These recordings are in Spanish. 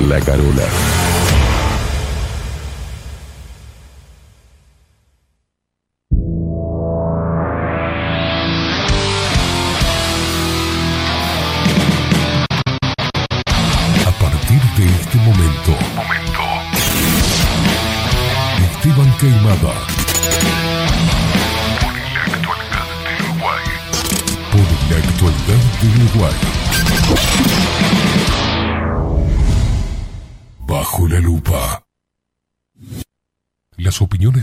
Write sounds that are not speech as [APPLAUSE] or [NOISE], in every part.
La Carola.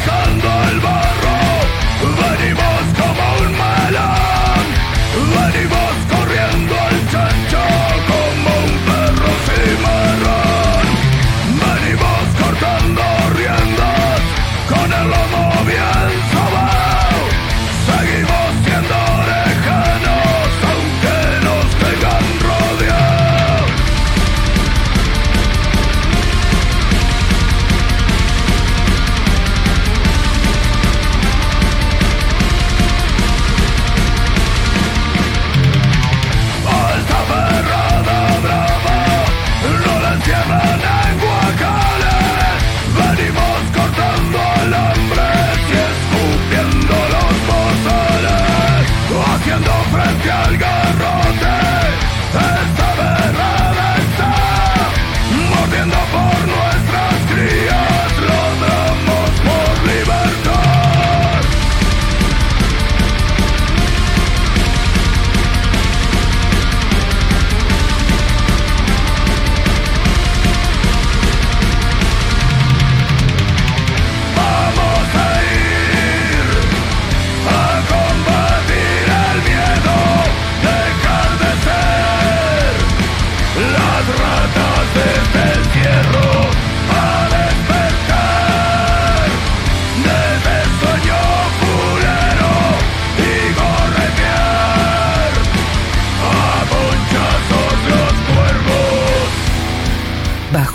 Because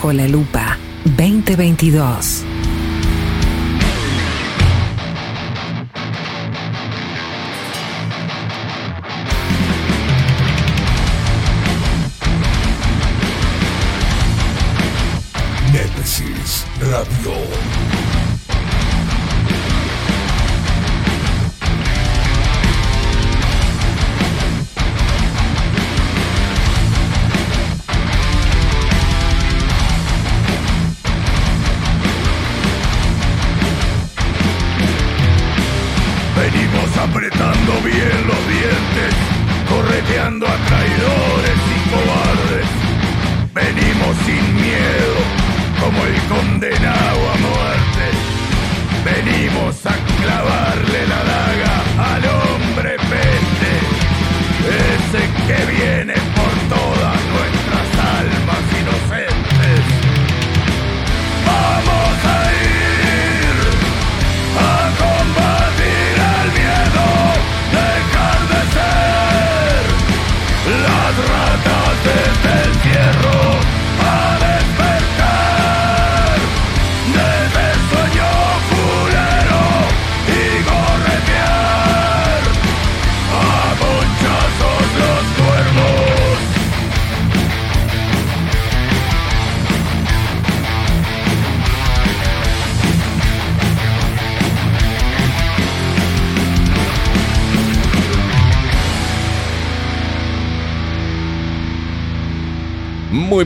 Bajo la Lupa 2022.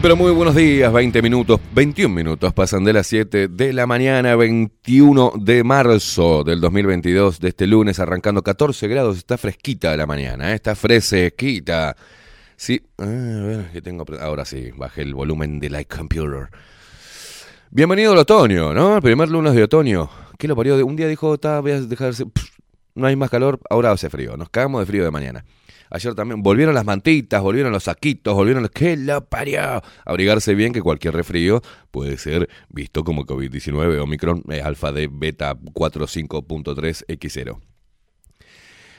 Pero muy buenos días, 20 minutos, 21 minutos, pasan de las 7 de la mañana, 21 de marzo del 2022, de este lunes, arrancando 14 grados, está fresquita la mañana, ¿eh? está fresquita. Sí, ahora sí, bajé el volumen de la computer. Bienvenido al otoño, ¿no? El primer lunes de otoño. ¿Qué lo parió? Un día dijo, voy a dejarse, no hay más calor, ahora hace frío, nos cagamos de frío de mañana. Ayer también volvieron las mantitas, volvieron los saquitos, volvieron los que lo parió. Abrigarse bien que cualquier resfrío puede ser visto como COVID-19 Omicron eh, alfa de beta 45.3 X0.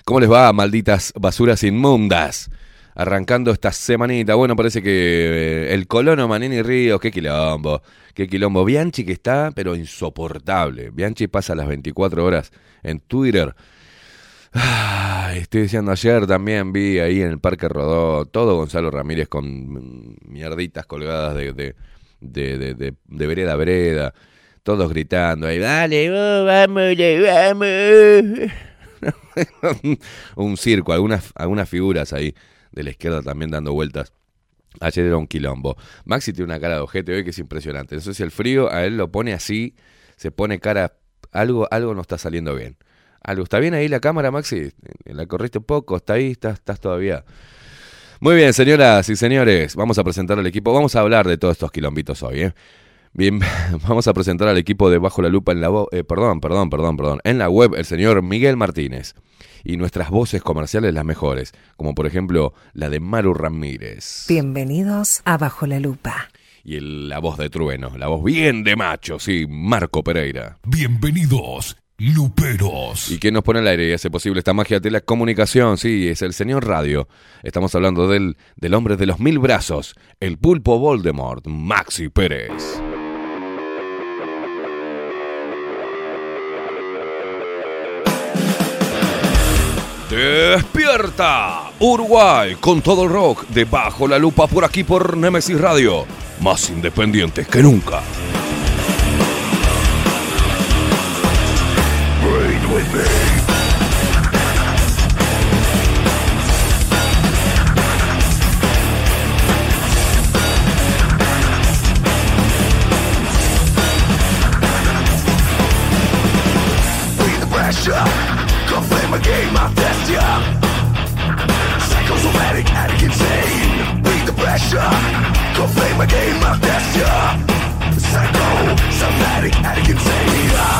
¿Cómo les va, malditas basuras inmundas? Arrancando esta semanita, bueno, parece que eh, el colono Manini Ríos, qué quilombo, qué quilombo. Bianchi que está, pero insoportable. Bianchi pasa las 24 horas en Twitter Ah, estoy diciendo ayer también vi ahí en el Parque Rodó todo Gonzalo Ramírez con mierditas colgadas de, de, de, de, de vereda a vereda, todos gritando ahí, dale, vamos, vamos. [LAUGHS] un circo, algunas, algunas figuras ahí de la izquierda también dando vueltas. Ayer era un quilombo. Maxi tiene una cara de ojete hoy que es impresionante. Si el frío a él lo pone así, se pone cara, algo, algo no está saliendo bien. Algo, ¿está bien ahí la cámara, Maxi? La corriste un poco, está ahí, estás, estás todavía. Muy bien, señoras y señores, vamos a presentar al equipo, vamos a hablar de todos estos quilombitos hoy, ¿eh? Bien, [LAUGHS] vamos a presentar al equipo de Bajo la Lupa en la eh, perdón, perdón, perdón, perdón, en la web el señor Miguel Martínez y nuestras voces comerciales las mejores, como por ejemplo la de Maru Ramírez. Bienvenidos a Bajo la Lupa. Y la voz de Trueno, la voz bien de macho, sí, Marco Pereira. Bienvenidos Luperos. ¿Y quién nos pone al aire y hace posible esta magia de la comunicación? Sí, es el señor Radio. Estamos hablando del, del hombre de los mil brazos, el pulpo Voldemort, Maxi Pérez. Despierta Uruguay con todo el rock debajo la lupa por aquí por Nemesis Radio, más independientes que nunca. With me. Come play my game, I'll test ya. Psychosomatic, addict, insane. The pressure, play my game. Psycho, somatic, addict, insane.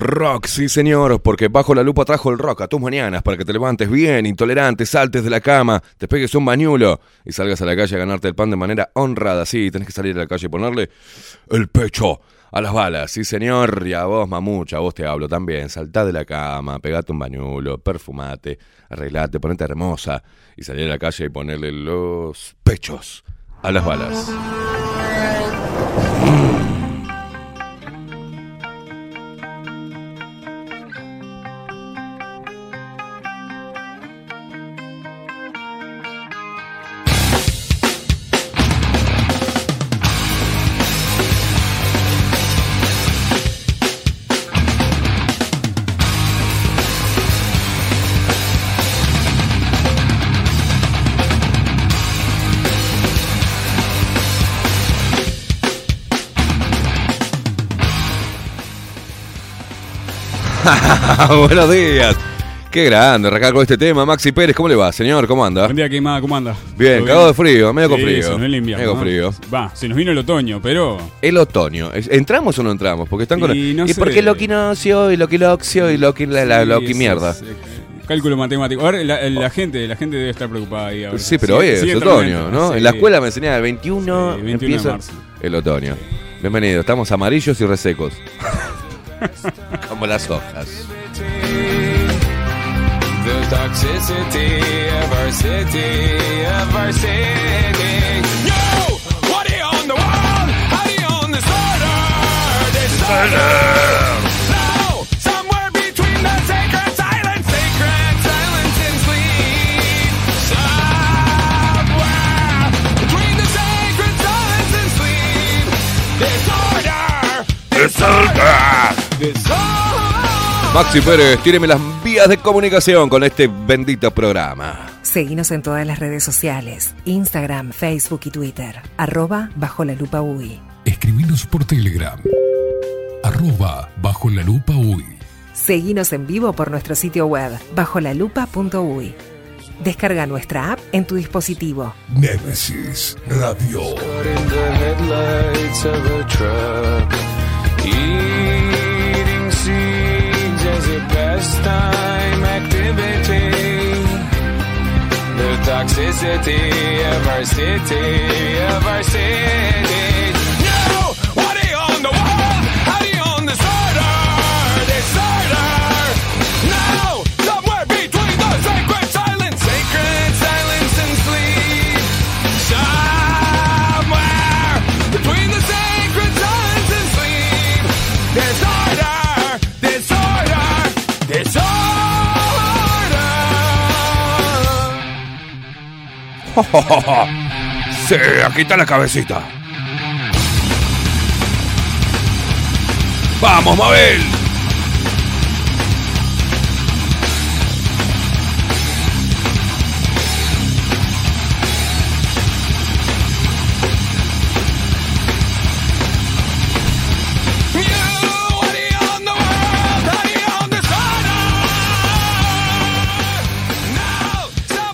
Rock, sí señor, porque bajo la lupa trajo el rock a tus mañanas para que te levantes bien, intolerante, saltes de la cama, te pegues un bañulo y salgas a la calle a ganarte el pan de manera honrada. Sí, tenés que salir a la calle y ponerle el pecho a las balas. Sí señor, y a vos mamucha, a vos te hablo también. Saltá de la cama, pegate un bañulo, perfumate, arreglate, ponete hermosa y salir a la calle y ponerle los pechos a las balas. [LAUGHS] Buenos días. Qué grande, arrancar con este tema. Maxi Pérez, ¿cómo le va, señor? ¿Cómo anda? Buen día, queimada, ¿cómo anda? Bien, ¿Todo cagado de frío, medio con Sí, frío. se nos invierno, Medio ¿no? frío. Va, se nos vino el otoño, pero. El otoño. ¿Es- ¿Entramos o no entramos? Porque están con. Y no ¿Y por qué Loquinocio y Loquiloxio y Loqui la, la, Sí, Loqui es- mierda? es, cálculo matemático. A ver, la, la gente, la gente debe estar preocupada ahí. a ver. Sí, pero hoy es otoño, ¿no? En la escuela me enseñaba el 21, Sí, 21 de empieza marzo. el otoño. Bienvenido, estamos amarillos y resecos. [LAUGHS] Como las hojas. The toxicity of our city, of our city. Yo, what do you own the world? How do you own disorder? Disorder. Now, somewhere between the sacred silence, sacred silence and sleep. Somewhere between the sacred silence and sleep. Disorder. Disorder. Disorder. Maxi Pérez, tíreme las vías de comunicación con este bendito programa. Seguinos en todas las redes sociales, Instagram, Facebook y Twitter, arroba bajo la lupa UI. Escribinos por Telegram. Arroba bajo la lupa UI. Seguinos en vivo por nuestro sitio web, bajolalupa.ui. Descarga nuestra app en tu dispositivo. Némesis Radio. Pastime activity. The toxicity of our city, of our city. [LAUGHS] Sí, aquí está la cabecita. ¡Vamos, Mabel!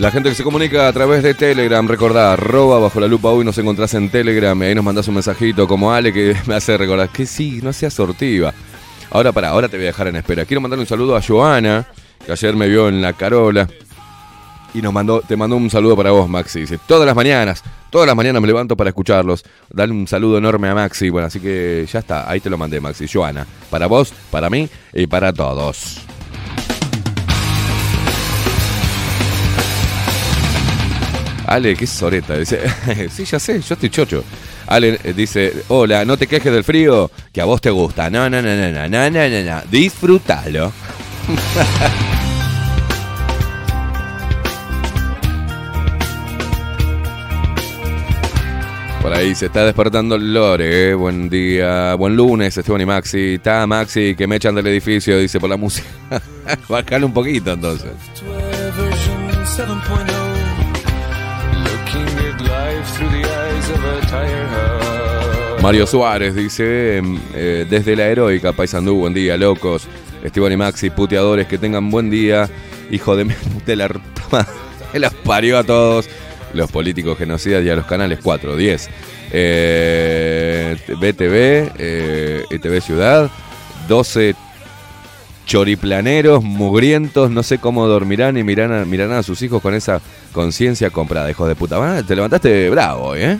La gente que se comunica a través de Telegram, recordá, arroba bajo la lupa hoy nos encontrás en Telegram y ahí nos mandás un mensajito como Ale que [LAUGHS] me hace recordar que sí, no seas sortiva. Ahora para, ahora te voy a dejar en espera. Quiero mandarle un saludo a Joana, que ayer me vio en la Carola. Y nos mandó, te mandó un saludo para vos, Maxi. Dice, todas las mañanas, todas las mañanas me levanto para escucharlos. Dale un saludo enorme a Maxi. Bueno, así que ya está, ahí te lo mandé, Maxi. Joana, para vos, para mí y para todos. Ale, qué soreta. Dice, [LAUGHS] sí, ya sé, yo estoy chocho. Ale eh, dice, hola, no te quejes del frío, que a vos te gusta. No, no, no, no, no, no, no, no, no. Disfrútalo. [LAUGHS] Por ahí se está despertando Lore, eh. buen día, buen lunes, Esteban y Maxi. Está Maxi, que me echan del edificio, dice por la música. [LAUGHS] Bajale un poquito entonces. Mario Suárez dice, em, eh, desde la heroica Paisandú, buen día, locos. Esteban y Maxi, puteadores, que tengan buen día. Hijo de, [LAUGHS] de la los parió a todos. Los políticos genocidas y a los canales 4, 10. Eh, BTV, eh, ETV Ciudad, 12 choriplaneros, mugrientos, no sé cómo dormirán y mirarán a, mirarán a sus hijos con esa conciencia comprada, hijos de puta. Te levantaste bravo, ¿eh?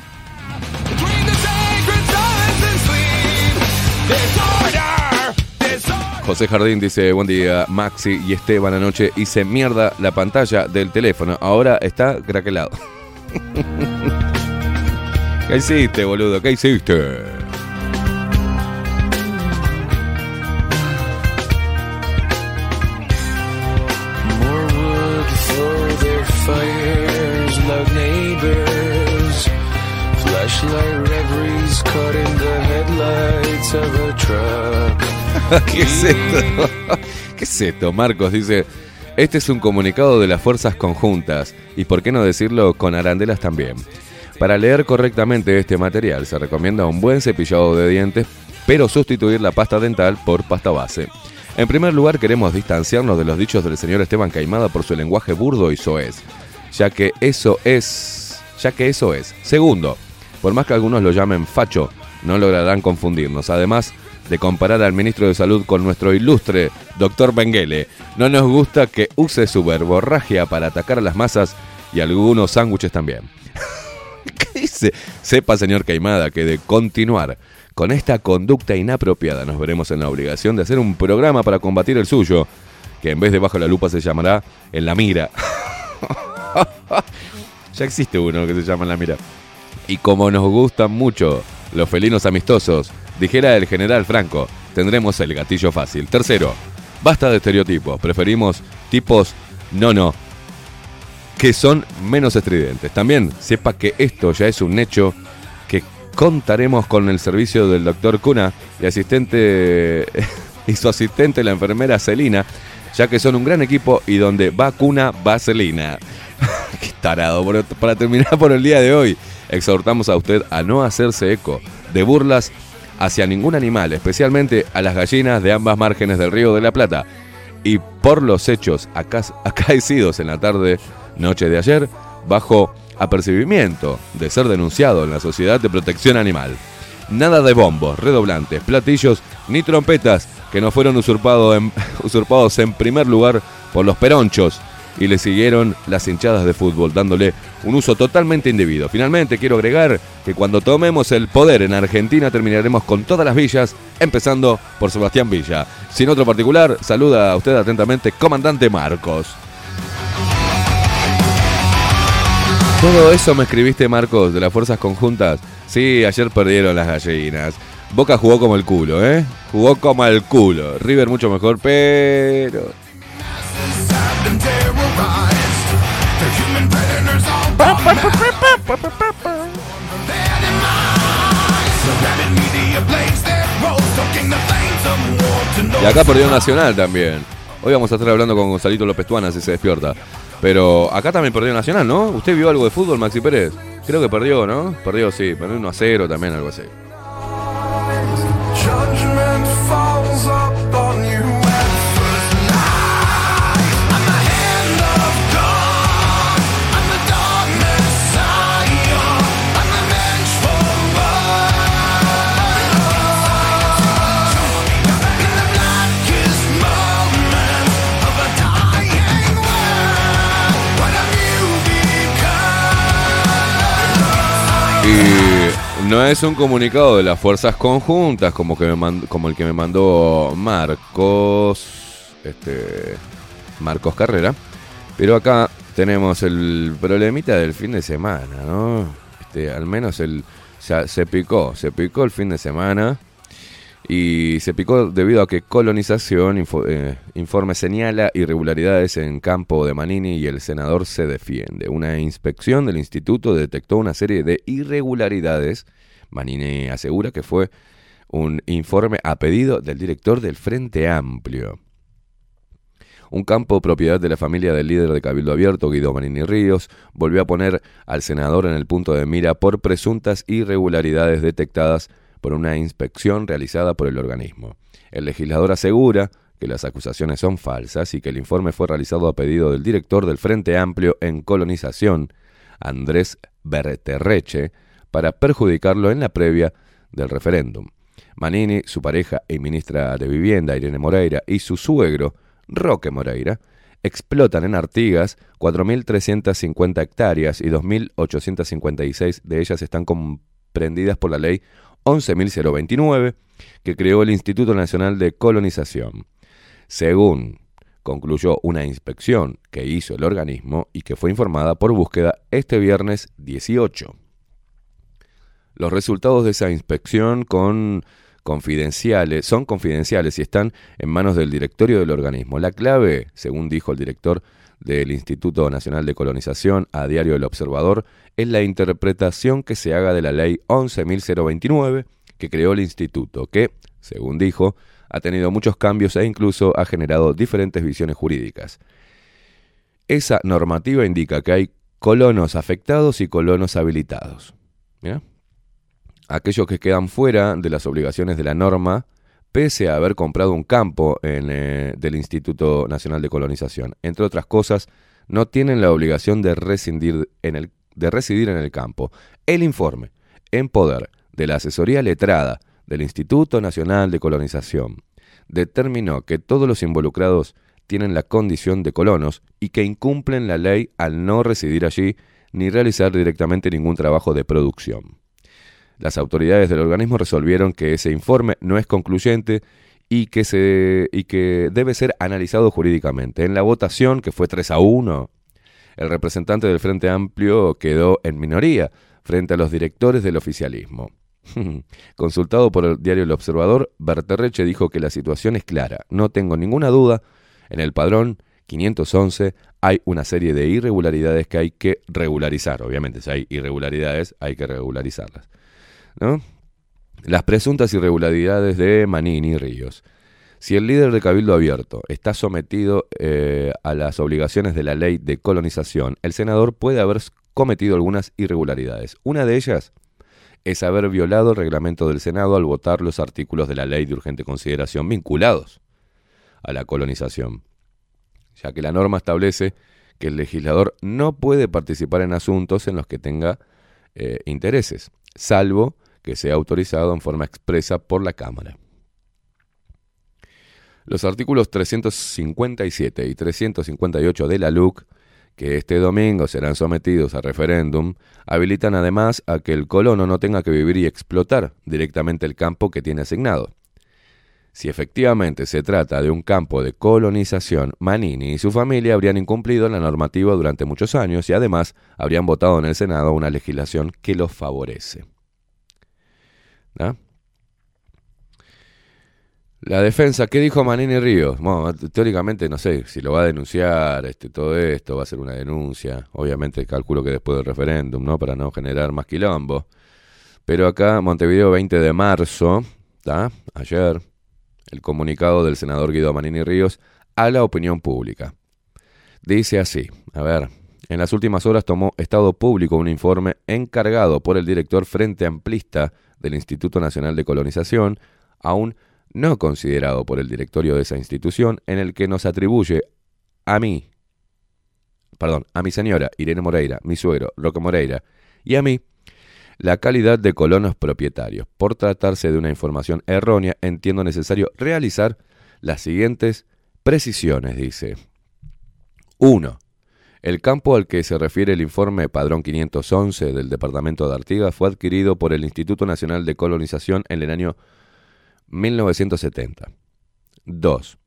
José Jardín dice, buen día, Maxi y Esteban anoche hice mierda la pantalla del teléfono. Ahora está craquelado. [LAUGHS] ¿Qué hiciste, boludo? ¿Qué hiciste? Flashlight reveries caught in the headlights of a truck. [LAUGHS] ¿Qué es esto? ¿Qué es esto? Marcos dice, este es un comunicado de las fuerzas conjuntas y por qué no decirlo con arandelas también. Para leer correctamente este material se recomienda un buen cepillado de dientes, pero sustituir la pasta dental por pasta base. En primer lugar, queremos distanciarnos de los dichos del señor Esteban Caimada por su lenguaje burdo y soez, ya que eso es, ya que eso es. Segundo, por más que algunos lo llamen facho, no lograrán confundirnos. Además de comparar al ministro de Salud con nuestro ilustre doctor Benguele, no nos gusta que use su verborragia para atacar a las masas y algunos sándwiches también. [LAUGHS] ¿Qué dice? Sepa, señor Caimada, que de continuar con esta conducta inapropiada nos veremos en la obligación de hacer un programa para combatir el suyo, que en vez de bajo la lupa se llamará En la mira. [LAUGHS] ya existe uno que se llama En la mira. Y como nos gustan mucho los felinos amistosos, dijera el general Franco, tendremos el gatillo fácil. Tercero, basta de estereotipos, preferimos tipos no no, que son menos estridentes. También sepa que esto ya es un hecho que contaremos con el servicio del doctor Cuna y asistente [LAUGHS] y su asistente la enfermera Celina, ya que son un gran equipo y donde va Cuna va Celina. [LAUGHS] Qué tarado. Para terminar por el día de hoy, exhortamos a usted a no hacerse eco de burlas hacia ningún animal, especialmente a las gallinas de ambas márgenes del río de la Plata. Y por los hechos [LAUGHS] acaecidos en la tarde, noche de ayer, bajo apercibimiento de ser denunciado en la Sociedad de Protección Animal. Nada de bombos, redoblantes, platillos ni trompetas que no fueron en- [LAUGHS] usurpados en primer lugar por los peronchos y le siguieron las hinchadas de fútbol dándole un uso totalmente indebido. Finalmente quiero agregar que cuando tomemos el poder en Argentina terminaremos con todas las villas, empezando por Sebastián Villa. Sin otro particular, saluda a usted atentamente, comandante Marcos. Todo eso me escribiste, Marcos, de las fuerzas conjuntas. Sí, ayer perdieron las gallinas. Boca jugó como el culo, ¿eh? Jugó como el culo. River mucho mejor, pero... Y acá perdió Nacional también. Hoy vamos a estar hablando con Gonzalito López Tuana si se despierta. Pero acá también perdió Nacional, ¿no? ¿Usted vio algo de fútbol, Maxi Pérez? Creo que perdió, ¿no? Perdió, sí. Perdió 1 a 0 también, algo así. Y no es un comunicado de las fuerzas conjuntas como, que me como el que me mandó Marcos, este, Marcos Carrera, pero acá tenemos el problemita del fin de semana, ¿no? Este, al menos el, se picó, se picó el fin de semana y se picó debido a que colonización eh, informe señala irregularidades en campo de Manini y el senador se defiende. Una inspección del instituto detectó una serie de irregularidades. Manini asegura que fue un informe a pedido del director del Frente Amplio. Un campo propiedad de la familia del líder de Cabildo Abierto, Guido Manini Ríos, volvió a poner al senador en el punto de mira por presuntas irregularidades detectadas por una inspección realizada por el organismo. El legislador asegura que las acusaciones son falsas y que el informe fue realizado a pedido del director del Frente Amplio en colonización, Andrés Berterreche, para perjudicarlo en la previa del referéndum. Manini, su pareja y ministra de Vivienda, Irene Moreira, y su suegro, Roque Moreira, explotan en Artigas 4.350 hectáreas y 2.856 de ellas están comprendidas por la ley 11.029 que creó el Instituto Nacional de Colonización. Según concluyó una inspección que hizo el organismo y que fue informada por búsqueda este viernes 18. Los resultados de esa inspección con confidenciales, son confidenciales y están en manos del directorio del organismo. La clave, según dijo el director del Instituto Nacional de Colonización a Diario El Observador, es la interpretación que se haga de la ley 11.029 que creó el instituto, que, según dijo, ha tenido muchos cambios e incluso ha generado diferentes visiones jurídicas. Esa normativa indica que hay colonos afectados y colonos habilitados. Aquellos que quedan fuera de las obligaciones de la norma pese a haber comprado un campo en, eh, del Instituto Nacional de Colonización. Entre otras cosas, no tienen la obligación de residir en el, de residir en el campo. El informe, en poder de la asesoría letrada del Instituto Nacional de Colonización, determinó que todos los involucrados tienen la condición de colonos y que incumplen la ley al no residir allí ni realizar directamente ningún trabajo de producción. Las autoridades del organismo resolvieron que ese informe no es concluyente y que, se, y que debe ser analizado jurídicamente. En la votación, que fue 3 a 1, el representante del Frente Amplio quedó en minoría frente a los directores del oficialismo. [LAUGHS] Consultado por el diario El Observador, Berterreche dijo que la situación es clara. No tengo ninguna duda, en el padrón 511 hay una serie de irregularidades que hay que regularizar. Obviamente, si hay irregularidades, hay que regularizarlas. ¿No? Las presuntas irregularidades de Manini y Ríos. Si el líder de Cabildo Abierto está sometido eh, a las obligaciones de la ley de colonización, el senador puede haber cometido algunas irregularidades. Una de ellas es haber violado el reglamento del Senado al votar los artículos de la ley de urgente consideración vinculados a la colonización, ya que la norma establece que el legislador no puede participar en asuntos en los que tenga eh, intereses, salvo que sea autorizado en forma expresa por la Cámara. Los artículos 357 y 358 de la LUC, que este domingo serán sometidos a referéndum, habilitan además a que el colono no tenga que vivir y explotar directamente el campo que tiene asignado. Si efectivamente se trata de un campo de colonización, Manini y su familia habrían incumplido la normativa durante muchos años y además habrían votado en el Senado una legislación que los favorece. ¿No? La defensa, ¿qué dijo Manini Ríos? Bueno, teóricamente no sé si lo va a denunciar, este, todo esto va a ser una denuncia. Obviamente calculo que después del referéndum, ¿no? Para no generar más quilombo. Pero acá, Montevideo 20 de marzo, ¿está? Ayer, el comunicado del senador Guido Manini Ríos a la opinión pública. Dice así, a ver, en las últimas horas tomó Estado Público un informe encargado por el director Frente Amplista del Instituto Nacional de Colonización, aún no considerado por el directorio de esa institución, en el que nos atribuye a mí, perdón, a mi señora Irene Moreira, mi suegro Roque Moreira, y a mí, la calidad de colonos propietarios. Por tratarse de una información errónea, entiendo necesario realizar las siguientes precisiones, dice. 1. El campo al que se refiere el informe Padrón 511 del Departamento de Artigas fue adquirido por el Instituto Nacional de Colonización en el año 1970. 2.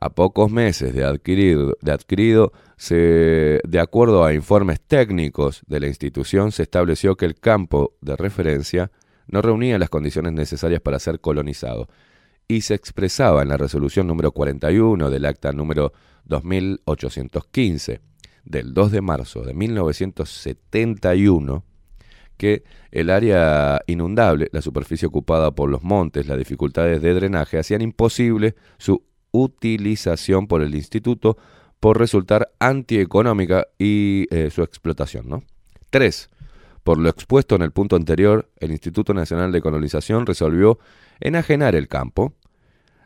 A pocos meses de adquirido, de, adquirido de acuerdo a informes técnicos de la institución, se estableció que el campo de referencia no reunía las condiciones necesarias para ser colonizado y se expresaba en la resolución número 41 del acta número 2815 del 2 de marzo de 1971 que el área inundable, la superficie ocupada por los montes, las dificultades de drenaje hacían imposible su utilización por el instituto por resultar antieconómica y eh, su explotación. ¿no? 3. Por lo expuesto en el punto anterior, el Instituto Nacional de Colonización resolvió enajenar el campo,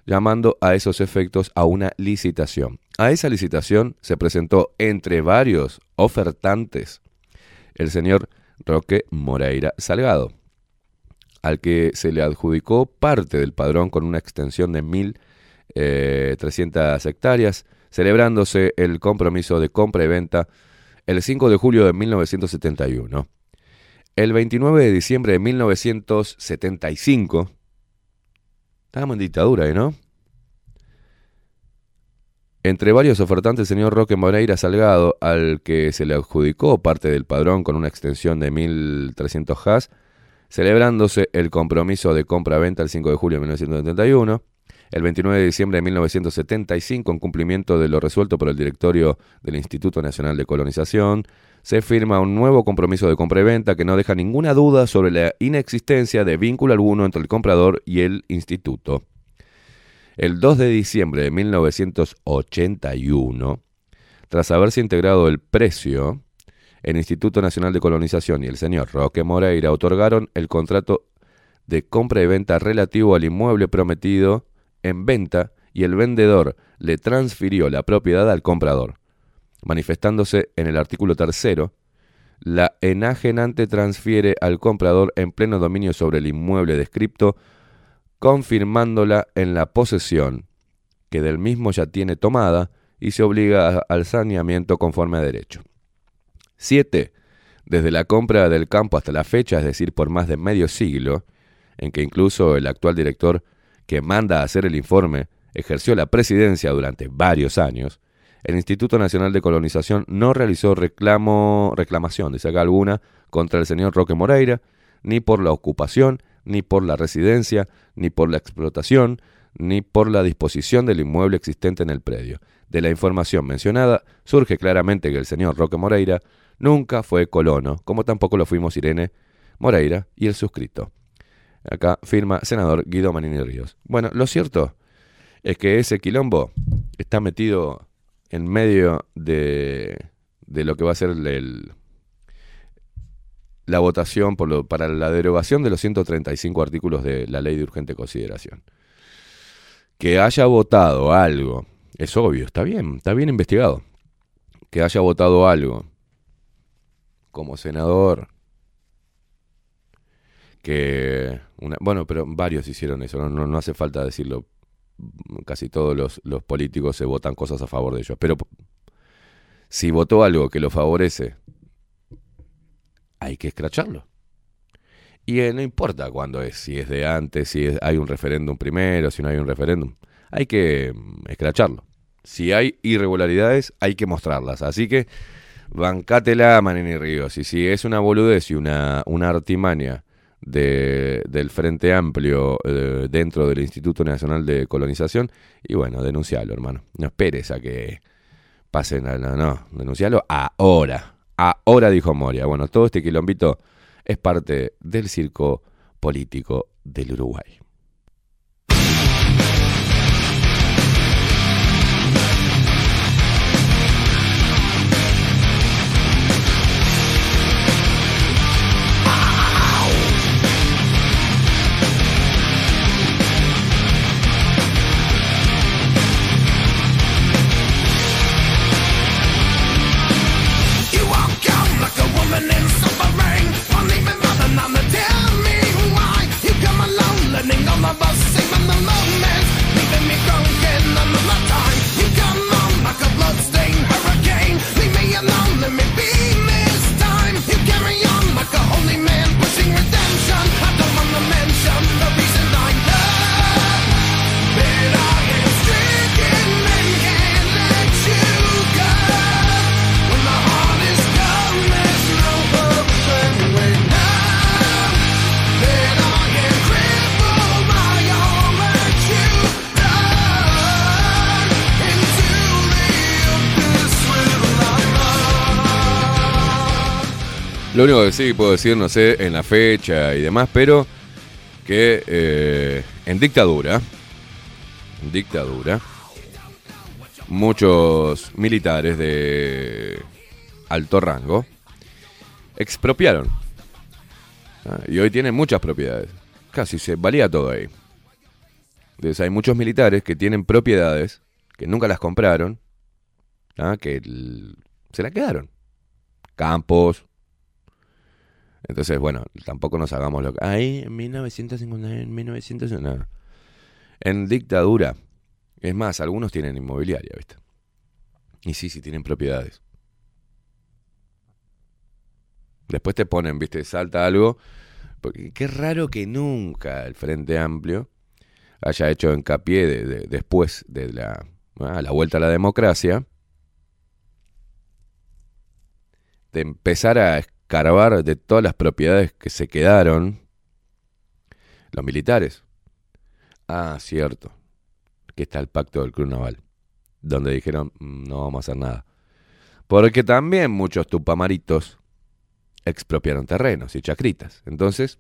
llamando a esos efectos a una licitación. A esa licitación se presentó entre varios ofertantes el señor Roque Moreira Salgado, al que se le adjudicó parte del padrón con una extensión de 1.300 hectáreas, celebrándose el compromiso de compra y venta el 5 de julio de 1971. El 29 de diciembre de 1975, estábamos en dictadura, ¿eh, ¿no? Entre varios ofertantes, el señor Roque Moreira Salgado, al que se le adjudicó parte del padrón con una extensión de 1.300 has, celebrándose el compromiso de compra-venta el 5 de julio de 1971, el 29 de diciembre de 1975, en cumplimiento de lo resuelto por el directorio del Instituto Nacional de Colonización, se firma un nuevo compromiso de compra y venta que no deja ninguna duda sobre la inexistencia de vínculo alguno entre el comprador y el instituto. El 2 de diciembre de 1981, tras haberse integrado el precio, el Instituto Nacional de Colonización y el señor Roque Moreira otorgaron el contrato de compra y venta relativo al inmueble prometido en venta y el vendedor le transfirió la propiedad al comprador, manifestándose en el artículo tercero, la enajenante transfiere al comprador en pleno dominio sobre el inmueble descripto, confirmándola en la posesión que del mismo ya tiene tomada y se obliga al saneamiento conforme a derecho. 7. Desde la compra del campo hasta la fecha, es decir, por más de medio siglo, en que incluso el actual director que manda a hacer el informe ejerció la presidencia durante varios años, el Instituto Nacional de Colonización no realizó reclamo, reclamación, dice acá alguna, contra el señor Roque Moreira, ni por la ocupación, ni por la residencia, ni por la explotación, ni por la disposición del inmueble existente en el predio. De la información mencionada, surge claramente que el señor Roque Moreira nunca fue colono, como tampoco lo fuimos Irene Moreira y el suscrito. Acá firma senador Guido Manini Ríos. Bueno, lo cierto es que ese quilombo está metido en medio de, de lo que va a ser el- la votación para la derogación de los 135 artículos de la ley de urgente consideración. Que haya votado algo, es obvio, está bien, está bien investigado. Que haya votado algo como senador, que bueno, pero varios hicieron eso, no, no, no hace falta decirlo. Casi todos los, los políticos se votan cosas a favor de ellos. Pero si votó algo que lo favorece, hay que escracharlo. Y eh, no importa cuándo es, si es de antes, si es- hay un referéndum primero, si no hay un referéndum. Hay que mm, escracharlo. Si hay irregularidades, hay que mostrarlas. Así que bancátela, Manini Ríos. Y si es una boludez y una, una artimaña de, del Frente Amplio eh, dentro del Instituto Nacional de Colonización, y bueno, denuncialo, hermano. No esperes a que pasen a no, no, denuncialo ahora. Ahora dijo Moria. Bueno, todo este quilombito es parte del circo político del Uruguay. Lo único que sí puedo decir, no sé, en la fecha y demás, pero que eh, en dictadura, en dictadura, muchos militares de alto rango expropiaron. Y hoy tienen muchas propiedades. Casi se valía todo ahí. Entonces hay muchos militares que tienen propiedades que nunca las compraron, que se las quedaron. Campos, entonces, bueno, tampoco nos hagamos lo que... Ahí, en 1950, en 1950... no. En dictadura. Es más, algunos tienen inmobiliaria, ¿viste? Y sí, sí, tienen propiedades. Después te ponen, ¿viste? Salta algo. Porque qué raro que nunca el Frente Amplio haya hecho hincapié de- de- después de la, la vuelta a la democracia de empezar a de todas las propiedades que se quedaron los militares. Ah, cierto, que está el pacto del Club Naval, donde dijeron "Mm, no vamos a hacer nada. Porque también muchos tupamaritos expropiaron terrenos y chacritas. Entonces,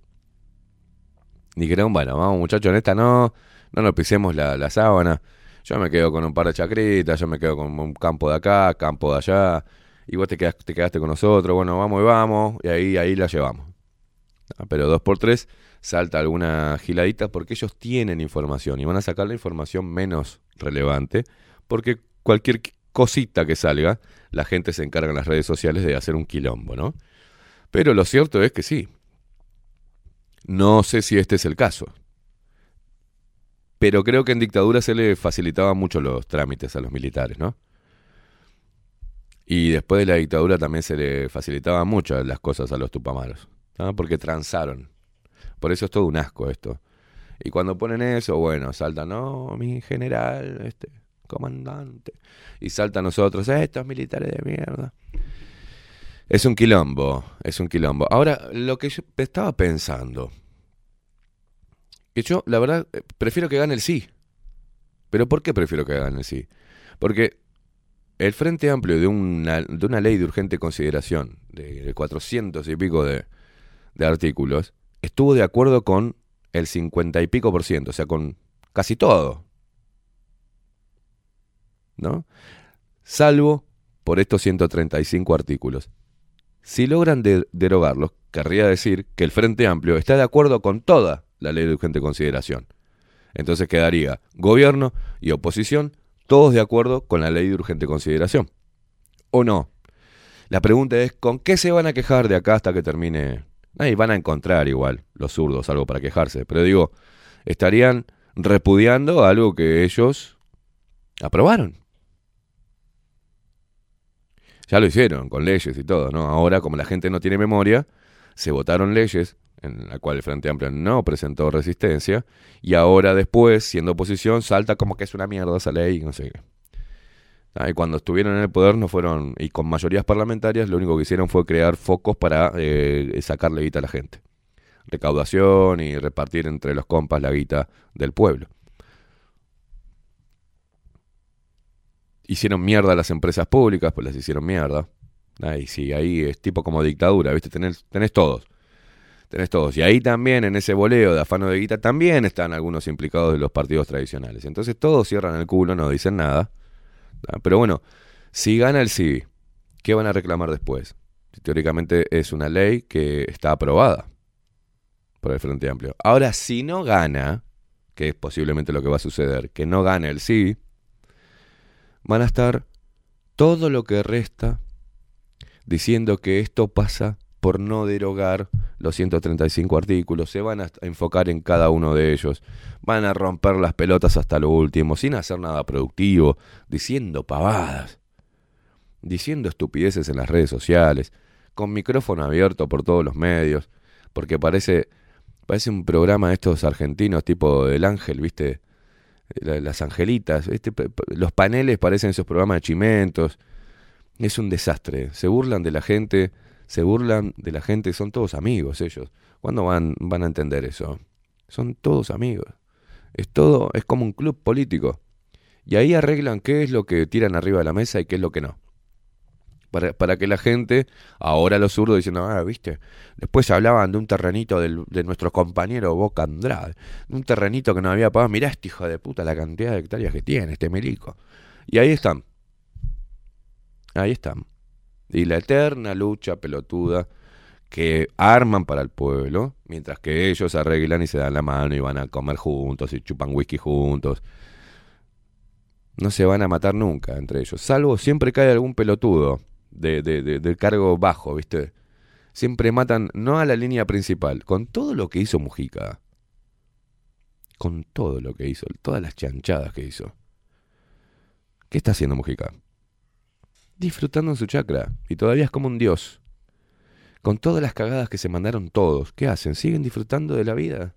dijeron, bueno, vamos muchachos, en esta no, no nos pisemos la, la sábana. Yo me quedo con un par de chacritas, yo me quedo con un campo de acá, campo de allá, y vos te quedaste, te quedaste con nosotros, bueno, vamos y vamos, y ahí, ahí la llevamos. Ah, Pero dos por tres salta alguna giladita porque ellos tienen información y van a sacar la información menos relevante porque cualquier qu- cosita que salga, la gente se encarga en las redes sociales de hacer un quilombo, ¿no? Pero lo cierto es que sí. No sé si este es el caso. Pero creo que en dictadura se le facilitaban mucho los trámites a los militares, ¿no? Y después de la dictadura también se le facilitaban mucho las cosas a los tupamaros, ¿no? porque transaron. Por eso es todo un asco esto. Y cuando ponen eso, bueno, salta, no, mi general, este, comandante. Y salta a nosotros, estos militares de mierda. Es un quilombo, es un quilombo. Ahora, lo que yo estaba pensando, que yo, la verdad, eh, prefiero que gane el sí. ¿Pero por qué prefiero que gane el sí? Porque el Frente Amplio de una, de una ley de urgente consideración, de, de 400 y pico de, artículos, estuvo de acuerdo con el 50 y pico por ciento, o sea, con casi todo. ¿No? Salvo por estos 135 artículos. Si logran de- derogarlos, querría decir que el Frente Amplio está de acuerdo con toda la ley de urgente consideración. Entonces quedaría gobierno y oposición todos de acuerdo con la ley de urgente consideración. ¿O no? La pregunta es, ¿con qué se van a quejar de acá hasta que termine? Ahí van a encontrar igual los zurdos algo para quejarse, pero digo, estarían repudiando algo que ellos aprobaron. Ya lo hicieron con leyes y todo, ¿no? Ahora, como la gente no tiene memoria, se votaron leyes en la cual el Frente Amplio no presentó resistencia y ahora después, siendo oposición, salta como que es una mierda esa ley, no sé. Ah, y cuando estuvieron en el poder no fueron, y con mayorías parlamentarias, lo único que hicieron fue crear focos para eh, sacarle guita a la gente. Recaudación y repartir entre los compas la guita del pueblo. Hicieron mierda a las empresas públicas, pues las hicieron mierda. Ahí sí, ahí es tipo como dictadura, ¿viste? Tenés, tenés todos. Tenés todos. Y ahí también, en ese boleo de afano de guita, también están algunos implicados de los partidos tradicionales. Entonces todos cierran el culo, no dicen nada. Pero bueno, si gana el sí, ¿qué van a reclamar después? Teóricamente es una ley que está aprobada por el Frente Amplio. Ahora, si no gana, que es posiblemente lo que va a suceder, que no gane el sí, van a estar todo lo que resta diciendo que esto pasa por no derogar los 135 artículos, se van a enfocar en cada uno de ellos, van a romper las pelotas hasta lo último, sin hacer nada productivo, diciendo pavadas, diciendo estupideces en las redes sociales, con micrófono abierto por todos los medios, porque parece, parece un programa de estos argentinos tipo El Ángel, ¿viste? La- Las angelitas, p- los paneles parecen esos programas de chimentos, es un desastre. Se burlan de la gente, se burlan de la gente, son todos amigos ellos. ¿Cuándo van, van a entender eso? Son todos amigos. Es todo, es como un club político. Y ahí arreglan qué es lo que tiran arriba de la mesa y qué es lo que no. Para, para que la gente, ahora los zurdos diciendo, ah, viste, después hablaban de un terrenito del- de nuestro compañero Boca Andrade, de un terrenito que no había pagado, mirá este hijo de puta la cantidad de hectáreas que tiene, este milico. Y ahí están, Ahí están. Y la eterna lucha pelotuda que arman para el pueblo, mientras que ellos arreglan y se dan la mano y van a comer juntos y chupan whisky juntos. No se van a matar nunca entre ellos, salvo siempre cae algún pelotudo de, de, de- cargo bajo, ¿viste? Siempre matan, no a la línea principal, con todo lo que hizo Mujica. Con todo lo que hizo, todas las chanchadas que hizo. ¿Qué está haciendo Mujica? Disfrutando en su chakra y todavía es como un dios. Con todas las cagadas que se mandaron todos, ¿qué hacen? ¿Siguen disfrutando de la vida?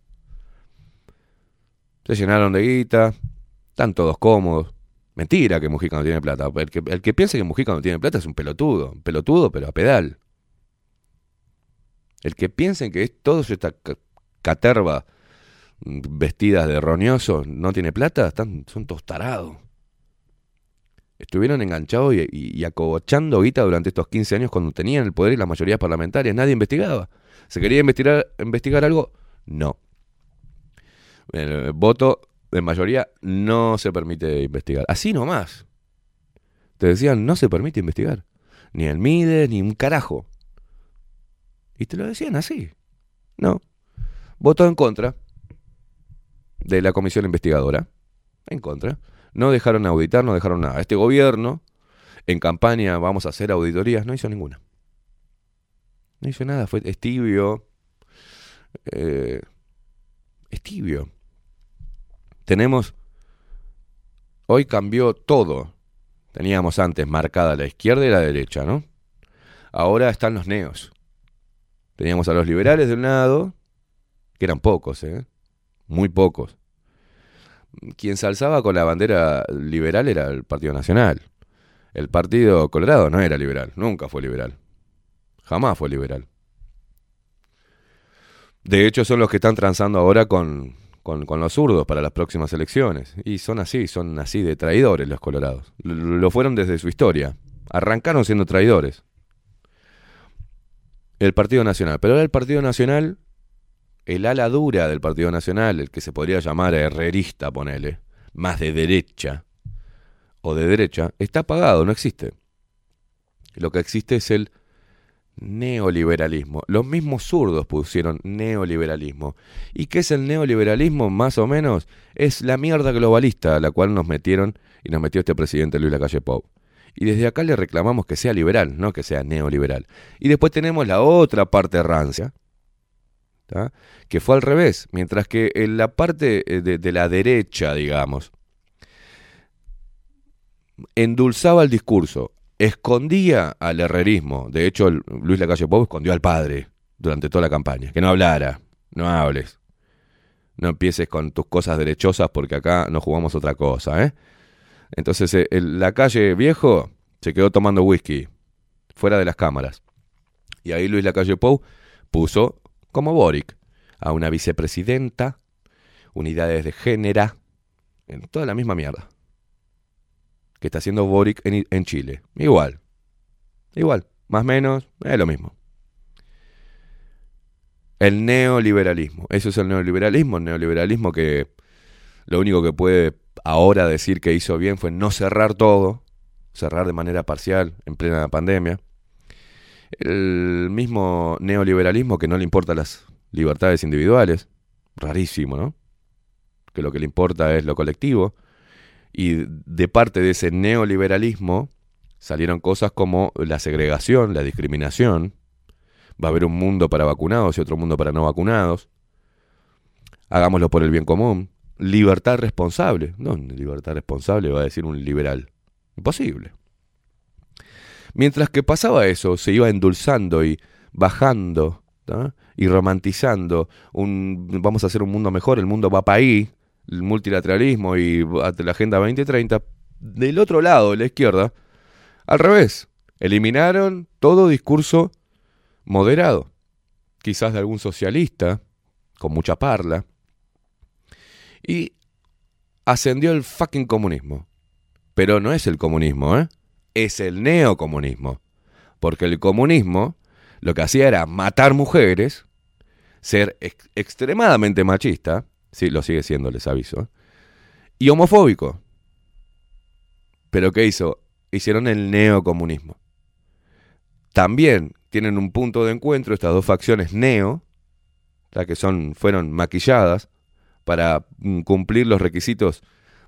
Se llenaron de guita, están todos cómodos. Mentira que Mujica no tiene plata. El que, el que piensa que Mujica no tiene plata es un pelotudo. Pelotudo, pero a pedal. El que piensa que es todo esta ca- caterva mm, vestidas de roñoso no tiene plata, están, son todos tarados. Estuvieron enganchados y, y, y guita durante estos 15 años cuando tenían el poder y las mayorías parlamentarias. Nadie investigaba. ¿Se quería investigar, investigar algo? No. El voto de mayoría no se permite investigar. Así nomás. Te decían, no se permite investigar. Ni el MIDE, ni un carajo. Y te lo decían así. No. Votó en contra de la comisión investigadora. En contra. No dejaron auditar, no dejaron nada. Este gobierno, en campaña, vamos a hacer auditorías, no hizo ninguna. No hizo nada, fue es tibio. eh. Tenemos. Hoy cambió todo. Teníamos antes marcada la izquierda y la derecha, ¿no? Ahora están los neos. Teníamos a los liberales de un lado, que eran pocos, ¿eh? Muy pocos. Quien se alzaba con la bandera liberal era el Partido Nacional. El Partido Colorado no era liberal, nunca fue liberal. Jamás fue liberal. De hecho, son los que están transando ahora con, con, con los zurdos para las próximas elecciones. Y son así, son así de traidores los colorados. Lo fueron desde su historia. Arrancaron siendo traidores. El Partido Nacional. Pero ahora el Partido Nacional, el ala dura del Partido Nacional, el que se podría llamar herrerista, ponele, más de derecha o de derecha, está apagado, no existe. Lo que existe es el neoliberalismo. Los mismos zurdos pusieron neoliberalismo. ¿Y qué es el neoliberalismo? Más o menos es la mierda globalista a la cual nos metieron y nos metió este presidente Luis Lacalle Pou. Y desde acá le reclamamos que sea liberal, no que sea neoliberal. Y después tenemos la otra parte rancia, que fue al revés. Mientras que en la parte eh, de, la derecha, digamos, endulzaba el discurso, escondía al herrerismo. De hecho, Luis Lacalle Pou escondió al padre durante toda la campaña. Que no hablara, no hables. No empieces con tus cosas derechosas porque acá no jugamos otra cosa, ¿eh? Entonces, eh, la calle viejo se quedó tomando whisky fuera de las cámaras. Y ahí Luis Lacalle Pou puso, como Boric, a una vicepresidenta, unidades de género, en toda la misma mierda que está haciendo Boric en, en Chile. Igual. Igual. Más o menos, es lo mismo. El neoliberalismo. Eso es el neoliberalismo. El neoliberalismo que lo único que puede ahora decir que hizo bien fue no cerrar todo. Cerrar de manera parcial en plena pandemia. El mismo neoliberalismo que no le importa las libertades individuales. Rarísimo, ¿no? Que lo que le importa es lo colectivo. Y de parte de ese neoliberalismo salieron cosas como la segregación, la discriminación. Va a haber un mundo para vacunados y otro mundo para no vacunados. Hagámoslo por el bien común. Libertad responsable. No, libertad responsable va a decir un liberal. Imposible. Mientras que pasaba eso, se iba endulzando y bajando y romantizando un vamos a hacer un mundo mejor, el mundo va para ahí, el multilateralismo y la Agenda 2030. Del otro lado, de la izquierda, al revés, eliminaron todo discurso moderado, quizás de algún socialista, con mucha parla, y ascendió el fucking comunismo. Pero no es el comunismo, ¿eh? Es el neocomunismo. Porque el comunismo lo que hacía era matar mujeres, ser ex- extremadamente machista, sí, lo sigue siendo, les aviso, y homofóbico. Pero ¿qué hizo? Hicieron el neocomunismo. También tienen un punto de encuentro estas dos facciones neo, la que son, fueron maquilladas para mm, cumplir los requisitos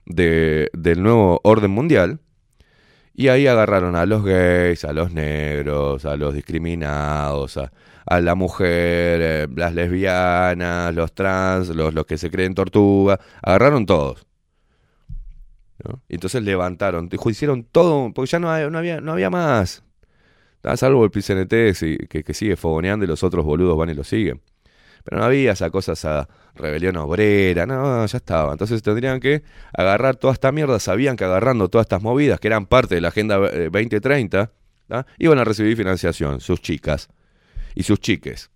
de- del nuevo orden mundial. Y ahí agarraron a los gays, a los negros, a los discriminados, a, a la mujer, eh, las lesbianas, los trans, los, los que se creen tortuga. Agarraron todos. Y entonces levantaron, hicieron todo, porque ya no, hay- no había, no había más. Ah, Salvo el PCNT que, que sigue fogoneando y los otros boludos van y lo siguen. Pero no había esa cosa, esa rebelión obrera, no, ya estaba. Entonces tendrían que agarrar toda esta mierda, sabían que agarrando todas estas movidas, que eran parte de la Agenda eh, 2030, ¿tá? iban a recibir financiación, sus chicas y sus chiques.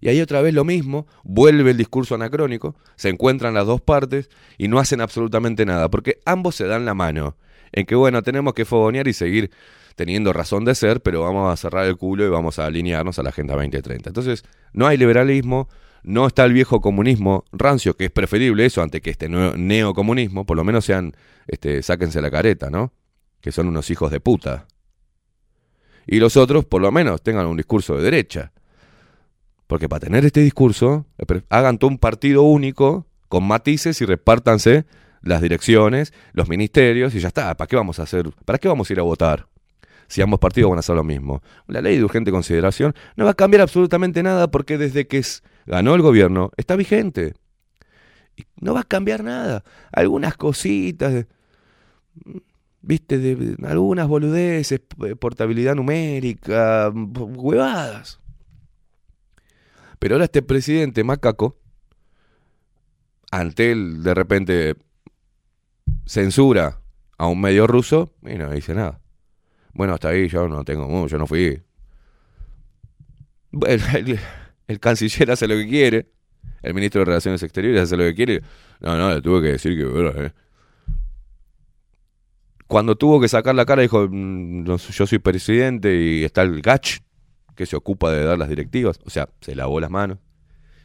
Y ahí otra vez lo mismo, vuelve el discurso anacrónico, se encuentran las dos partes y no hacen absolutamente nada, porque ambos se dan la mano en que, bueno, tenemos que fogonear y seguir teniendo razón de ser, pero vamos a cerrar el culo y vamos a alinearnos a la Agenda 2030. Entonces, no hay liberalismo, no está el viejo comunismo rancio, que es preferible eso ante que este neo- neocomunismo, por lo menos sean, este, sáquense la careta, ¿no? Que son unos hijos de puta. Y los otros, por lo menos, tengan un discurso de derecha. Porque para tener este discurso, eh, hagan todo un partido único, con matices y repártanse las direcciones, los ministerios y ya está. ¿Para qué vamos a hacer? ¿Para qué vamos a ir a votar? Si ambos partidos van a hacer lo mismo. La ley de urgente consideración no va a cambiar absolutamente nada porque desde que ganó el gobierno está vigente. No va a cambiar nada. Algunas cositas, de- viste, de, algunas boludeces, p- portabilidad numérica, huevadas. Pero ahora este presidente macaco, ante él de repente censura a un medio ruso y no dice nada. Bueno, hasta ahí yo no tengo mucho, yo no fui. Bueno, el, canciller hace lo que quiere, el ministro de Relaciones Exteriores hace lo que quiere. No, no, le tuve que decir que... eh. Cuando tuvo que sacar la cara dijo, "Mm, yo soy presidente y está el Gach, que se ocupa de dar las directivas. O sea, se lavó las manos.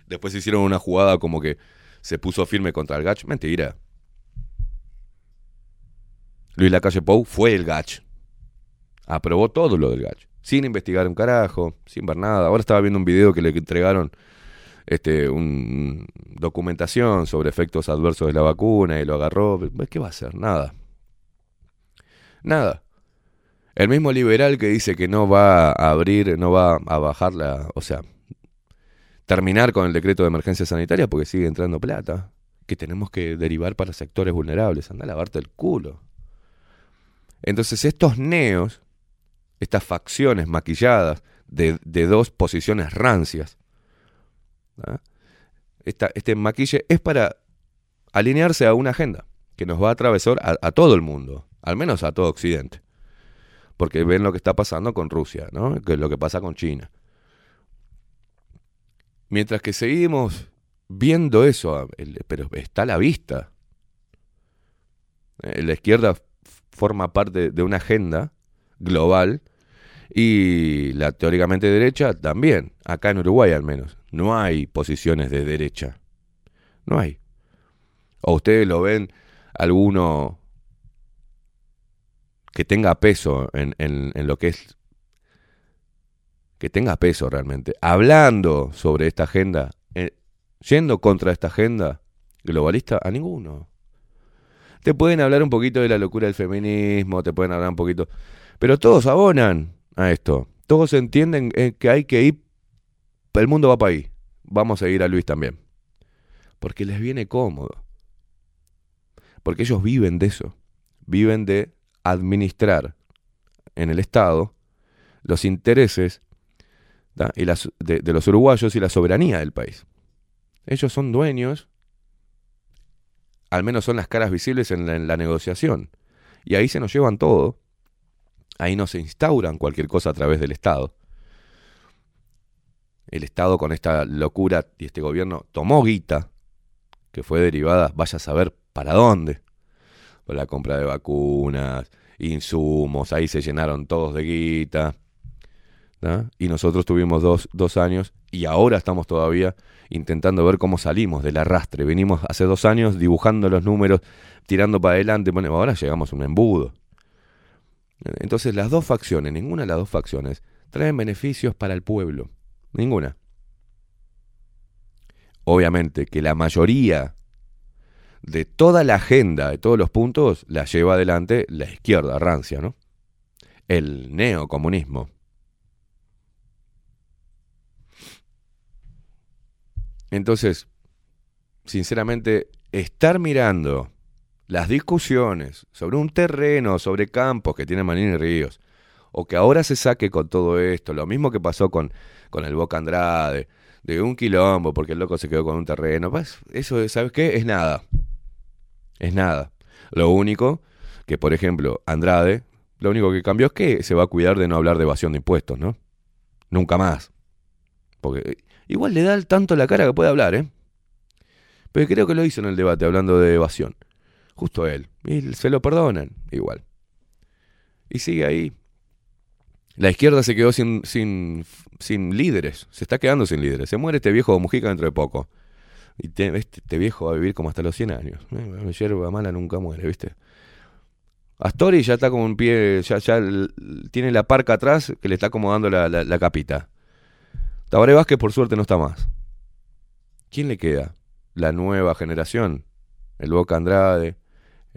Después hicieron una jugada como que se puso firme contra el Gach. Mentira. Luis Lacalle Pou fue el Gach. Aprobó todo lo del Gach. Sin investigar un carajo, sin ver nada. Ahora estaba viendo un video que le entregaron este, un documentación sobre efectos adversos de la vacuna y lo agarró. ¿Qué va a hacer? Nada. Nada. El mismo liberal que dice que no va a abrir, no va a bajar la, o sea, terminar con el decreto de emergencia sanitaria porque sigue entrando plata, que tenemos que derivar para sectores vulnerables. Anda a lavarte el culo. Entonces estos neos, estas facciones maquilladas de, de dos posiciones rancias, ¿ah? Esta- este maquille es para alinearse a una agenda que nos va a atravesar a, todo el mundo, al menos a todo Occidente. Porque ven lo que está pasando con Rusia, ¿no? Que es lo que pasa con China. Mientras que seguimos viendo eso, a- el- pero está a la vista. Eh, La izquierda forma parte de una agenda global y la teóricamente derecha también, acá en Uruguay al menos. No hay posiciones de derecha. No hay. O ustedes lo ven alguno que tenga peso en, en- lo que es... Que tenga peso realmente. Hablando sobre esta agenda, eh, yendo contra esta agenda globalista, a ninguno. Te pueden hablar un poquito de la locura del feminismo, te pueden hablar un poquito... Pero todos abonan a esto. Todos entienden eh, que hay que ir... El mundo va para ahí. Vamos a ir a Luis también. Porque les viene cómodo. Porque ellos viven de eso. Viven de administrar en el Estado los intereses y de, de los uruguayos y la soberanía del país. Ellos son dueños, al menos son las caras visibles en la, en la negociación. Y ahí se nos llevan todo. Ahí no se instauran cualquier cosa a través del Estado. El Estado con esta locura y este gobierno tomó guita, que fue derivada, vaya a saber para dónde. Por la compra de vacunas, insumos, ahí se llenaron todos de guita. ¿no? Y nosotros tuvimos dos, dos años y ahora estamos todavía intentando ver cómo salimos del arrastre. Venimos hace dos años dibujando los números, tirando para adelante, bueno, ahora llegamos a un embudo. Entonces las dos facciones, ninguna de las dos facciones, traen beneficios para el pueblo. Ninguna. Obviamente que la mayoría de toda la agenda, de todos los puntos, la lleva adelante la izquierda rancia, ¿no? El neocomunismo. Entonces, sinceramente, estar mirando las discusiones sobre un terreno, sobre campos que tiene Manini Ríos, o que ahora se saque con todo esto, lo mismo que pasó con, con el Boca Andrade, de un quilombo porque el loco se quedó con un terreno, pues eso, ¿sabes qué? Es nada. Es nada. Lo único que, por ejemplo, Andrade, lo único que cambió es que se va a cuidar de no hablar de evasión de impuestos, ¿no? Nunca más. Porque igual le da tanto la cara que puede hablar, ¿eh? Pero creo que lo hizo en el debate hablando de evasión. Justo él. Y se lo perdonan, igual. Y sigue ahí. La izquierda se quedó sin, sin, sin líderes. Se está quedando sin líderes. Se muere este viejo Mujica dentro de poco. Y te- este, este viejo va a vivir como hasta los 100 años. Eh, Yerba mala nunca muere, ¿viste? Astori ya está como un pie, ya, ya tiene la parca atrás que le está acomodando la, la- la capita. Tabaré Vázquez por suerte no está más. ¿Quién le queda? La nueva generación. El Boca Andrade,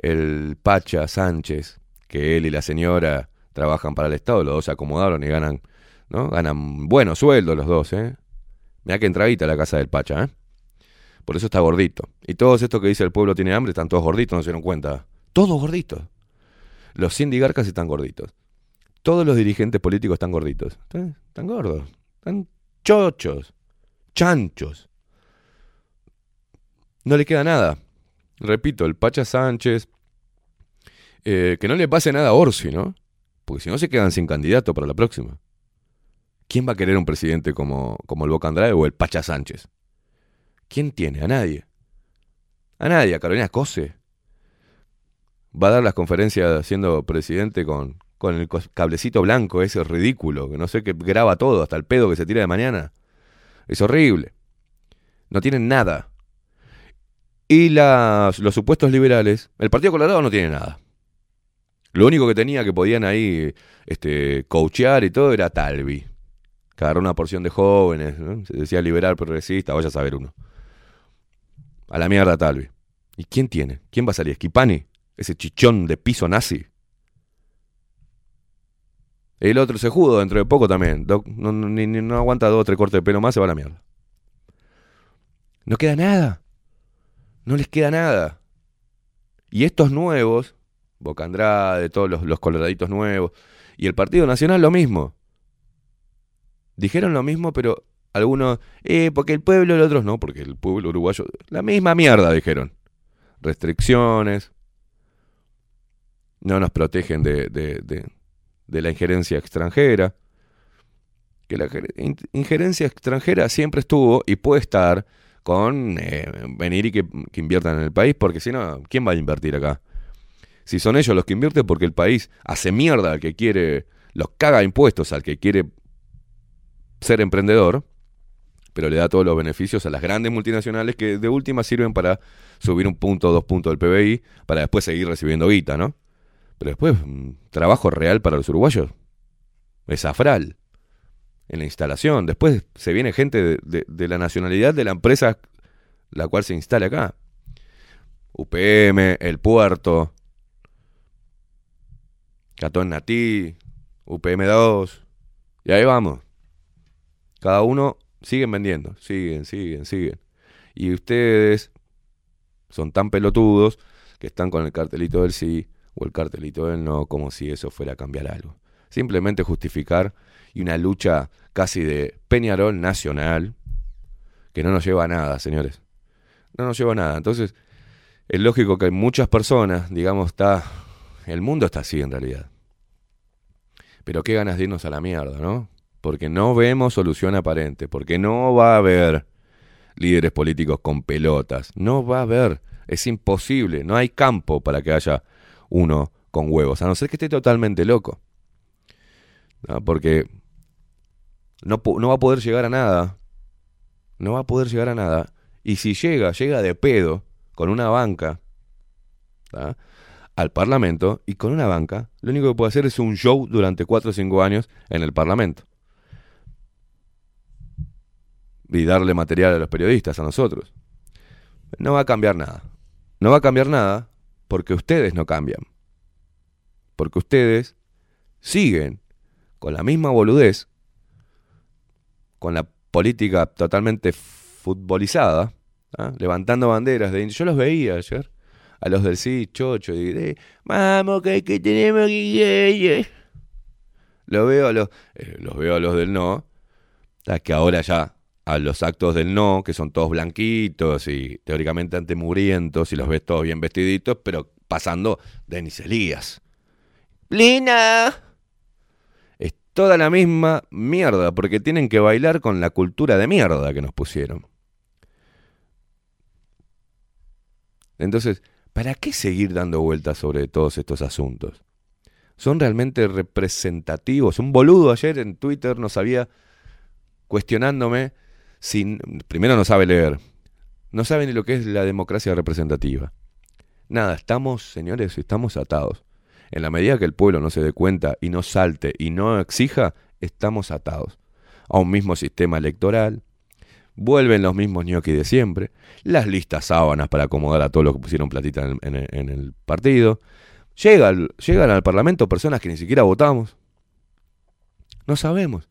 el Pacha Sánchez, que él y la señora trabajan para el Estado, los dos se acomodaron y ganan, ¿no? Ganan buenos sueldos los dos, ¿eh? Mirá que entradita la casa del Pacha, ¿eh? Por eso está gordito. Y todos estos que dice el pueblo tiene hambre están todos gorditos, no se dieron cuenta. Todos gorditos. Los sindigarcas están gorditos. Todos los dirigentes políticos están gorditos. Están, están gordos. Están chochos. Chanchos. No le queda nada. Repito, el Pacha Sánchez. eh, que no le pase nada a Orsi, ¿no? Porque si no se quedan sin candidato para la próxima. ¿Quién va a querer un presidente como, como el Boca Andrade o el Pacha Sánchez? ¿Quién tiene? A nadie. A nadie. A Carolina Cose. Va a dar las conferencias siendo presidente con, con el cablecito blanco ese ridículo, que no sé qué graba todo, hasta el pedo que se tira de mañana. Es horrible. No tienen nada. Y las- los supuestos liberales, el Partido Colorado no tiene nada. Lo único que tenía que podían ahí este, coachear y todo era Talvi. Que agarró una porción de jóvenes, se decía liberal progresista, vaya a saber uno. A la mierda Talvi. ¿Y quién tiene? ¿Quién va a salir? ¿Esquipani? Ese chichón de piso nazi. El otro se judo dentro de poco también. No, no- no aguanta dos o tres cortes de pelo más, se va a la mierda. No queda nada. No les queda nada. Y estos nuevos, Boca Andrade, todos los, los coloraditos nuevos, y el Partido Nacional lo mismo. Dijeron lo mismo, pero algunos, eh, porque el pueblo los otros no, porque el pueblo uruguayo, la misma mierda dijeron. Restricciones, no nos protegen de, de- de- la injerencia extranjera. Que la jer- in- injerencia extranjera siempre estuvo y puede estar con eh, venir y que, inviertan en el país, porque si no, ¿quién va a invertir acá? Si son ellos los que invierten, porque el país hace mierda al que quiere, los caga impuestos al que quiere ser emprendedor, pero le da todos los beneficios a las grandes multinacionales que de última sirven para subir un punto o dos puntos del PBI, para después seguir recibiendo guita, ¿no? Pero después, mm, trabajo real para los uruguayos. Es afral. En la instalación. Después se viene gente de, la nacionalidad de la empresa la cual se instala acá. UPM, El Puerto, Catón Natí, UPM2. Y ahí vamos. Cada uno siguen vendiendo. Siguen, siguen, siguen. Y ustedes son tan pelotudos que están con el cartelito del sí o el cartelito del no, como si eso fuera a cambiar algo. Simplemente justificar y una lucha casi de Peñarol nacional que no nos lleva a nada, señores. No nos lleva a nada. Entonces, es lógico que hay muchas personas, digamos, está. El mundo está así en realidad. Pero qué ganas de irnos a la mierda, ¿no? Porque no vemos solución aparente, porque no va a haber líderes políticos con pelotas, no va a haber, es imposible, no hay campo para que haya uno con huevos, a no ser que esté totalmente loco. Porque no, va a poder llegar a nada, no va a poder llegar a nada, y si llega, llega de pedo, con una banca, al Parlamento, y con una banca, lo único que puede hacer es un show durante 4 o 5 años en el Parlamento. Y darle material a los periodistas, a nosotros. No va a cambiar nada. No va a cambiar nada porque ustedes no cambian. Porque ustedes siguen con la misma boludez, con la política totalmente futbolizada, ¿ah? levantando banderas de yo los veía ayer a los del sí chocho y de vamos que, que tenemos que lo veo los eh, los veo a los del no. Que ahora ya a los actos del no que son todos blanquitos y teóricamente antemugrientos y los ves todos bien vestiditos pero pasando Denis Elías. Lina toda la misma mierda porque tienen que bailar con la cultura de mierda que nos pusieron entonces ¿Para qué seguir dando vueltas sobre todos estos asuntos? ¿Son realmente representativos? Un boludo ayer en Twitter nos había cuestionándome si primero no sabe leer, no sabe ni lo que es la democracia representativa. Nada, estamos, señores, estamos atados. En la medida que el pueblo no se dé cuenta y no salte y no exija, estamos atados. a un mismo sistema electoral, vuelven los mismos ñoquis de siempre, las listas sábanas para acomodar a todos los que pusieron platita en el, partido, Llega al- llegan al Parlamento personas que ni siquiera votamos, no sabemos.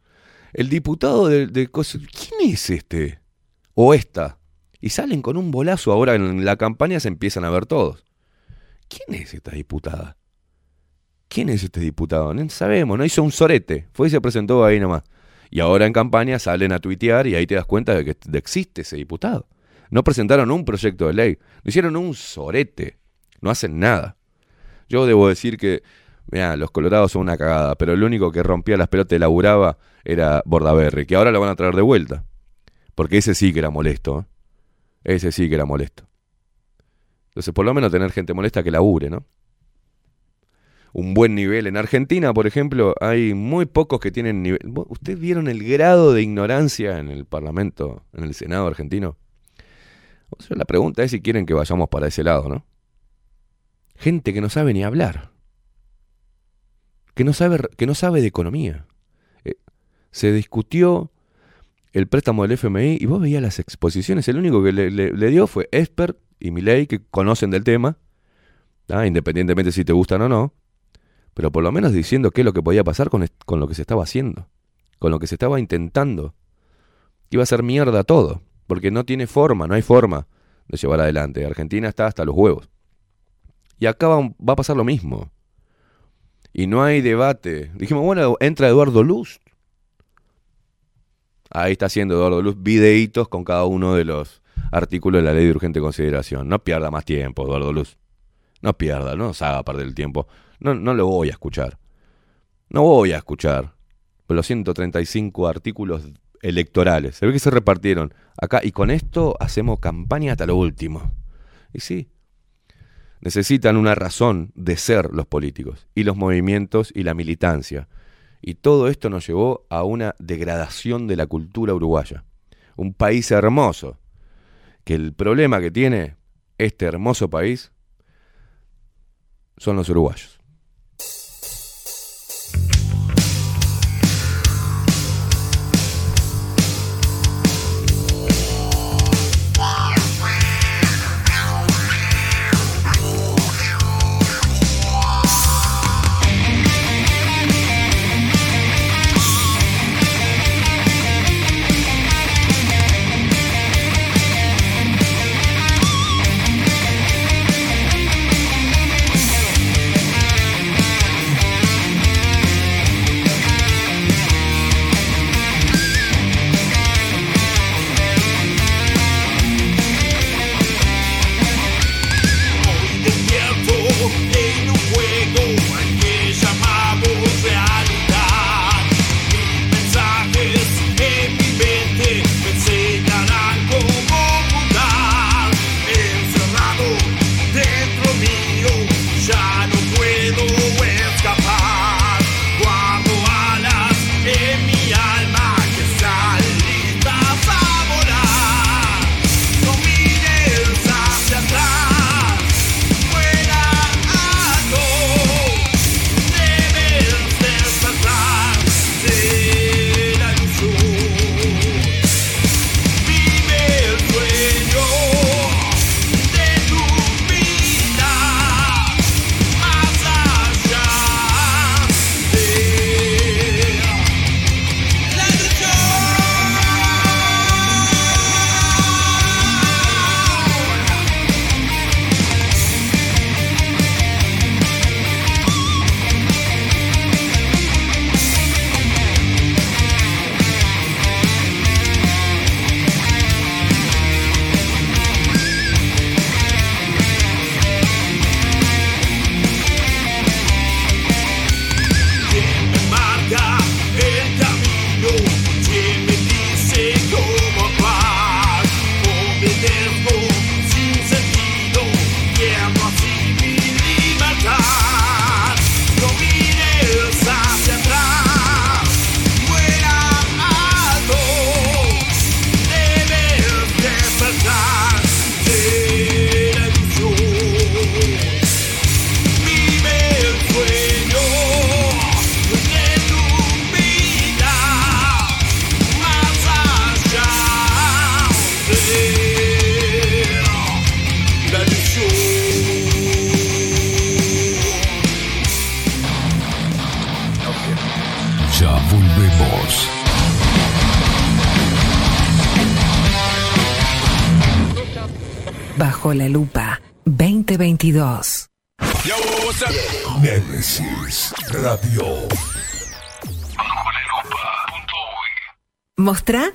El diputado de, de ¿quién es este? O esta. Y salen con un bolazo ahora en la campaña se empiezan a ver todos. ¿Quién es esta diputada? ¿Quién es este diputado? No sabemos, no hizo un sorete. Fue y se presentó ahí nomás. Y ahora en campaña salen a tuitear y ahí te das cuenta de que existe ese diputado. No presentaron un proyecto de ley. No hicieron un sorete. No hacen nada. Yo debo decir que, mira, los colorados son una cagada, pero el único que rompía las pelotas y laburaba era Bordaberry, que ahora lo van a traer de vuelta. Porque ese sí que era molesto. ¿eh? Ese sí que era molesto. Entonces, por lo menos tener gente molesta que labure, ¿no? Un buen nivel. En Argentina, por ejemplo, hay muy pocos que tienen nivel. ¿Vos- ¿Ustedes vieron el grado de ignorancia en el Parlamento, en el Senado argentino? La pregunta es si quieren que vayamos para ese lado, ¿no? Gente que no sabe ni hablar. Que no sabe, que no sabe de economía. Eh, se discutió el préstamo del FMI y vos veías las exposiciones. El único que le, dio fue Esper y Milei, que conocen del tema, independientemente si te gustan o no, pero por lo menos diciendo qué es lo que podía pasar con, con lo que se estaba haciendo, con lo que se estaba intentando. Iba a ser mierda todo, porque no tiene forma, no hay forma de llevar adelante. Argentina está hasta los huevos. Y acá va, va a pasar lo mismo. Y no hay debate. Dijimos, bueno, entra Eduardo Luz. Ahí está haciendo Eduardo Luz videitos con cada uno de los artículos de la ley de urgente consideración. No pierda más tiempo, Eduardo Luz. No pierda, no nos haga perder el tiempo. No, no lo voy a escuchar. No voy a escuchar. Los 135 artículos electorales. Se ve que se repartieron acá. Y con esto hacemos campaña hasta lo último. Y sí, necesitan una razón de ser los políticos y los movimientos y la militancia. Y todo esto nos llevó a una degradación de la cultura uruguaya. Un país hermoso, que el problema que tiene este hermoso país son los uruguayos.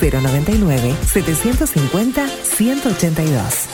099-750-182.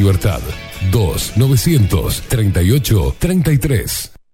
2900 3833.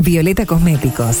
Violeta Cosméticos.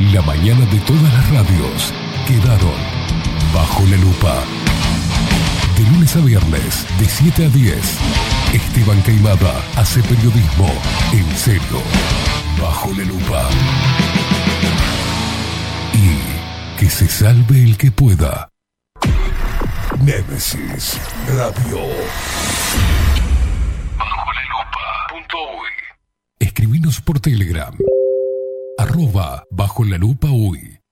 La mañana de todas las radios quedaron bajo la lupa. De lunes a viernes, de 7 a 10, Esteban Caimada hace periodismo en serio, bajo la lupa. Y que se salve el que pueda. Némesis Radio. Bajo la lupa. Escribinos por Telegram. Bajo la lupa uy.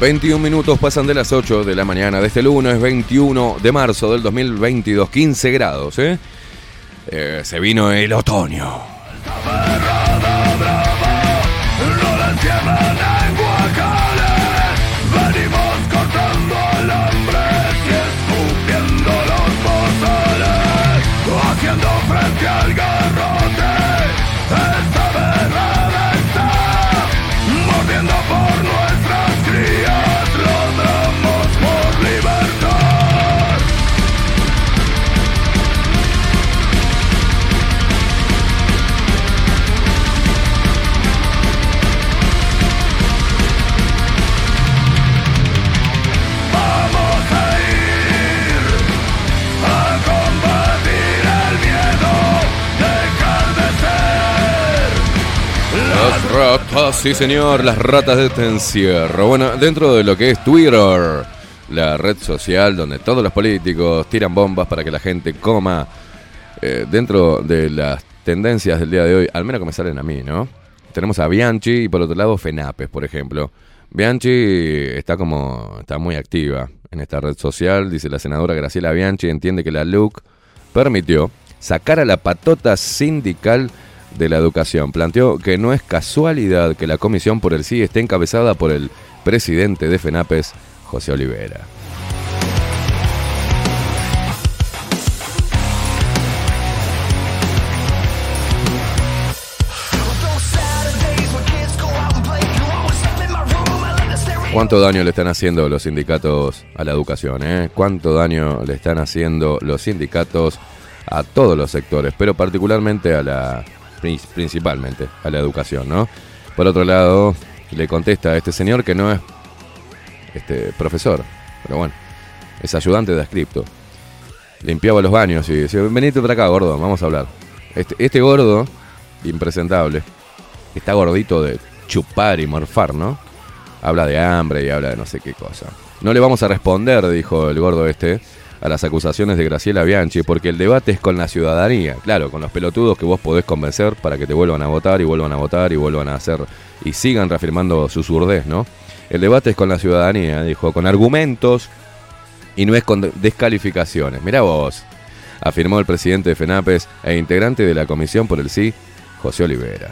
21 minutos pasan de las 8 de la mañana de este lunes 21 de marzo del 2022, 15 grados, ¿eh? Eh, se vino el otoño. Sí señor, las ratas de este encierro. Bueno, dentro de lo que es Twitter, la red social donde todos los políticos tiran bombas para que la gente coma, eh, dentro de las tendencias del día de hoy, al menos que me salen a mí, ¿no? Tenemos a Bianchi y por otro lado Fenapes, por ejemplo. Bianchi está como, está muy activa en esta red social, dice la senadora Graciela Bianchi, entiende que la LUC permitió sacar a la patota sindical de la educación. Planteó que no es casualidad que la comisión por el sí esté encabezada por el presidente de FENAPES, José Olivera. ¿Cuánto daño le están haciendo los sindicatos a la educación? Eh? ¿Cuánto daño le están haciendo los sindicatos a todos los sectores, pero particularmente a la, principalmente a la educación, ¿no? Por otro lado, le contesta a este señor que no es este profesor, pero bueno, es ayudante de ascripto. Limpiaba los baños y decía, venite para acá, gordo, vamos a hablar. Este, este gordo, impresentable, está gordito de chupar y morfar, ¿no? Habla de hambre y habla de no sé qué cosa. No le vamos a responder, dijo el gordo este, a las acusaciones de Graciela Bianchi, porque el debate es con la ciudadanía, claro, con los pelotudos que vos podés convencer para que te vuelvan a votar y vuelvan a votar y vuelvan a hacer y sigan reafirmando su surdez, ¿no? El debate es con la ciudadanía, dijo, con argumentos y no es con descalificaciones. Mirá vos, afirmó el presidente de FENAPES e integrante de la Comisión por el Sí, José Olivera.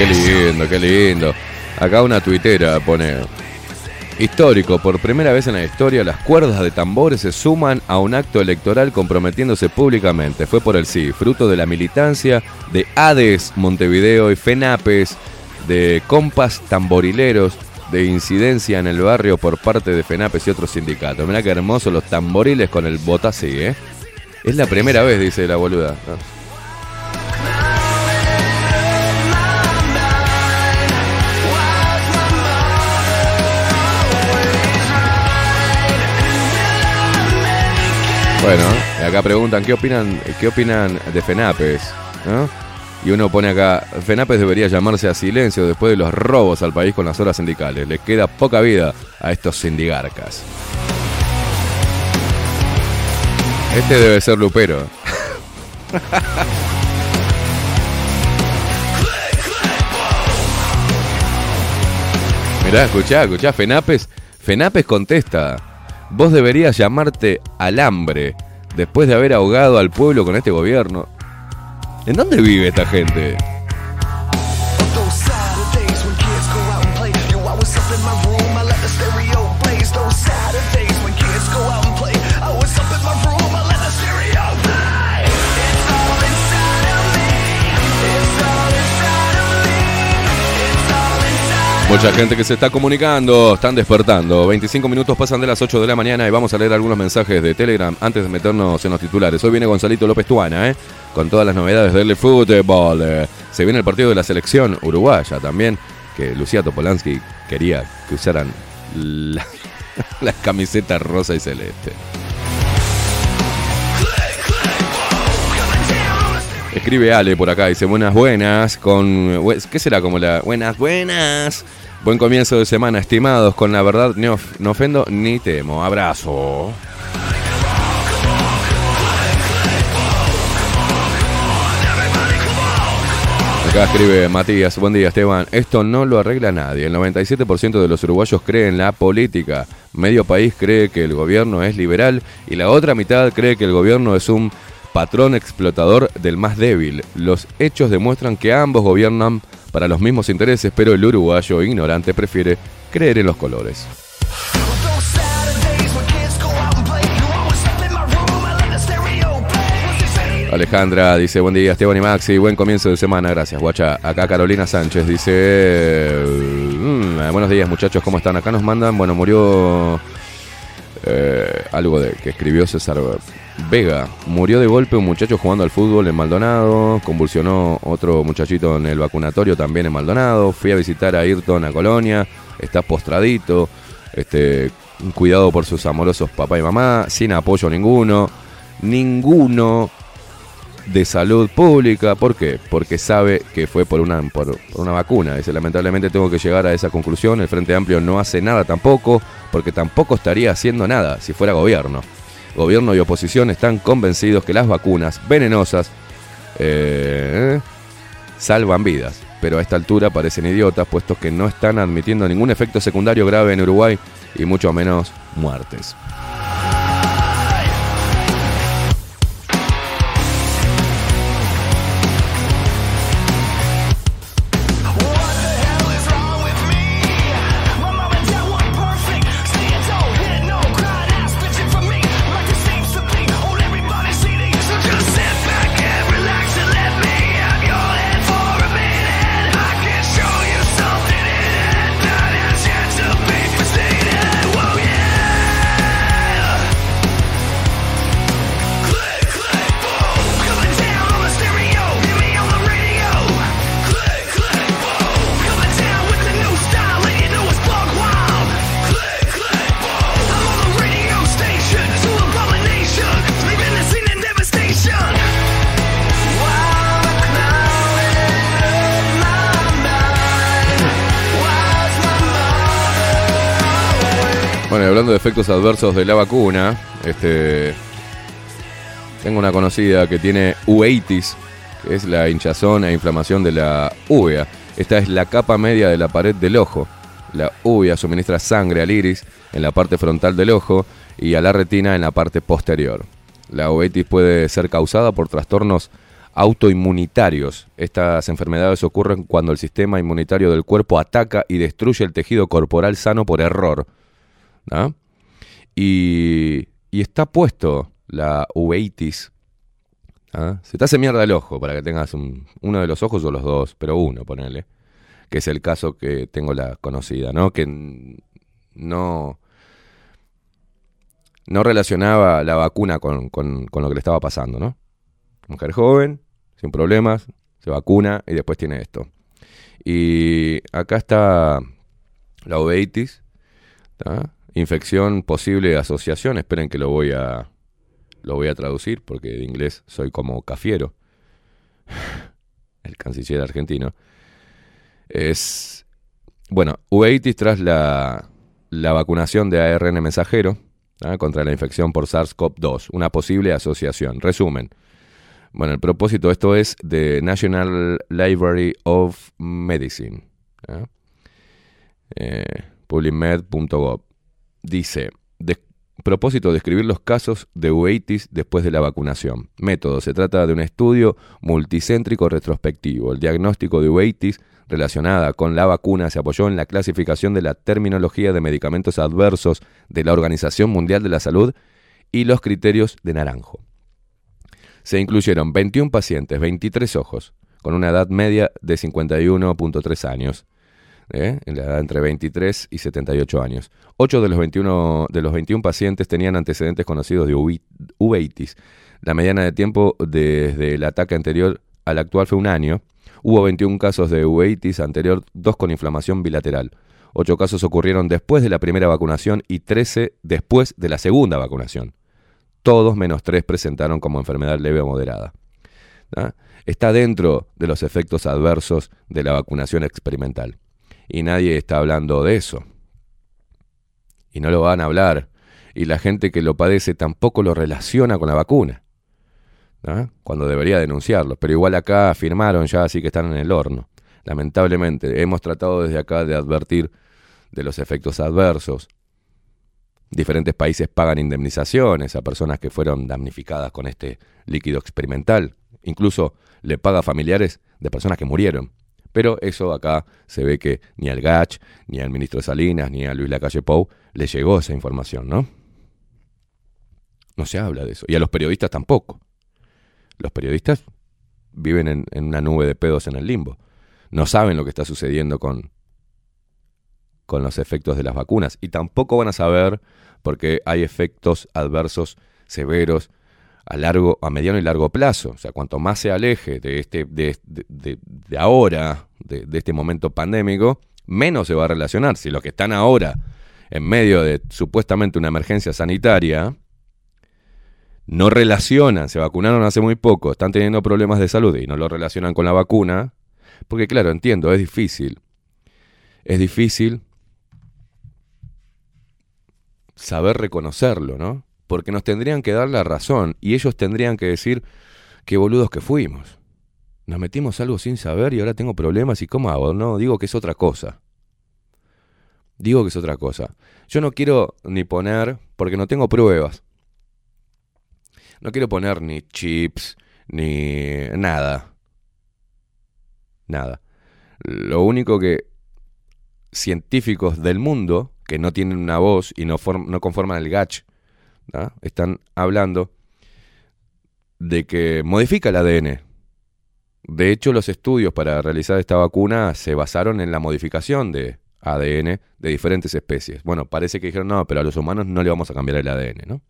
Qué lindo, qué lindo. Acá una tuitera pone. Histórico, por primera vez en la historia, las cuerdas de tambores se suman a un acto electoral comprometiéndose públicamente. Fue por el sí, fruto de la militancia de ADES Montevideo y FENAPES, de compas tamborileros, de incidencia en el barrio por parte de FENAPES y otros sindicatos. Mirá qué hermoso los tamboriles con el botasí, ¿eh? Es la primera vez, dice la boluda. Bueno, acá preguntan qué opinan, qué opinan de FENAPES, ¿no? Y uno pone acá, FENAPES debería llamarse a silencio después de los robos al país con las horas sindicales. Les queda poca vida a estos sindigarcas. Este debe ser Lupero. [LAUGHS] Mirá, escuchá, escuchá, FENAPES, FENAPES contesta. Vos deberías llamarte alambre después de haber ahogado al pueblo con este gobierno. ¿En dónde vive esta gente? Mucha gente que se está comunicando, están despertando. 25 minutos pasan de las 8 de la mañana y vamos a leer algunos mensajes de Telegram antes de meternos en los titulares. Hoy viene Gonzalito López Tuana, ¿eh? con todas las novedades del fútbol. Se viene el partido de la selección uruguaya también, que Lucía Topolansky quería que usaran la, [LAUGHS] la camiseta rosa y celeste. Escribe Ale por acá, dice buenas buenas, con... ¿Qué será como la... Buenas buenas. Buen comienzo de semana, estimados, con la verdad no, of- no ofendo ni temo. Abrazo. Acá escribe Matías, buen día Esteban, esto no lo arregla nadie, el 97% de los uruguayos cree en la política, medio país cree que el gobierno es liberal y la otra mitad cree que el gobierno es un patrón explotador del más débil. Los hechos demuestran que ambos gobiernan para los mismos intereses, pero el uruguayo ignorante prefiere creer en los colores. Alejandra dice, buen día Esteban y Maxi, buen comienzo de semana, gracias guacha. Acá Carolina Sánchez dice, mm, buenos días muchachos, ¿cómo están? Acá nos mandan, bueno, murió eh, algo de que escribió César Vega. Murió de golpe un muchacho jugando al fútbol en Maldonado, convulsionó otro muchachito en el vacunatorio también en Maldonado, fui a visitar a Ayrton a Colonia, está postradito, este, cuidado por sus amorosos papá y mamá, sin apoyo ninguno, ninguno de salud pública. ¿Por qué? Porque sabe que fue por una, por, por una vacuna. Dice, lamentablemente tengo que llegar a esa conclusión. El Frente Amplio no hace nada tampoco, porque tampoco estaría haciendo nada si fuera gobierno. Gobierno y oposición están convencidos que las vacunas venenosas eh, salvan vidas. Pero a esta altura parecen idiotas, puesto que no están admitiendo ningún efecto secundario grave en Uruguay y mucho menos muertes. Bueno, y hablando de efectos adversos de la vacuna, este, tengo una conocida que tiene uveitis, que es la hinchazón e inflamación de la uvea. Esta es la capa media de la pared del ojo. La uvea suministra sangre al iris en la parte frontal del ojo y a la retina en la parte posterior. La uveitis puede ser causada por trastornos autoinmunitarios. Estas enfermedades ocurren cuando el sistema inmunitario del cuerpo ataca y destruye el tejido corporal sano por error. ¿Ah? Y, está puesto la uveitis. Se te hace mierda el ojo para que tengas un- uno de los ojos o los dos, pero uno, ponele. Que es el caso que tengo la conocida, ¿no? Que no, no relacionaba la vacuna con, con- lo que le estaba pasando, ¿no? Mujer joven, sin problemas, se vacuna y después tiene esto. Y acá está la uveitis, ¿tá? Infección posible asociación. Esperen que lo voy a lo voy a traducir porque de inglés soy como Cafiero, [SIGHS] el canciller argentino. Es bueno, uveitis tras la, la vacunación de ARN mensajero ¿tá? contra la infección por SARS-CoV-2, una posible asociación. Resumen. Bueno, el propósito de esto es de National Library of Medicine. ¿tá? Eh, publimed.gov. Dice, de, propósito describir los casos de uveitis después de la vacunación. Método, se trata de un estudio multicéntrico retrospectivo. El diagnóstico de uveitis relacionada con la vacuna se apoyó en la clasificación de la terminología de medicamentos adversos de la Organización Mundial de la Salud y los criterios de Naranjo. Se incluyeron 21 pacientes, 23 ojos, con una edad media de 51.3 años, ¿eh? en la edad entre 23 y 78 años. 8 de los 21, de los 21 pacientes tenían antecedentes conocidos de uveitis. La mediana de tiempo desde el ataque anterior al actual fue un año. Hubo 21 casos de uveitis anterior, dos con inflamación bilateral. 8 casos ocurrieron después de la primera vacunación y 13 después de la segunda vacunación. Todos menos 3 presentaron como enfermedad leve o moderada. ¿tá? Está dentro de los efectos adversos de la vacunación experimental y nadie está hablando de eso. Y no lo van a hablar. Y la gente que lo padece tampoco lo relaciona con la vacuna. cuando debería denunciarlos. Pero igual acá firmaron ya, así que están en el horno. Lamentablemente, hemos tratado desde acá de advertir de los efectos adversos. Diferentes países pagan indemnizaciones a personas que fueron damnificadas con este líquido experimental. Incluso le paga a familiares de personas que murieron. Pero eso acá se ve que ni al Gach, ni al ministro Salinas, ni a Luis Lacalle Pou le llegó esa información, ¿no? No se habla de eso. Y a los periodistas tampoco. Los periodistas viven en, en una nube de pedos en el limbo. No saben lo que está sucediendo con, con los efectos de las vacunas. Y tampoco van a saber porque hay efectos adversos severos a largo, a mediano y largo plazo. O sea, cuanto más se aleje de este, de, de- de- ahora, de, de este momento pandémico, menos se va a relacionar. Si los que están ahora en medio de supuestamente una emergencia sanitaria no relacionan, se vacunaron hace muy poco, están teniendo problemas de salud y no lo relacionan con la vacuna, porque claro, entiendo, es difícil. Es difícil saber reconocerlo, ¿no? Porque nos tendrían que dar la razón y ellos tendrían que decir qué boludos que fuimos. Nos metimos algo sin saber y ahora tengo problemas y ¿cómo hago? No, digo que es otra cosa. Digo que es otra cosa. Yo no quiero ni poner, porque no tengo pruebas. No quiero poner ni chips, ni nada. Nada. Lo único que científicos del mundo, que no tienen una voz y no, no conforman el GACH, están hablando de que modifica el ADN. De hecho, los estudios para realizar esta vacuna se basaron en la modificación de ADN de diferentes especies. Bueno, parece que dijeron, no, pero a los humanos no le vamos a cambiar el ADN, ¿no?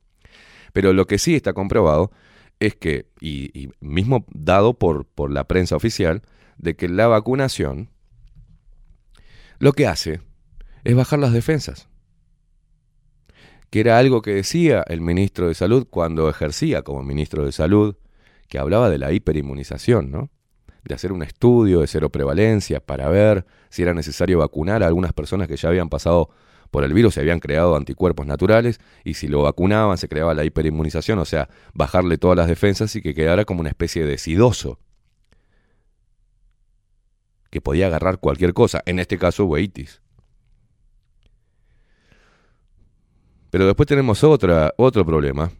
Pero lo que sí está comprobado es que, y, y mismo dado por, por la prensa oficial, de que la vacunación lo que hace es bajar las defensas. Que era algo que decía el ministro de Salud cuando ejercía como ministro de Salud, que hablaba de la hiperinmunización, ¿no? De hacer un estudio de cero prevalencia para ver si era necesario vacunar a algunas personas que ya habían pasado por el virus, se habían creado anticuerpos naturales, y si lo vacunaban se creaba la hiperinmunización, o sea, bajarle todas las defensas y que quedara como una especie de sidoso que podía agarrar cualquier cosa, en este caso Weitis. Pero después tenemos otra, otro problema.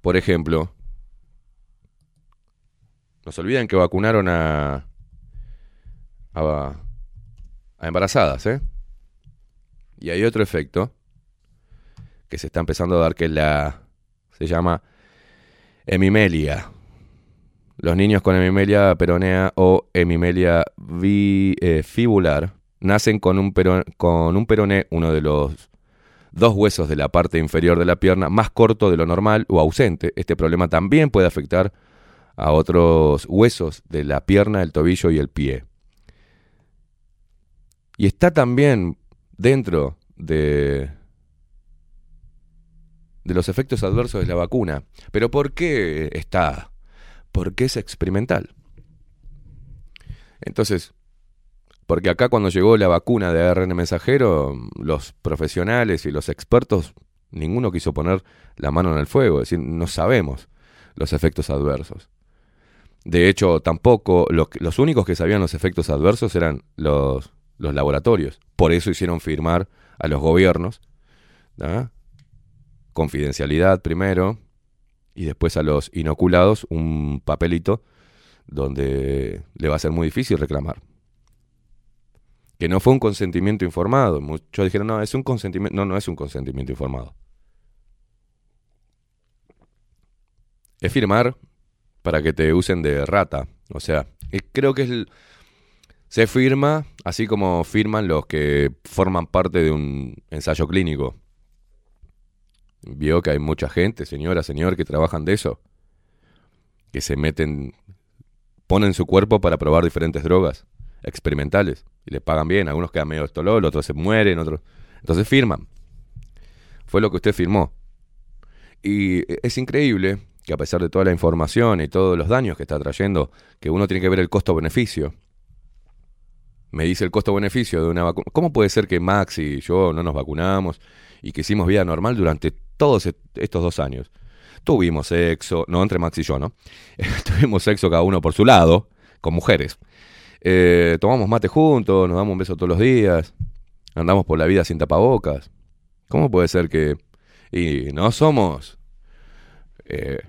Por ejemplo, nos olvidan que vacunaron a, a, a embarazadas, ¿eh? Y hay otro efecto que se está empezando a dar que es la se llama hemimelia. Los niños con hemimelia peronea o hemimelia eh, fibular nacen con un, pero- con un peroné, uno de los dos huesos de la parte inferior de la pierna, más corto de lo normal o ausente. Este problema también puede afectar a otros huesos de la pierna, el tobillo y el pie. Y está también dentro de, de los efectos adversos de la vacuna. Pero ¿por qué está? Porque es experimental. Entonces, porque acá cuando llegó la vacuna de ARN mensajero, los profesionales y los expertos, ninguno quiso poner la mano en el fuego, es decir, no sabemos los efectos adversos. De hecho, tampoco los, únicos que sabían los efectos adversos eran los, laboratorios. Por eso hicieron firmar a los gobiernos, ¿ah? confidencialidad primero, y después a los inoculados un papelito donde le va a ser muy difícil reclamar. Que no fue un consentimiento informado. Muchos dijeron, no, es un consentimiento. No, no es un consentimiento informado. Es firmar para que te usen de rata. O sea, creo que es se firma así como firman los que forman parte de un ensayo clínico. Vio que hay mucha gente, señora, señor, que trabajan de eso. Que se meten, ponen su cuerpo para probar diferentes drogas experimentales. Y le pagan bien. Algunos quedan medio estolol, otros se mueren, otros. Entonces firman. Fue lo que usted firmó. Y es increíble que a pesar de toda la información y todos los daños que está trayendo, que uno tiene que ver el costo-beneficio. Me dice el costo-beneficio de una vacuna. ¿Cómo puede ser que Max y yo no nos vacunamos y que hicimos vida normal durante todos est- estos dos años? Tuvimos sexo, no entre Max y yo, ¿no? [LAUGHS] Tuvimos sexo cada uno por su lado, con mujeres. Eh, tomamos mate juntos, nos damos un beso todos los días, andamos por la vida sin tapabocas. ¿Cómo puede ser que... Y no somos eh,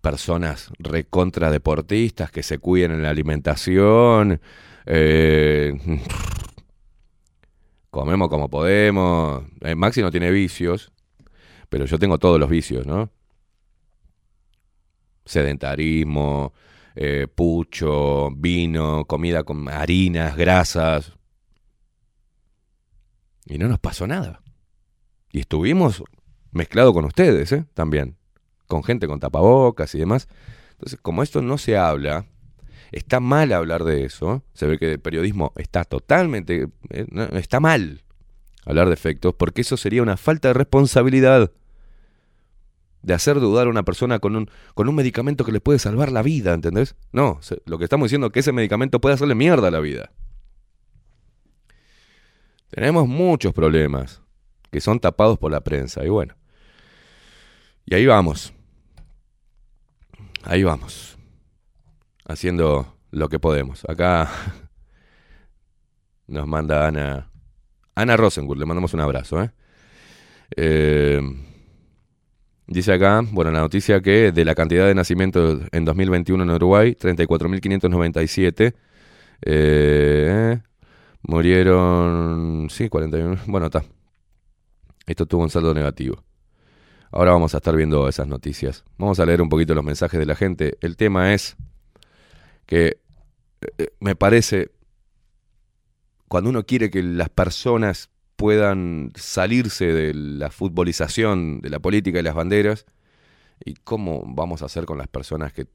personas recontra deportistas que se cuiden en la alimentación. eh, comemos como podemos. Maxi no tiene vicios, pero yo tengo todos los vicios, ¿no? Sedentarismo, eh, pucho, vino, comida con harinas, grasas. Y no nos pasó nada. Y estuvimos mezclados con ustedes, ¿eh? También. Con gente con tapabocas y demás. Entonces, como esto no se habla, está mal hablar de eso. Se ve que el periodismo está totalmente. eh, está mal hablar de efectos, porque eso sería una falta de responsabilidad de hacer dudar a una persona con un, con un medicamento que le puede salvar la vida, ¿entendés? No, lo que estamos diciendo es que ese medicamento puede hacerle mierda a la vida. Tenemos muchos problemas que son tapados por la prensa, y bueno. Y ahí vamos. Ahí vamos. Haciendo lo que podemos. Acá [LAUGHS] nos manda Ana. Ana Rosenwood, le mandamos un abrazo, ¿eh? Eh, Dice acá, bueno, la noticia que de la cantidad de nacimientos en 2021 en Uruguay, 34.597. Eh, murieron, sí, 41. Bueno, está. Esto tuvo un saldo negativo. Ahora vamos a estar viendo esas noticias. Vamos a leer un poquito los mensajes de la gente. El tema es que eh, me parece, cuando uno quiere que las personas puedan salirse de la futbolización de la política y las banderas, y cómo vamos a hacer con las personas que,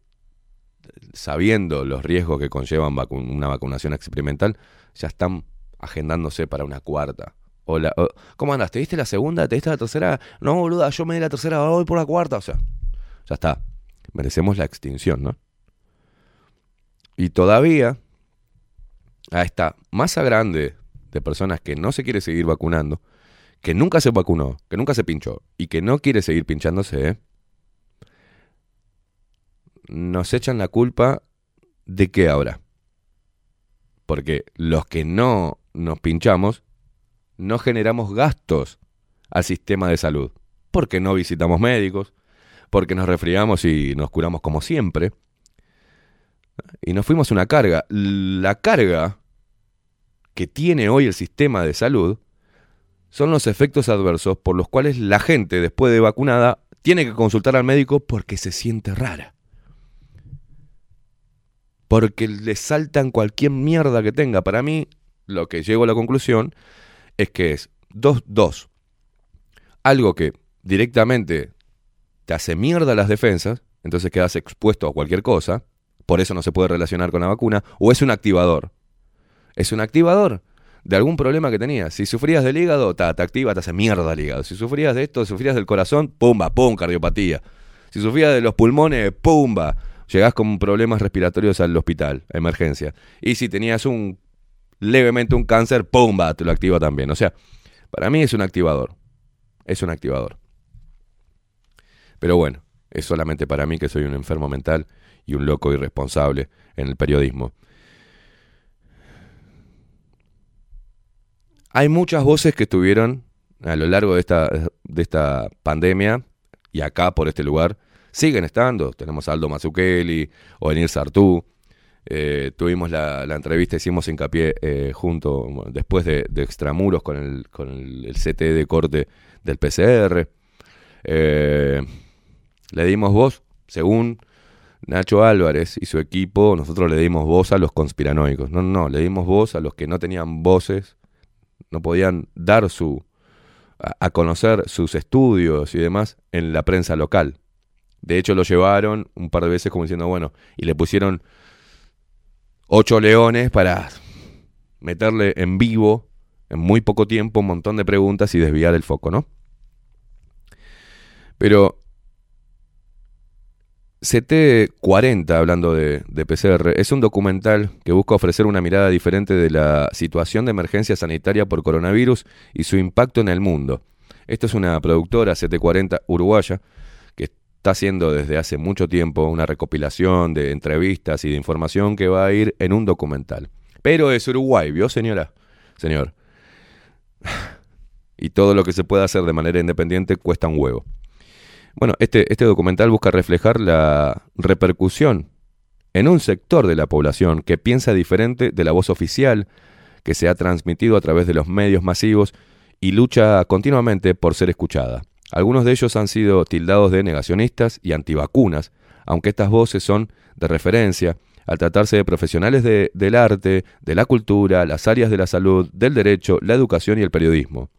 sabiendo los riesgos que conllevan una vacunación experimental, ya están agendándose para una cuarta. Hola, oh, ¿cómo andas? ¿Te diste la segunda? ¿Te diste la tercera? No, boluda, yo me di la tercera, voy por la cuarta. O sea, ya está. Merecemos la extinción, ¿no? Y todavía, a esta masa grande de personas que no se quiere seguir vacunando, que nunca se vacunó, que nunca se pinchó y que no quiere seguir pinchándose, nos echan la culpa de qué ahora. Porque los que no nos pinchamos, no generamos gastos al sistema de salud. Porque no visitamos médicos, porque nos resfriamos y nos curamos como siempre. Y nos fuimos una carga. La carga que tiene hoy el sistema de salud son los efectos adversos por los cuales la gente después de vacunada tiene que consultar al médico porque se siente rara. Porque le saltan cualquier mierda que tenga. Para mí, lo que llego a la conclusión es que es dos, dos. Algo que directamente te hace mierda las defensas, entonces quedas expuesto a cualquier cosa, por eso no se puede relacionar con la vacuna, o es un activador. Es un activador de algún problema que tenías. Si sufrías del hígado, te activa, te hace mierda el hígado. Si sufrías de esto, sufrías del corazón, pumba, pum, cardiopatía. Si sufrías de los pulmones, pumba, llegás con problemas respiratorios al hospital, emergencia. Y si tenías un levemente un cáncer, pumba, te lo activa también. O sea, para mí es un activador. Es un activador. Pero bueno, es solamente para mí que soy un enfermo mental y un loco irresponsable en el periodismo. Hay muchas voces que estuvieron a lo largo de esta, de esta pandemia y acá por este lugar siguen estando. Tenemos a Aldo Mazzucchelli, Ovenir Sartú. Eh, tuvimos la, entrevista, hicimos hincapié eh, junto, después de, de Extramuros con el, con el, el CT de corte del PCR. Eh, le dimos voz, según Nacho Álvarez y su equipo, nosotros le dimos voz a los conspiranoicos. No, no, le dimos voz a los que no tenían voces, no podían dar su a, conocer sus estudios y demás en la prensa local. De hecho, lo llevaron un par de veces como diciendo, bueno, y le pusieron ocho leones para meterle en vivo, en muy poco tiempo, un montón de preguntas y desviar el foco, ¿no? Pero CT40, hablando de, PCR, es un documental que busca ofrecer una mirada diferente de la situación de emergencia sanitaria por coronavirus y su impacto en el mundo. Esto es una productora CT40 uruguaya que está haciendo desde hace mucho tiempo una recopilación de entrevistas y de información que va a ir en un documental. Pero es Uruguay, ¿vio, señora? Señor. [SIGHS] Y todo lo que se pueda hacer de manera independiente cuesta un huevo. Bueno, este, este documental busca reflejar la repercusión en un sector de la población que piensa diferente de la voz oficial que se ha transmitido a través de los medios masivos y lucha continuamente por ser escuchada. Algunos de ellos han sido tildados de negacionistas y antivacunas, aunque estas voces son de referencia al tratarse de profesionales de- del arte, de la cultura, las áreas de la salud, del derecho, la educación y el periodismo.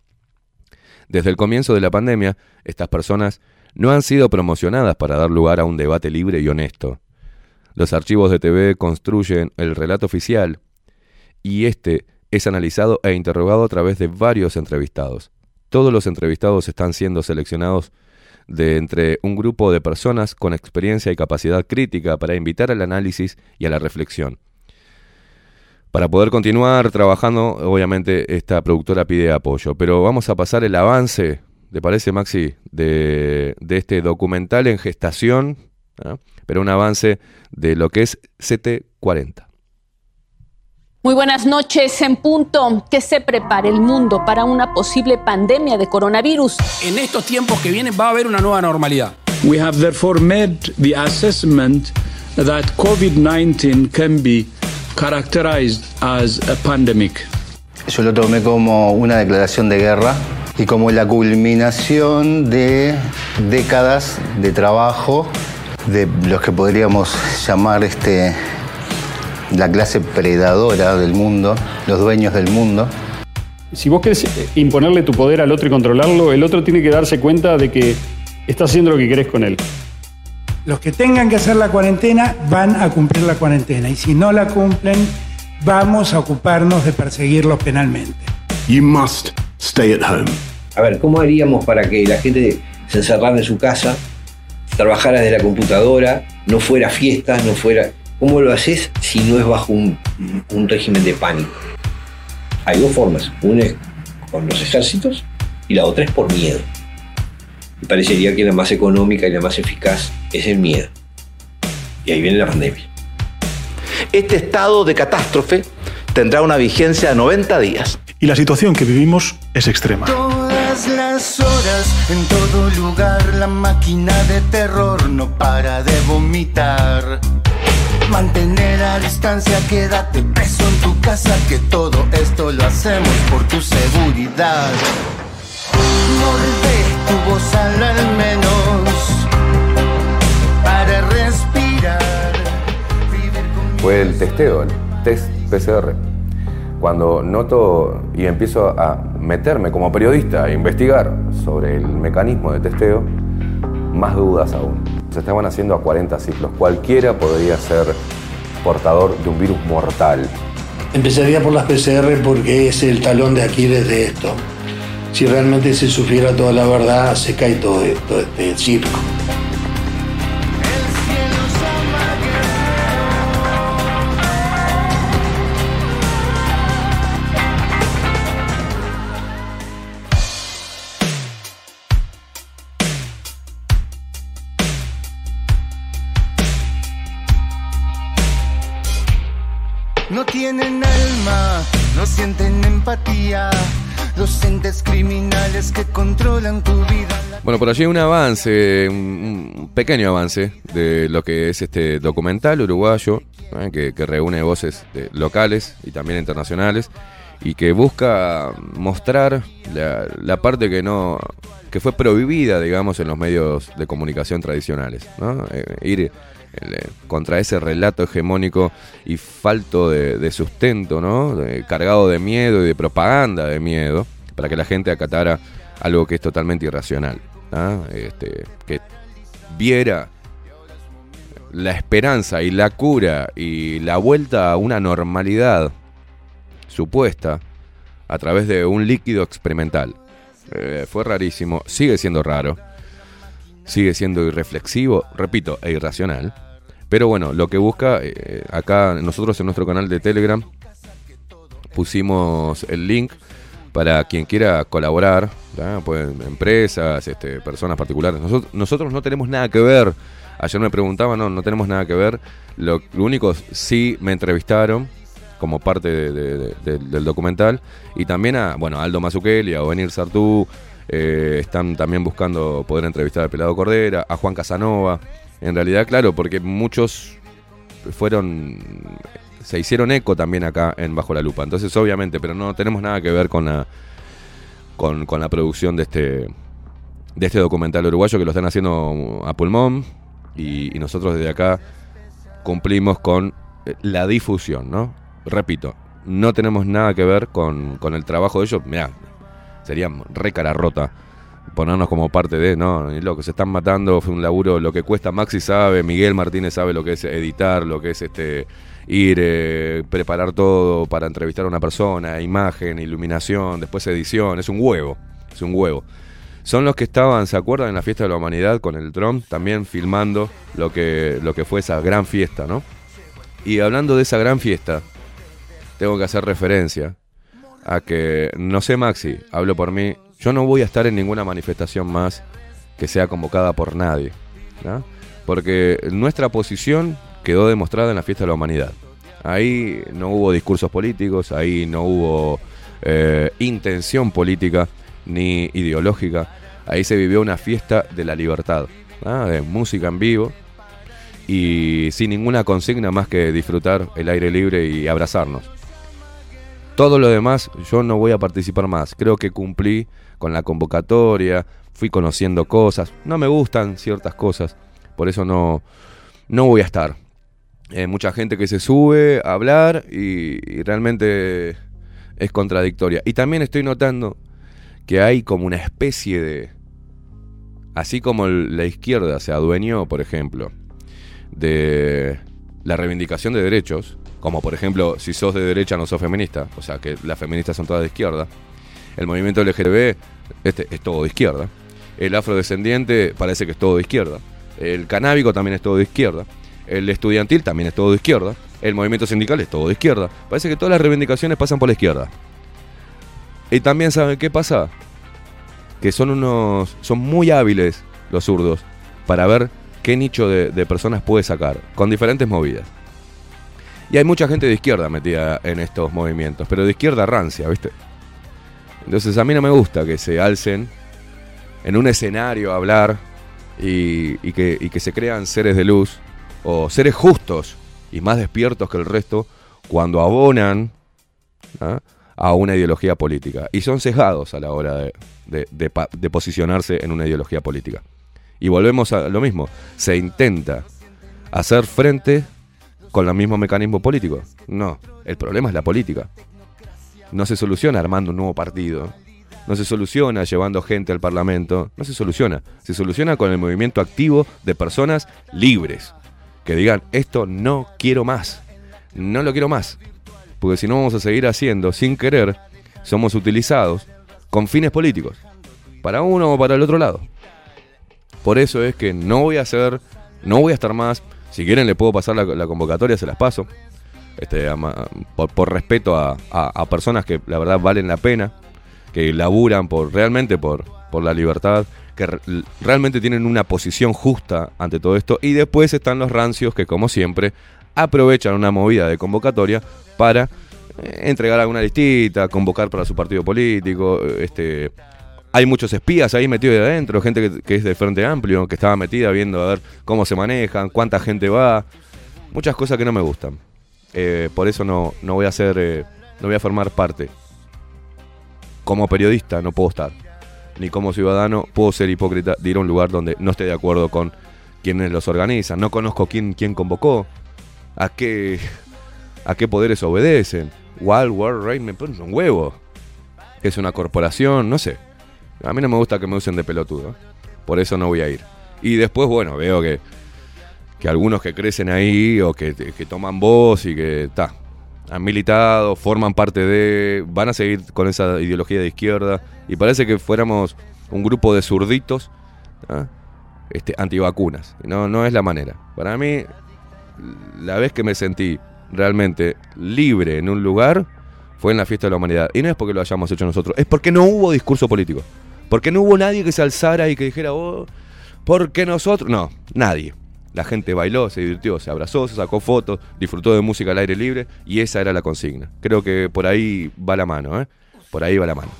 Desde el comienzo de la pandemia, estas personas no han sido promocionadas para dar lugar a un debate libre y honesto. Los archivos de TV construyen el relato oficial y este es analizado e interrogado a través de varios entrevistados. Todos los entrevistados están siendo seleccionados de entre un grupo de personas con experiencia y capacidad crítica para invitar al análisis y a la reflexión. Para poder continuar trabajando, obviamente esta productora pide apoyo, pero vamos a pasar el avance, ¿te parece Maxi? De, de este documental en gestación, ¿ah? pero un avance de lo que es CT40. Muy buenas noches en punto. Que se prepare el mundo para una posible pandemia de coronavirus. En estos tiempos que vienen va a haber una nueva normalidad. We have therefore made the assessment that COVID 19 can be characterized as a pandemic. Yo lo tomé como una declaración de guerra y como la culminación de décadas de trabajo de los que podríamos llamar este, la clase predadora del mundo, los dueños del mundo. Si vos querés eh, imponerle tu poder al otro y controlarlo, el otro tiene que darse cuenta de que estás haciendo lo que querés con él. Los que tengan que hacer la cuarentena van a cumplir la cuarentena y si no la cumplen, vamos a ocuparnos de perseguirlos penalmente. You must stay at home. A ver, ¿cómo haríamos para que la gente se encerrara en su casa, trabajara desde la computadora, no fuera fiesta, no fuera... ¿Cómo lo haces si no es bajo un, un régimen de pánico? Hay dos formas. Una es con los ejércitos y la otra es por miedo. Me parecería que la más económica y la más eficaz es el miedo. Y ahí viene la pandemia. Este estado de catástrofe tendrá una vigencia de 90 días. Y la situación que vivimos es extrema. Todas las horas, en todo lugar, la máquina de terror no para de vomitar. Mantener a distancia, quédate preso en tu casa, que todo esto lo hacemos por tu seguridad. Morde tu voz al al menos para respirar. Fue el testeo, el test PCR. Cuando noto y empiezo a meterme como periodista a investigar sobre el mecanismo de testeo, más dudas aún. Se estaban haciendo a 40 ciclos. Cualquiera podría ser portador de un virus mortal. Empezaría por las PCR porque es el talón de Aquiles de esto. Si realmente se sufriera toda la verdad, se cae todo esto, este circo. Empatía. Los entes criminales que controlan tu vida. Bueno, por allí un avance, un, pequeño avance de lo que es este documental uruguayo, ¿eh? que, reúne voces de- locales y también internacionales, y que busca mostrar la, la parte que no que fue prohibida, digamos, en los medios de comunicación tradicionales. Eh, ir eh, contra ese relato hegemónico y falto de, sustento, ¿no? Cargado de miedo y de propaganda de miedo, para que la gente acatara algo que es totalmente irracional, ¿ah? Este, que viera la esperanza y la cura y la vuelta a una normalidad supuesta a través de un líquido experimental. Eh, fue rarísimo, sigue siendo raro, sigue siendo irreflexivo, repito, e irracional. Pero bueno, lo que busca, eh, acá nosotros en nuestro canal de Telegram pusimos el link para quien quiera colaborar. Pueden- empresas, este, personas particulares. Nosotros, nosotros no tenemos nada que ver. Ayer me preguntaban, no, no tenemos nada que ver. Lo, lo único, sí me entrevistaron como parte de- de- de- del- documental. Y también a, bueno, Aldo Mazzucchelli, a Ovenir Sartú. Eh, están también buscando poder entrevistar a Pelado Cordera, a Juan Casanova. En realidad, claro, porque muchos fueron se hicieron eco también acá en Bajo la Lupa. Entonces, obviamente, pero no tenemos nada que ver con la con, la producción de este de este documental uruguayo que lo están haciendo a pulmón y, y nosotros desde acá cumplimos con eh, la difusión, ¿no? Repito, no tenemos nada que ver con, con el trabajo de ellos. Mirá, sería re cara rota ponernos como parte de, no, loco, se están matando, fue un laburo, lo que cuesta Maxi sabe, Miguel Martínez sabe lo que es editar, lo que es este ir, eh, preparar todo para entrevistar a una persona, imagen, iluminación, después edición, es un huevo, es un huevo. Son los que estaban, ¿se acuerdan? En la fiesta de la humanidad con el Trump, también filmando lo que, lo que fue esa gran fiesta, ¿no? Y hablando de esa gran fiesta, tengo que hacer referencia a que, no sé Maxi, hablo por mí, yo no voy a estar en ninguna manifestación más que sea convocada por nadie, ¿no? Porque nuestra posición quedó demostrada en la fiesta de la humanidad. Ahí no hubo discursos políticos, ahí no hubo eh, intención política ni ideológica, ahí se vivió una fiesta de la libertad, de música en vivo y sin ninguna consigna más que disfrutar el aire libre y abrazarnos. Todo lo demás yo no voy a participar más. Creo que cumplí con la convocatoria, fui conociendo cosas. No me gustan ciertas cosas, por eso no, no voy a estar. Eh, mucha gente que se sube a hablar y, y realmente es contradictoria. Y también estoy notando que hay como una especie de... Así como la izquierda se adueñó, por ejemplo, de la reivindicación de derechos, como por ejemplo, si sos de derecha no sos feminista, o sea que las feministas son todas de izquierda, el movimiento LGTB este, es todo de izquierda, el afrodescendiente parece que es todo de izquierda, el canábico también es todo de izquierda, el estudiantil también es todo de izquierda, el movimiento sindical es todo de izquierda, parece que todas las reivindicaciones pasan por la izquierda. Y también saben qué pasa, que son unos, son muy hábiles los zurdos para ver qué nicho de, de personas puede sacar, con diferentes movidas. Y hay mucha gente de izquierda metida en estos movimientos, pero de izquierda rancia, ¿viste? Entonces a mí no me gusta que se alcen en un escenario a hablar y, y que, se crean seres de luz o seres justos y más despiertos que el resto cuando abonan ¿ah? a una ideología política. Y son sesgados a la hora de, de- de posicionarse en una ideología política. Y volvemos a lo mismo. Se intenta hacer frente con el mismo mecanismo político. No, el problema es la política. No se soluciona armando un nuevo partido. No se soluciona llevando gente al Parlamento. No se soluciona. Se soluciona con el movimiento activo de personas libres. Que digan, esto no quiero más. No lo quiero más. Porque si no vamos a seguir haciendo, sin querer, somos utilizados con fines políticos. Para uno o para el otro lado. Por eso es que no voy a hacer, no voy a estar más. Si quieren le puedo pasar la, convocatoria, se las paso. Este, por, por respeto a, a- personas que la verdad valen la pena, que laburan por realmente por, por la libertad, que re- realmente tienen una posición justa ante todo esto. Y después están los rancios que, como siempre, aprovechan una movida de convocatoria para eh, entregar alguna listita, convocar para su partido político, este hay muchos espías ahí metidos de adentro, gente que, es de Frente Amplio, que estaba metida viendo a ver cómo se manejan, cuánta gente va, muchas cosas que no me gustan. Eh, por eso no, no voy a ser, eh, no voy a formar parte. Como periodista no puedo estar, ni como ciudadano puedo ser hipócrita de ir a un lugar donde no esté de acuerdo con quienes los organizan, no conozco quién, quién convocó, a qué, a qué poderes obedecen. Wild World Rain me ponen un huevo. Es una corporación, no sé. A mí no me gusta que me usen de pelotudo. Por eso no voy a ir. Y después, bueno, veo que, que algunos que crecen ahí o que, que toman voz y que está han militado, forman parte de, van a seguir con esa ideología de izquierda y parece que fuéramos un grupo de zurditos ¿ah? este, antivacunas. No, no es la manera. Para mí, la vez que me sentí realmente libre en un lugar fue en la fiesta de la humanidad. Y no es porque lo hayamos hecho nosotros, es porque no hubo discurso político. Porque no hubo nadie que se alzara y que dijera, oh, porque nosotros. No, nadie. La gente bailó, se divirtió, se abrazó, se sacó fotos, disfrutó de música al aire libre y esa era la consigna. Creo que por ahí va la mano, ¿eh? Por ahí va la mano.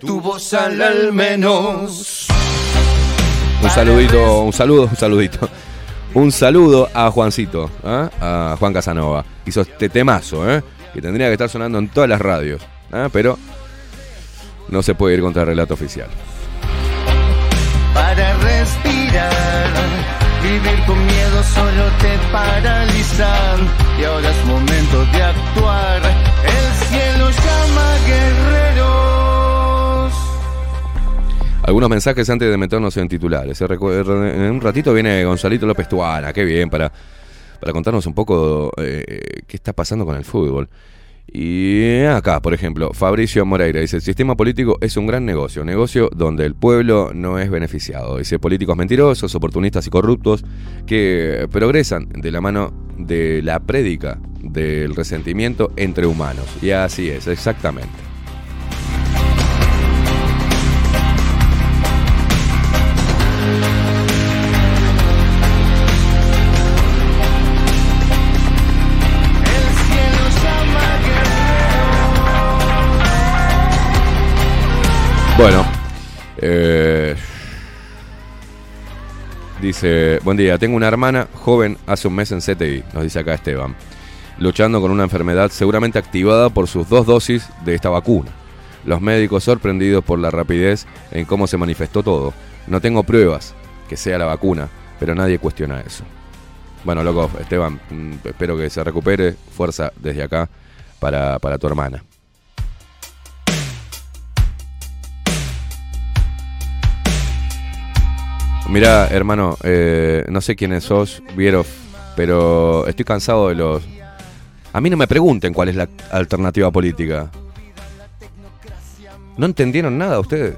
Tu voz al menos. Un saludito, un saludo, un saludito. Un saludo a Juancito, ¿ah? a Juan Casanova. Hizo este temazo, ¿eh? que tendría que estar sonando en todas las radios. ¿ah? Pero no se puede ir contra el relato oficial. Para respirar. Vivir con miedo solo te paralizan. Y ahora es momento de actuar. El cielo llama guerreros. Algunos mensajes antes de meternos en titulares. En un ratito viene Gonzalito López Tuana, qué bien, para, para contarnos un poco eh, qué está pasando con el fútbol. Y acá, por ejemplo, Fabricio Moreira dice, el sistema político es un gran negocio, negocio donde el pueblo no es beneficiado. Dice, políticos mentirosos, oportunistas y corruptos que progresan de la mano de la prédica del resentimiento entre humanos. Y así es, exactamente. Bueno, eh, dice, buen día, tengo una hermana joven hace un mes en CTI, nos dice acá Esteban, luchando con una enfermedad seguramente activada por sus dos dosis de esta vacuna. Los médicos sorprendidos por la rapidez en cómo se manifestó todo. No tengo pruebas que sea la vacuna, pero nadie cuestiona eso. Bueno, loco, Esteban, mm, espero que se recupere. Fuerza desde acá para, para tu hermana. Mira, hermano, eh, no sé quiénes sos, Vierov, pero estoy cansado de los... A mí no me pregunten cuál es la alternativa política. ¿No entendieron nada ustedes?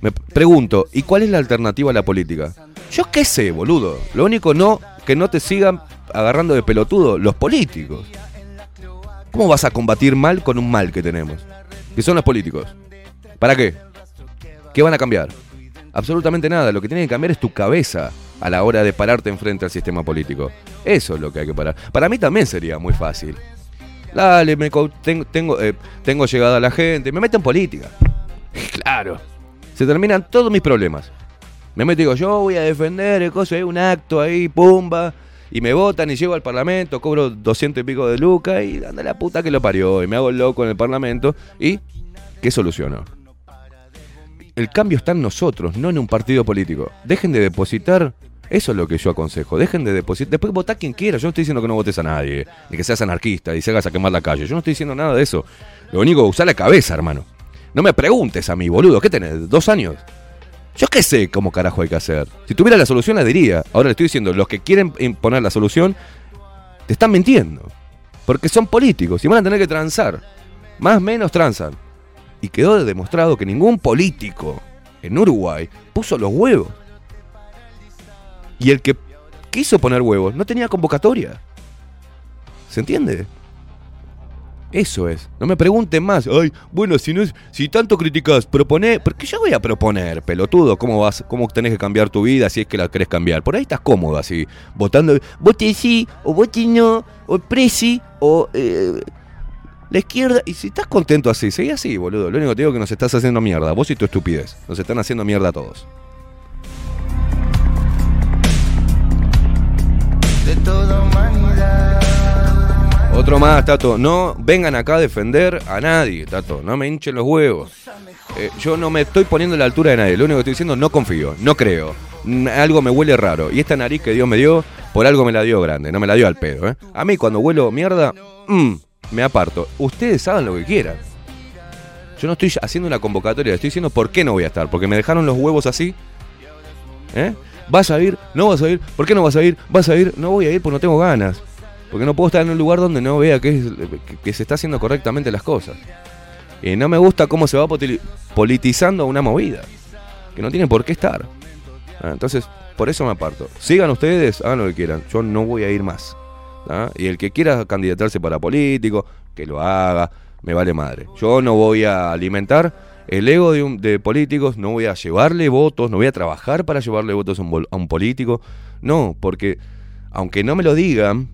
Me pregunto, ¿y cuál es la alternativa a la política? Yo qué sé, boludo. Lo único no que no te sigan agarrando de pelotudo los políticos. ¿Cómo vas a combatir mal con un mal que tenemos? Que son los políticos. ¿Para qué? ¿Qué van a cambiar? Absolutamente nada. Lo que tiene que cambiar es tu cabeza a la hora de pararte enfrente al sistema político. Eso es lo que hay que parar. Para mí también sería muy fácil. Dale, me tengo, tengo, eh, tengo llegada a la gente, me meto en política. [LAUGHS] Claro. Se terminan todos mis problemas. Me meto y digo, yo voy a defender el coso, hay un acto ahí, pumba, y me votan y llego al parlamento, cobro 200 y pico de lucas y anda la puta que lo parió, y me hago loco en el parlamento, y ¿qué soluciono? El cambio está en nosotros, no en un partido político. Dejen de depositar, eso es lo que yo aconsejo, dejen de depositar, después votá quien quiera, yo no estoy diciendo que no votes a nadie, ni que seas anarquista y se hagas a quemar la calle, yo no estoy diciendo nada de eso. Lo único, usar la cabeza, hermano. No me preguntes a mí, boludo, ¿qué tenés? ¿Dos años? Yo qué sé cómo carajo hay que hacer. Si tuviera la solución la diría. Ahora le estoy diciendo, los que quieren imponer la solución, te están mintiendo. Porque son políticos y van a tener que transar. Más o menos transan. Y quedó demostrado que ningún político en Uruguay puso los huevos. Y el que quiso poner huevos no tenía convocatoria. ¿Se entiende? Eso es. No me pregunten más. Ay, bueno, si no es, si tanto criticas, proponé. ¿Por qué yo voy a proponer, pelotudo? ¿Cómo vas? ¿Cómo tenés que cambiar tu vida si es que la querés cambiar? Por ahí estás cómodo así, votando. Vote sí, o vote no, o presi, o eh, la izquierda. Y si estás contento así, seguí así, boludo. Lo único que te digo es que nos estás haciendo mierda. Vos y tu estupidez. Nos están haciendo mierda a todos. De toda humanidad. Otro más, Tato. No vengan acá a defender a nadie, Tato. No me hinchen los huevos. Eh, yo no me estoy poniendo a la altura de nadie. Lo único que estoy diciendo, no confío, no creo. Mm, Algo me huele raro. Y esta nariz que Dios me dio, por algo me la dio grande. No me la dio al pedo, ¿eh? A mí cuando huelo mierda, mm, me aparto. Ustedes hagan lo que quieran. Yo no estoy haciendo una convocatoria. Estoy diciendo por qué no voy a estar. Porque me dejaron los huevos así. ¿Eh? ¿Vas a ir? ¿No vas a ir? ¿Por qué no vas a ir? ¿Vas a ir? No voy a ir porque no tengo ganas. Porque no puedo estar en un lugar donde no vea que, que- se está haciendo correctamente las cosas. Y no me gusta cómo se va politizando una movida. Que no tiene por qué estar. Ah, Entonces, por eso me aparto. Sigan ustedes, hagan lo que quieran. Yo no voy a ir más. ¿Ah? Y el que quiera candidatarse para político, que lo haga, me vale madre. Yo no voy a alimentar el ego de, políticos, no voy a llevarle votos, no voy a trabajar para llevarle votos a un, político. No, porque aunque no me lo digan,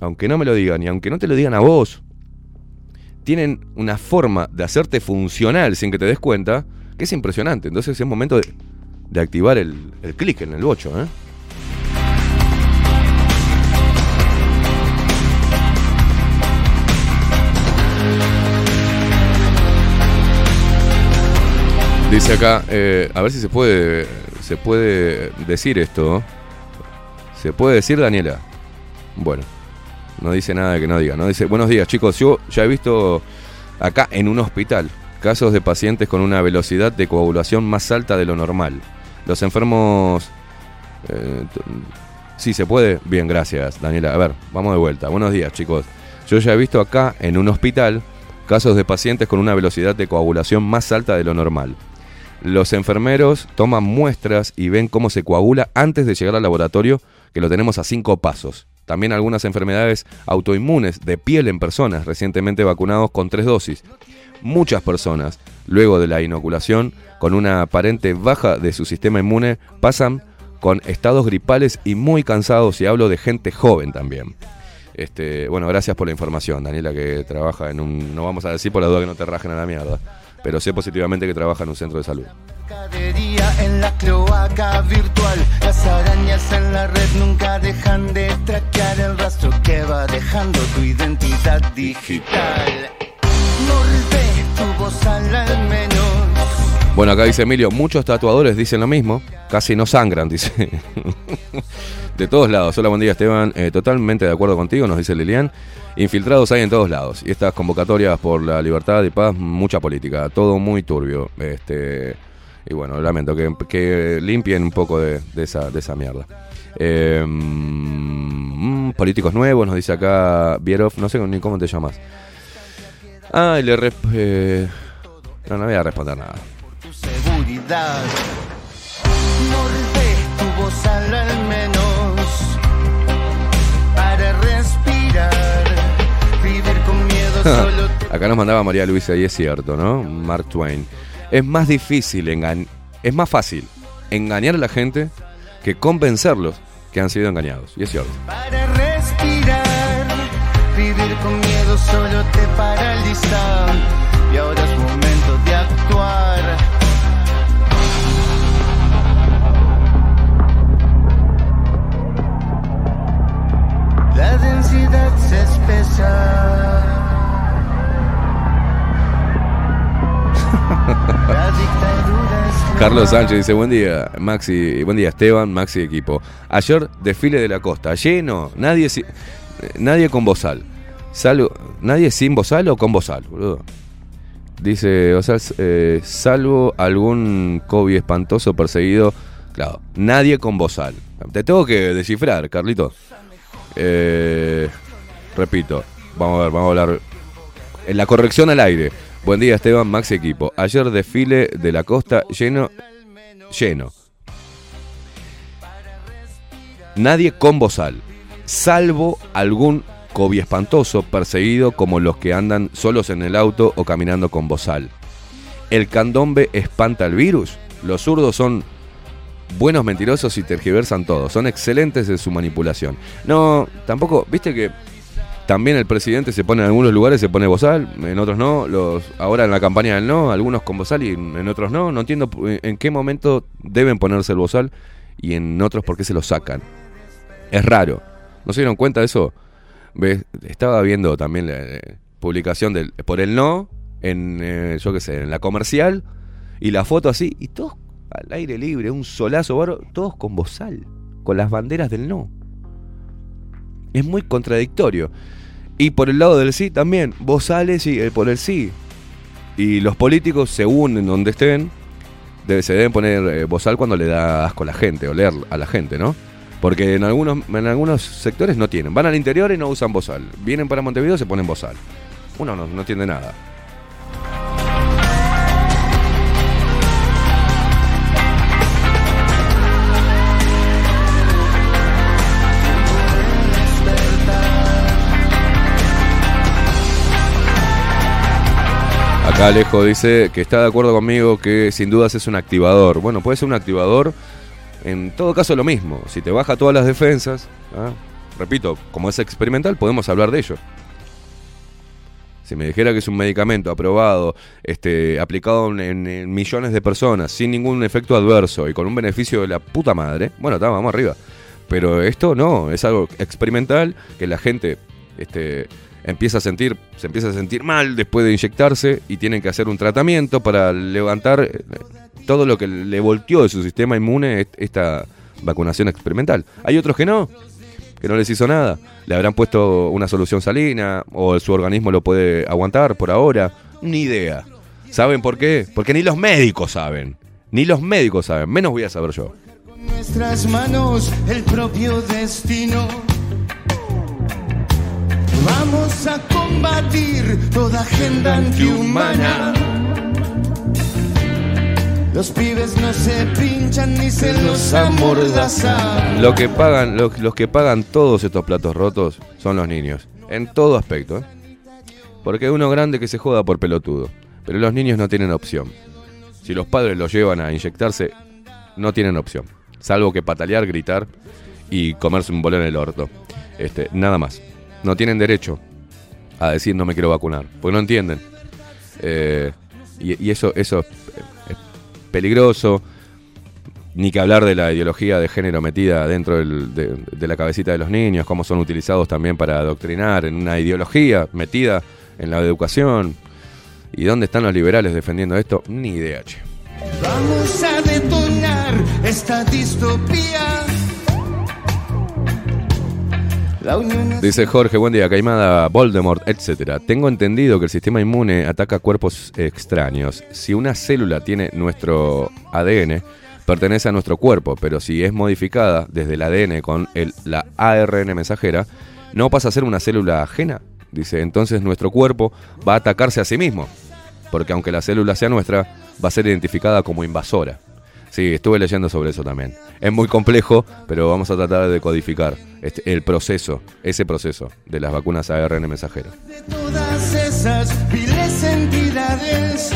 aunque no me lo digan y aunque no te lo digan a vos, tienen una forma de hacerte funcional sin que te des cuenta que es impresionante. Entonces es momento de, de activar el, el clic en el bocho. ¿eh? Dice acá, eh, a ver si se puede, se puede decir esto. ¿Se puede decir, Daniela? Bueno, no dice nada que no diga. No dice, buenos días, chicos. Yo ya he visto acá en un hospital casos de pacientes con una velocidad de coagulación más alta de lo normal. Los enfermos... eh, sí, se puede. Bien, gracias, Daniela. A ver, vamos de vuelta. Buenos días, chicos. Yo ya he visto acá en un hospital casos de pacientes con una velocidad de coagulación más alta de lo normal. Los enfermeros toman muestras y ven cómo se coagula antes de llegar al laboratorio, que lo tenemos a cinco pasos. También algunas enfermedades autoinmunes de piel en personas recientemente vacunados con tres dosis. Muchas personas, luego de la inoculación, con una aparente baja de su sistema inmune, pasan con estados gripales y muy cansados, y hablo de gente joven también. Este, bueno, gracias por la información, Daniela, que trabaja en un. No vamos a decir por la duda que no te rajen a la mierda, pero sé positivamente que trabaja en un centro de salud. En la cloaca virtual. Las arañas en la red nunca dejan de traquear el rastro que va dejando tu identidad digital. Molde tu voz al menos. Bueno, acá dice Emilio, muchos tatuadores dicen lo mismo, casi no sangran, dice. [LAUGHS] de todos lados. Hola, buen día Esteban, Eh, totalmente de acuerdo contigo, nos dice Lilian. Infiltrados hay en todos lados. Y estas convocatorias por la libertad y paz, mucha política, todo muy turbio. Este, y bueno, lamento que, limpien un poco de, esa, de esa mierda. Eh, mm, políticos nuevos, nos dice acá Vierov, no sé ni cómo te llamas. Ah, y le eh, no, no voy a responder nada. Seguridad. Molde tu voz al menos para respirar. Vivir con miedo [LAUGHS] solo Acá nos mandaba María Luisa y es cierto, ¿no? Mark Twain. Es más difícil engañar, es más fácil engañar a la gente que convencerlos que han sido engañados. Y es cierto. para respirar. Vivir con miedo solo te paraliza. Y ahora Se espesa. Carlos Sánchez dice, buen día, Maxi, buen día Esteban, Maxi equipo. Ayer desfile de la costa, lleno, nadie si- nadie con bozal. Salvo, nadie sin bozal o con bozal, boludo. Dice, o sea, eh, salvo algún COVID espantoso perseguido, claro, nadie con bozal. Te tengo que descifrar, Carlito. Eh, repito, vamos a ver, vamos a hablar. En la corrección al aire. Buen día, Esteban, Maxi Equipo. Ayer desfile de la costa lleno. Lleno. Nadie con bozal. Salvo algún COVID espantoso perseguido como los que andan solos en el auto o caminando con bozal. ¿El candombe espanta el virus? Los zurdos son buenos mentirosos y tergiversan todo. Son excelentes en su manipulación. No, tampoco, viste que también el presidente se pone en algunos lugares, se pone bozal, en otros no. Los, ahora en la campaña del no, algunos con bozal y en otros no. No entiendo eh, en qué momento deben ponerse el bozal y en otros por qué se lo sacan. Es raro. ¿No se dieron cuenta de eso? Estaba viendo también la eh, publicación del, por el no en, eh, yo qué sé, en la comercial y la foto así y todos al aire libre, un solazo, bárbaro, todos con bozal, con las banderas del no. Es muy contradictorio. Y por el lado del sí también, bozales y por el sí. Y los políticos, según en donde estén, se deben poner eh, bozal cuando le da asco a la gente, o leer a la gente, ¿no? Porque en algunos, en algunos sectores no tienen. Van al interior y no usan bozal. Vienen para Montevideo y se ponen bozal. Uno no, no entiende nada. Acá Alejo dice que está de acuerdo conmigo que sin dudas es un activador. Bueno, puede ser un activador. En todo caso, lo mismo. Si te baja todas las defensas, ¿ah? repito, como es experimental, podemos hablar de ello. Si me dijera que es un medicamento aprobado, este, aplicado en, millones de personas, sin ningún efecto adverso y con un beneficio de la puta madre, bueno, vamos arriba. Pero esto no, es algo experimental que la gente este, empieza a sentir, se empieza a sentir mal después de inyectarse y tienen que hacer un tratamiento para levantar eh, todo lo que le volteó de su sistema inmune est- esta vacunación experimental. Hay otros que no, que no les hizo nada. Le habrán puesto una solución salina o su organismo lo puede aguantar por ahora. Ni idea. ¿Saben por qué? Porque ni los médicos saben. Ni los médicos saben. Menos voy a saber yo. nuestras manos el propio destino. Vamos a combatir toda agenda antihumana. Los pibes no se pinchan ni se los amordazan. Lo que pagan, lo- los que pagan todos estos platos rotos son los niños. En todo aspecto. ¿eh? Porque hay uno grande que se joda por pelotudo. Pero los niños no tienen opción. Si los padres los llevan a inyectarse, no tienen opción. Salvo que patalear, gritar y comerse un bolón en el orto. Este, nada más. No tienen derecho a decir no me quiero vacunar. Porque no entienden. Eh, y, eso, eso es, peligroso. Ni que hablar de la ideología de género metida dentro de, la cabecita de los niños, cómo son utilizados también para adoctrinar en una ideología metida en la educación. ¿Y dónde están los liberales defendiendo esto? Ni idea. Vamos a detonar esta distopía. Dice Jorge, buen día, Caimada, Voldemort, etcétera. Tengo entendido que el sistema inmune ataca cuerpos extraños. Si una célula tiene nuestro ADN, pertenece a nuestro cuerpo, pero si es modificada desde el ADN con la ARN mensajera, no pasa a ser una célula ajena. Dice, entonces nuestro cuerpo va a atacarse a sí mismo, porque aunque la célula sea nuestra, va a ser identificada como invasora. Sí, estuve leyendo sobre eso también. Es muy complejo, pero vamos a tratar de codificar este- el proceso, ese proceso de las vacunas ARN mensajero. todas esas entidades.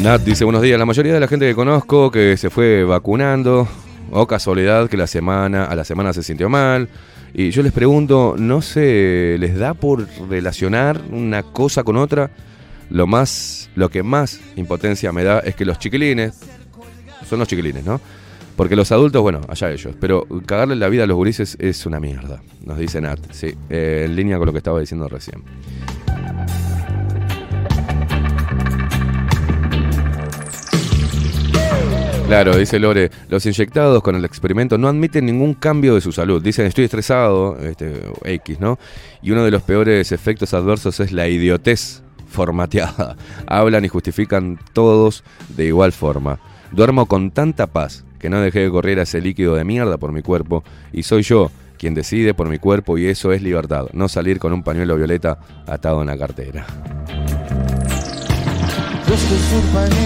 Nat dice, buenos días, la mayoría de la gente que conozco que se fue vacunando, o casualidad que la semana, a la semana se sintió mal, y yo les pregunto, ¿no se les da por relacionar una cosa con otra? Lo más, lo que más impotencia me da es que los chiquilines, son los chiquilines, ¿no? Porque los adultos, bueno, allá ellos, pero cagarle la vida a los gurises es una mierda, nos dice Nat, sí, eh, en línea con lo que estaba diciendo recién. Claro, dice Lore, los inyectados con el experimento no admiten ningún cambio de su salud. Dicen, estoy estresado, este, X, ¿no? Y uno de los peores efectos adversos es la idiotez formateada. [LAUGHS] Hablan y justifican todos de igual forma. Duermo con tanta paz que no dejé de correr ese líquido de mierda por mi cuerpo y soy yo quien decide por mi cuerpo y eso es libertad, no salir con un pañuelo violeta atado en la cartera.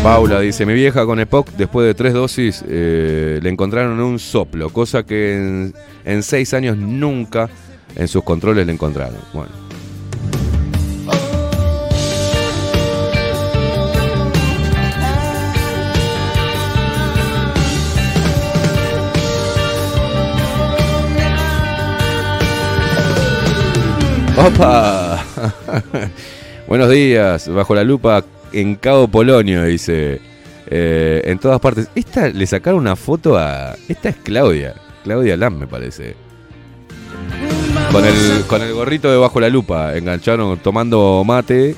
Paula dice, mi vieja con EPOC, después de tres dosis, eh, le encontraron un soplo, cosa que en, en seis años nunca en sus controles le encontraron. Bueno. Buenos días, bajo la lupa en Cabo Polonio, dice. eh, en todas partes. Esta le sacaron una foto a. Esta es Claudia. Claudia Lam, me parece. Con el, con el gorrito de bajo la lupa. Engancharon tomando mate.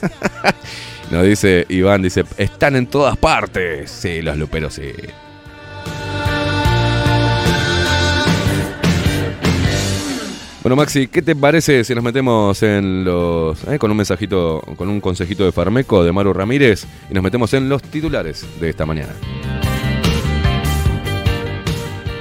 [LAUGHS] Nos dice Iván, dice, están en todas partes. Sí, los luperos, sí. Bueno, Maxi, ¿qué te parece si nos metemos en los. eh, con un mensajito, con un consejito de Farmeco de Maru Ramírez y nos metemos en los titulares de esta mañana?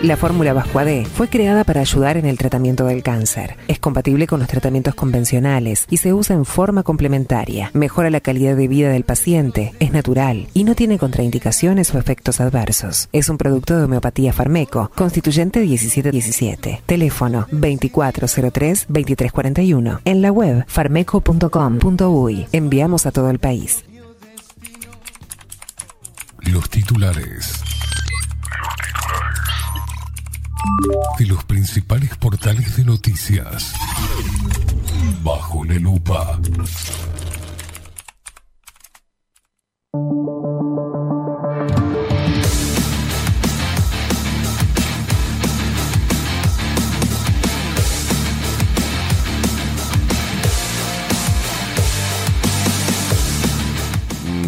La fórmula Vascuade fue creada para ayudar en el tratamiento del cáncer. Es compatible con los tratamientos convencionales y se usa en forma complementaria. Mejora la calidad de vida del paciente, es natural y no tiene contraindicaciones o efectos adversos. Es un producto de homeopatía Farmeco, constituyente 1717. Teléfono 2403-2341. En la web farmeco.com.uy. Enviamos a todo el país. Los titulares. De los principales portales de noticias. Bajo la lupa.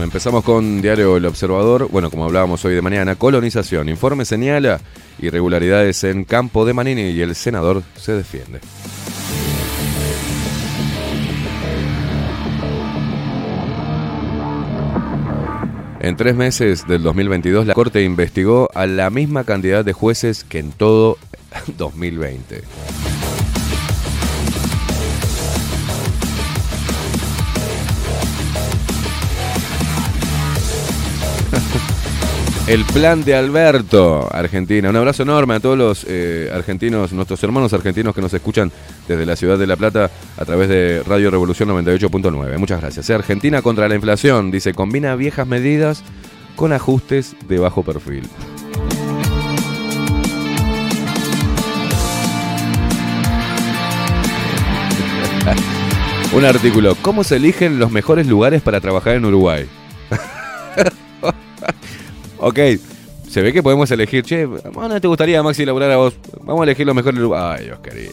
Empezamos con Diario El Observador. Bueno, como hablábamos hoy de mañana, colonización. Informe señala irregularidades en campo de Manini y el senador se defiende. En tres meses del 2022, la Corte investigó a la misma cantidad de jueces que en todo [LAUGHS] 2020. El plan de Alberto, Argentina. Un abrazo enorme a todos los eh, argentinos, nuestros hermanos argentinos que nos escuchan desde la ciudad de La Plata a través de Radio Revolución 98.9. Muchas gracias. Argentina contra la inflación, dice, combina viejas medidas con ajustes de bajo perfil. [LAUGHS] Un artículo, ¿cómo se eligen los mejores lugares para trabajar en Uruguay? [LAUGHS] ok, se ve que podemos elegir, che, ¿dónde te gustaría, Maxi, laburar a vos? Vamos a elegir los mejores lugares. Ay, Dios querido.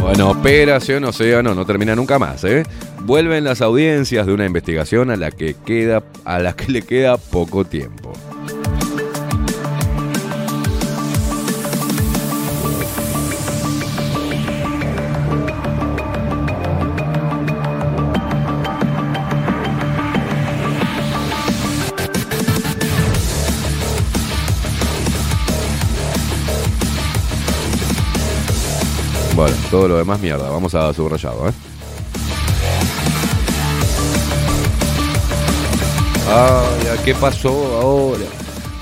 Bueno, Operación Océano no termina nunca más, ¿eh? Vuelven las audiencias de una investigación a la que queda a la que le queda poco tiempo. Todo lo demás mierda. Vamos a subrayado, ¿eh? Ay, ¿a ¿qué pasó ahora?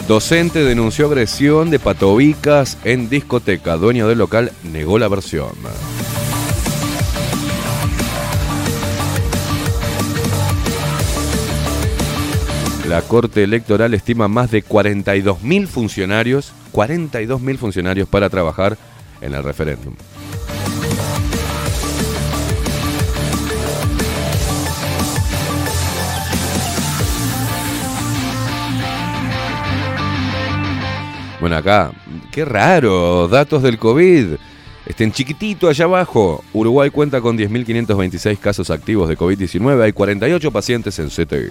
Docente denunció agresión de patobicas en discoteca. Dueño del local negó la versión. La Corte Electoral estima más de 42.000 funcionarios, 42.000 funcionarios para trabajar en el referéndum. Bueno, acá, qué raro, datos del COVID. Estén chiquitito allá abajo. Uruguay cuenta con 10.526 casos activos de COVID-19. Hay 48 pacientes en CTI.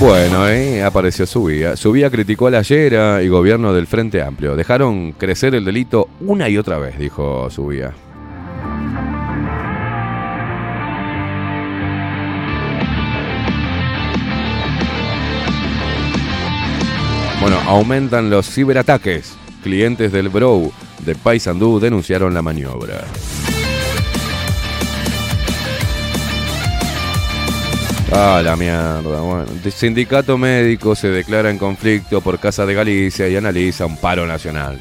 Bueno, eh, apareció Subía. Subía criticó a la Yera y gobierno del Frente Amplio. Dejaron crecer el delito una y otra vez, dijo Subía. Bueno, aumentan los ciberataques. Clientes del Bro de Paysandú denunciaron la maniobra. Ah, la mierda. Bueno, el sindicato médico se declara en conflicto por Casa de Galicia y analiza un paro nacional.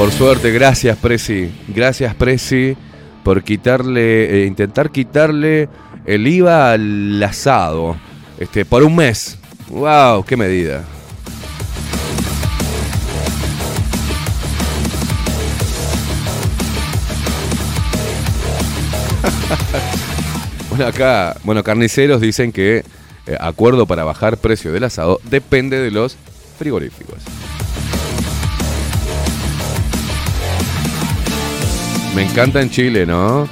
Por suerte, gracias Presi. Gracias Presi por quitarle, eh, intentar quitarle el IVA al asado. Este, por un mes. ¡Wow! ¡Qué medida! [LAUGHS] bueno, acá, bueno, carniceros dicen que eh, acuerdo para bajar precio del asado depende de los frigoríficos. Me encanta en Chile, ¿no?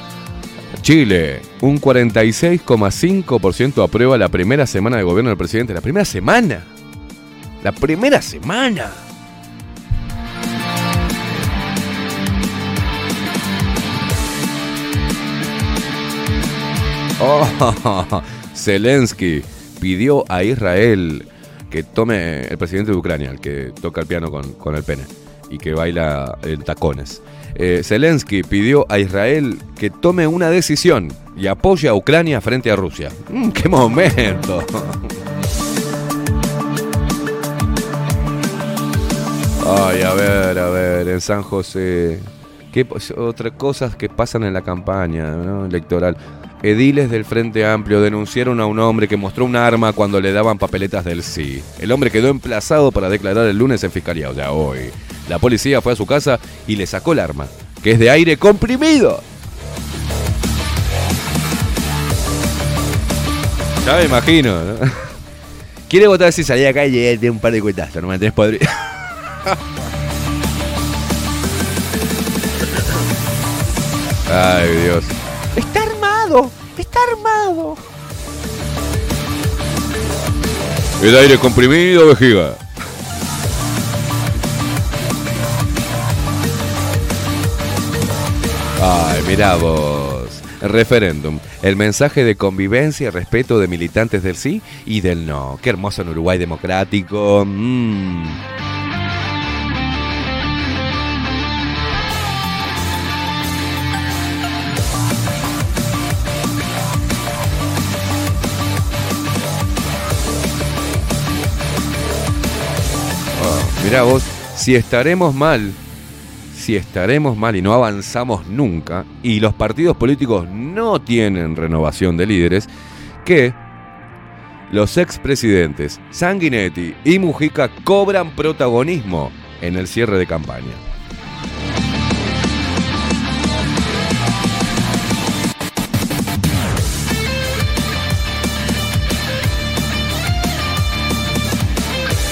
Chile, un 46,5% aprueba la primera semana de gobierno del presidente. La primera semana. La primera semana. Oh, [LAUGHS] Zelensky pidió a Israel que tome el presidente de Ucrania, el que toca el piano con, con el pene y que baila en tacones. Eh, Zelensky pidió a Israel que tome una decisión y apoye a Ucrania frente a Rusia. Mm, ¡Qué momento! [LAUGHS] Ay, a ver, a ver, en San José. ¿Qué otras cosas que pasan en la campaña electoral? Ediles del Frente Amplio denunciaron a un hombre que mostró un arma cuando le daban papeletas del sí. El hombre quedó emplazado para declarar el lunes en fiscalía, o sea, hoy. La policía fue a su casa y le sacó el arma, que es de aire comprimido. Ya me imagino, ¿no? [LAUGHS] ¿Quiere votar si salí acá y llegué de un par de cuetazos? No me podrido. [LAUGHS] Ay, Dios. Está armado. El aire comprimido, vejiga. Ay, mirá vos. Referéndum. El mensaje de convivencia y respeto de militantes del sí y del no. Qué hermoso en Uruguay democrático. Mm. Mirá vos, si estaremos mal, si estaremos mal y no avanzamos nunca, y los partidos políticos no tienen renovación de líderes, que los expresidentes Sanguinetti y Mujica cobran protagonismo en el cierre de campaña.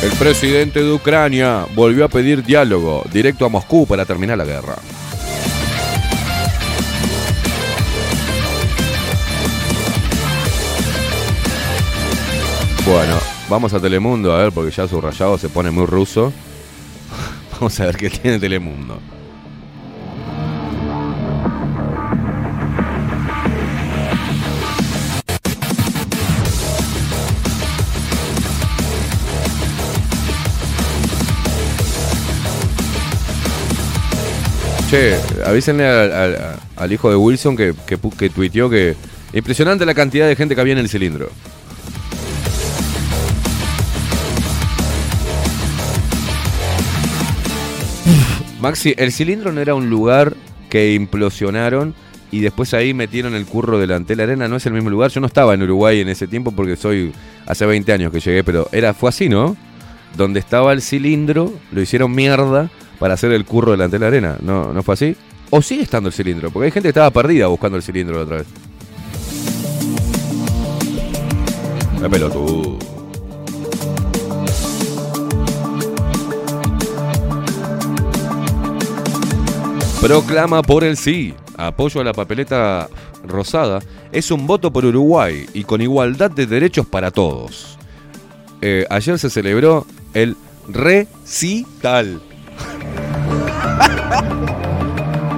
El presidente de Ucrania volvió a pedir diálogo directo a Moscú para terminar la guerra. Bueno, vamos a Telemundo a ver, porque ya su rayado se pone muy ruso. [LAUGHS] Vamos a ver qué tiene Telemundo. Che, avísenle al, hijo de Wilson que, que, que tuiteó que impresionante la cantidad de gente que había en el cilindro. [LAUGHS] Maxi, el cilindro no era un lugar que implosionaron y después ahí metieron el curro delante de la arena, no es el mismo lugar. Yo no estaba en Uruguay en ese tiempo porque soy hace 20 años que llegué, pero era fue así, ¿no? Donde estaba el cilindro, lo hicieron mierda para hacer el curro delante de la arena. ¿No, no fue así? ¿O sigue estando el cilindro? Porque hay gente que estaba perdida buscando el cilindro la otra vez. La pelotudo. Proclama por el sí. Apoyo a la papeleta rosada. Es un voto por Uruguay y con igualdad de derechos para todos. Eh, ayer se celebró el recital.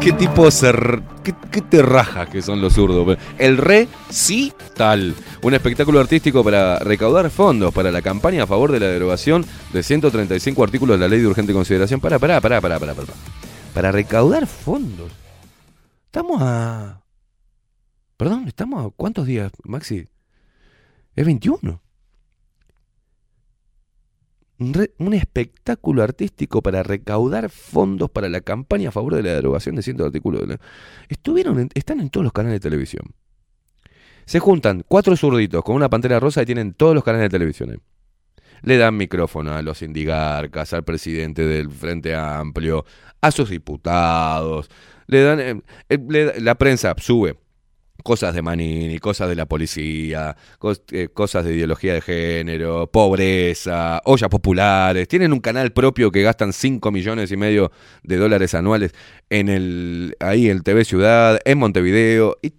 ¿Qué tipo se r- qué, qué te raja que son los zurdos? El recital. Un espectáculo artístico para recaudar fondos para la campaña a favor de la derogación de 135 artículos de la ley de urgente consideración. Para, para, para, para, para, para. Para recaudar fondos. Estamos a. Perdón, estamos a. ¿Cuántos días, Maxi? Es 21. Un, espectáculo artístico para recaudar fondos para la campaña a favor de la derogación de cientos de artículos. Estuvieron en- están en todos los canales de televisión. Se juntan cuatro zurditos con una pantera rosa y tienen todos los canales de televisión. Le dan micrófono a los indigarcas, al presidente del Frente Amplio, a sus diputados. Le dan, eh, eh, la prensa sube cosas de Manini, cosas de la policía, eh, cosas de ideología de género, pobreza, ollas populares. Tienen un canal propio que gastan 5 millones y medio de dólares anuales en el ahí en TV Ciudad, en Montevideo. Y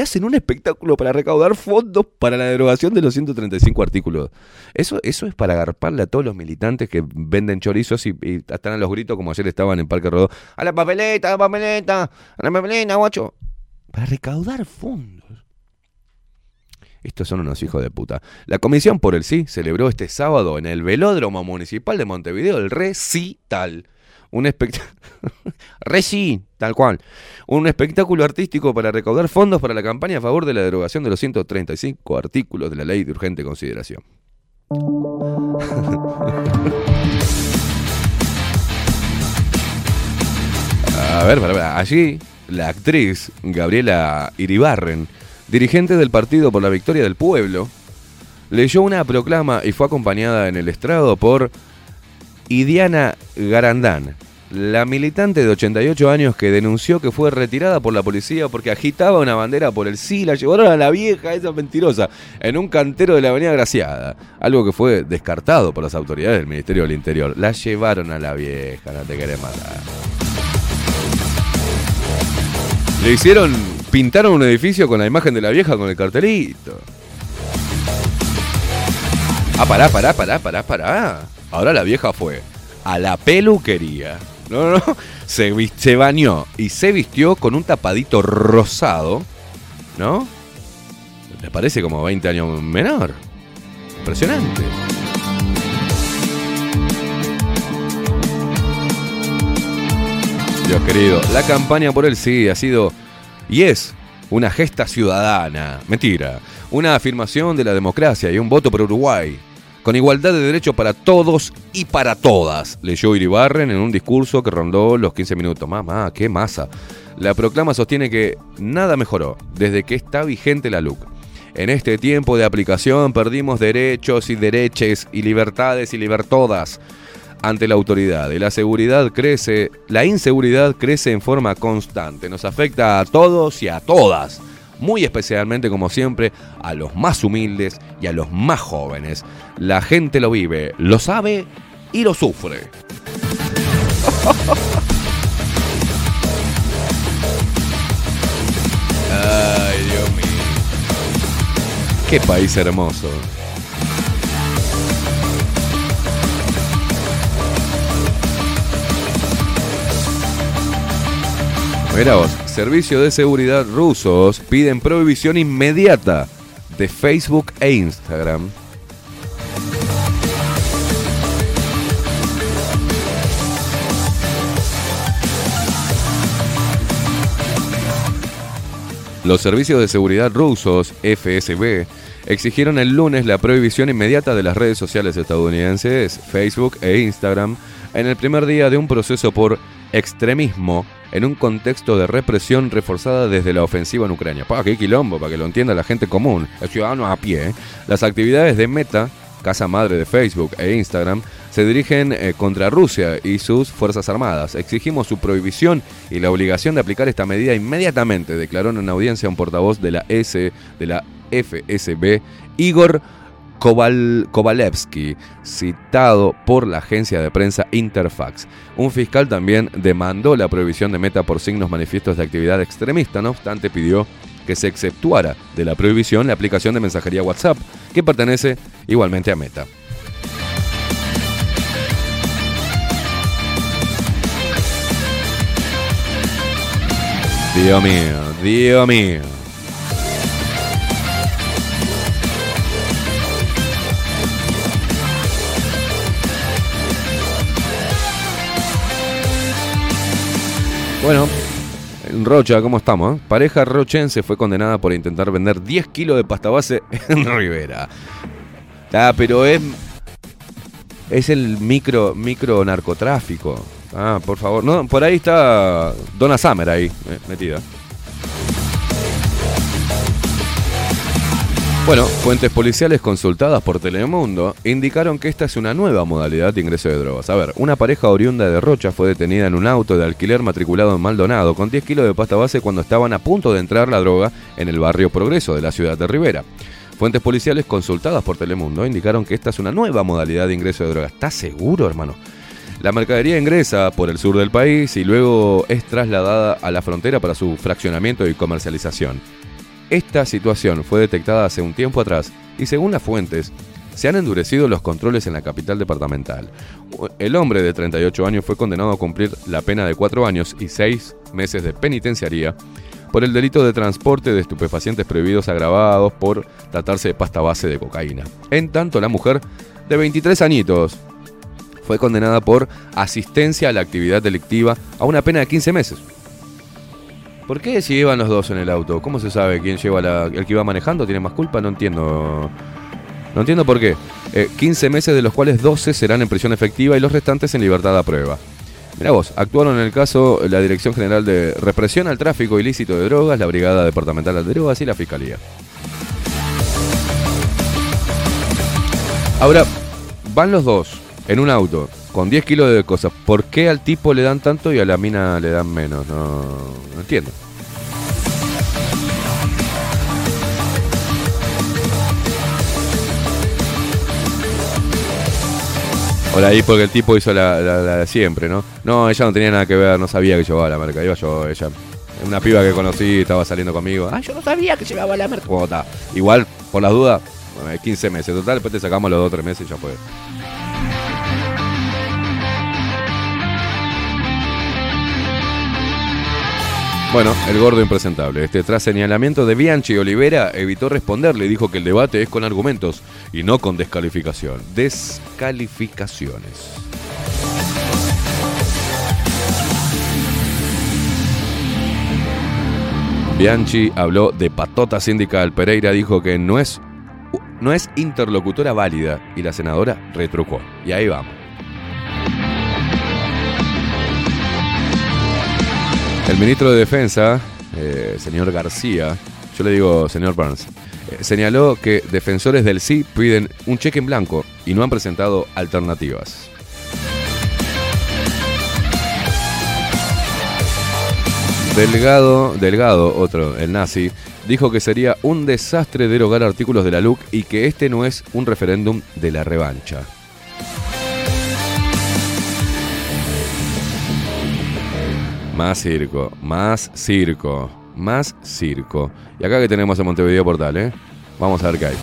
hacen un espectáculo para recaudar fondos para la derogación de los 135 artículos. Eso, eso es para agarparle a todos los militantes que venden chorizos y, y están a los gritos como ayer estaban en Parque Rodó. ¡A la papeleta, a la papeleta! ¡A la papeleta, guacho! Para recaudar fondos. Estos son unos hijos de puta. La Comisión por el Sí celebró este sábado en el Velódromo Municipal de Montevideo el recital. Un espectáculo. [LAUGHS] Reci, tal cual. Un espectáculo artístico para recaudar fondos para la campaña a favor de la derogación de los 135 artículos de la ley de urgente consideración. [LAUGHS] A ver, para, para. allí la actriz Gabriela Iribarren, dirigente del Partido por la Victoria del Pueblo, leyó una proclama y fue acompañada en el estrado por Idiana Garandán, la militante de 88 años que denunció que fue retirada por la policía porque agitaba una bandera por el sí, la llevaron a la vieja, esa mentirosa, en un cantero de la Avenida Graciada, algo que fue descartado por las autoridades del Ministerio del Interior. La llevaron a la vieja, no te querés matar. Le hicieron, pintaron un edificio con la imagen de la vieja con el cartelito. Ah, pará, pará, pará, pará, pará. Ahora la vieja fue a la peluquería. No, no, se, vis- se bañó y se vistió con un tapadito rosado, ¿no? ¿Les parece como 20 años menor? Impresionante. Dios querido, la campaña por el sí ha sido y es una gesta ciudadana. Mentira. Una afirmación de la democracia y un voto por Uruguay. Con igualdad de derechos para todos y para todas, leyó Iribarren en un discurso que rondó los 15 minutos. Mamá, qué masa. La proclama sostiene que nada mejoró desde que está vigente la LUC. En este tiempo de aplicación perdimos derechos y dereches y libertades y libertodas ante la autoridad y la seguridad crece, la inseguridad crece en forma constante, nos afecta a todos y a todas, muy especialmente como siempre a los más humildes y a los más jóvenes. La gente lo vive, lo sabe y lo sufre. [LAUGHS] Ay, Dios mío. Qué país hermoso. Mira vos, servicio de seguridad rusos piden prohibición inmediata de Facebook e Instagram. Los servicios de seguridad rusos, FSB, exigieron el lunes la prohibición inmediata de las redes sociales estadounidenses, Facebook e Instagram, en el primer día de un proceso por extremismo en un contexto de represión reforzada desde la ofensiva en Ucrania. Pa, qué quilombo, para que lo entienda la gente común, el ciudadano a pie. Las actividades de Meta, casa madre de Facebook e Instagram, se dirigen eh, contra Rusia y sus Fuerzas Armadas. Exigimos su prohibición y la obligación de aplicar esta medida inmediatamente, declaró en una audiencia un portavoz de la S de la FSB, Igor Koval- Kovalevsky, citado por la agencia de prensa Interfax. Un fiscal también demandó la prohibición de Meta por signos manifiestos de actividad extremista, no obstante pidió que se exceptuara de la prohibición la aplicación de mensajería WhatsApp, que pertenece igualmente a Meta. Dios mío, Dios mío. Bueno, en Rocha, ¿cómo estamos? eh? Pareja rochense fue condenada por intentar vender 10 kilos de pasta base [LAUGHS] en Rivera. Ah, pero es. Es el micro, micro narcotráfico. Ah, por favor. No, por ahí está Donna Summer ahí, eh, metida. Bueno, fuentes policiales consultadas por Telemundo indicaron que esta es una nueva modalidad de ingreso de drogas. A ver, una pareja oriunda de Rocha fue detenida en un auto de alquiler matriculado en Maldonado con 10 kilos de pasta base cuando estaban a punto de entrar la droga en el barrio Progreso de la ciudad de Rivera. Fuentes policiales consultadas por Telemundo indicaron que esta es una nueva modalidad de ingreso de drogas. ¿Estás seguro, hermano? La mercadería ingresa por el sur del país y luego es trasladada a la frontera para su fraccionamiento y comercialización. Esta situación fue detectada hace un tiempo atrás y según las fuentes, se han endurecido los controles en la capital departamental. El hombre de 38 años fue condenado a cumplir la pena de 4 años y 6 meses de penitenciaría por el delito de transporte de estupefacientes prohibidos agravados por tratarse de pasta base de cocaína. En tanto, la mujer de 23 añitos fue condenada por asistencia a la actividad delictiva a una pena de 15 meses. ¿Por qué si iban los dos en el auto? ¿Cómo se sabe quién lleva la, el que iba manejando? ¿Tiene más culpa? No entiendo. No entiendo por qué. Eh, 15 meses de los cuales 12 serán en prisión efectiva y los restantes en libertad a prueba. Mira vos, actuaron en el caso la Dirección General de Represión al Tráfico Ilícito de Drogas, la Brigada Departamental de Drogas y la Fiscalía. Ahora, van los dos en un auto con 10 kilos de cosas. ¿Por qué al tipo le dan tanto y a la mina le dan menos? No, entiendo. Hola ahí porque el tipo hizo la, la- la de siempre, ¿no? No, ella no tenía nada que ver, no sabía que llevaba la marca. Iba yo, ella. Una piba que conocí, estaba saliendo conmigo. Ah, yo no sabía que llevaba la marca. Igual, por las dudas, eh, 15 meses. Total, después te sacamos los 2 o 3 meses y ya fue. Bueno, el gordo impresentable. Este, tras señalamiento de Bianchi Olivera, evitó responderle y dijo que el debate es con argumentos y no con descalificación. Descalificaciones. Bianchi habló de patota sindical. Pereira dijo que no es, no es interlocutora válida y la senadora retrucó. Y ahí vamos. El ministro de Defensa, eh, señor García, yo le digo señor Burns, eh, señaló que defensores del sí piden un cheque en blanco y no han presentado alternativas. Delgado, Delgado, otro, el nazi, dijo que sería un desastre derogar artículos de la LUC y que este no es un referéndum de la revancha. Más circo, más circo, más circo. Y acá que tenemos en Montevideo Portal, ¿eh? Vamos a ver qué hay.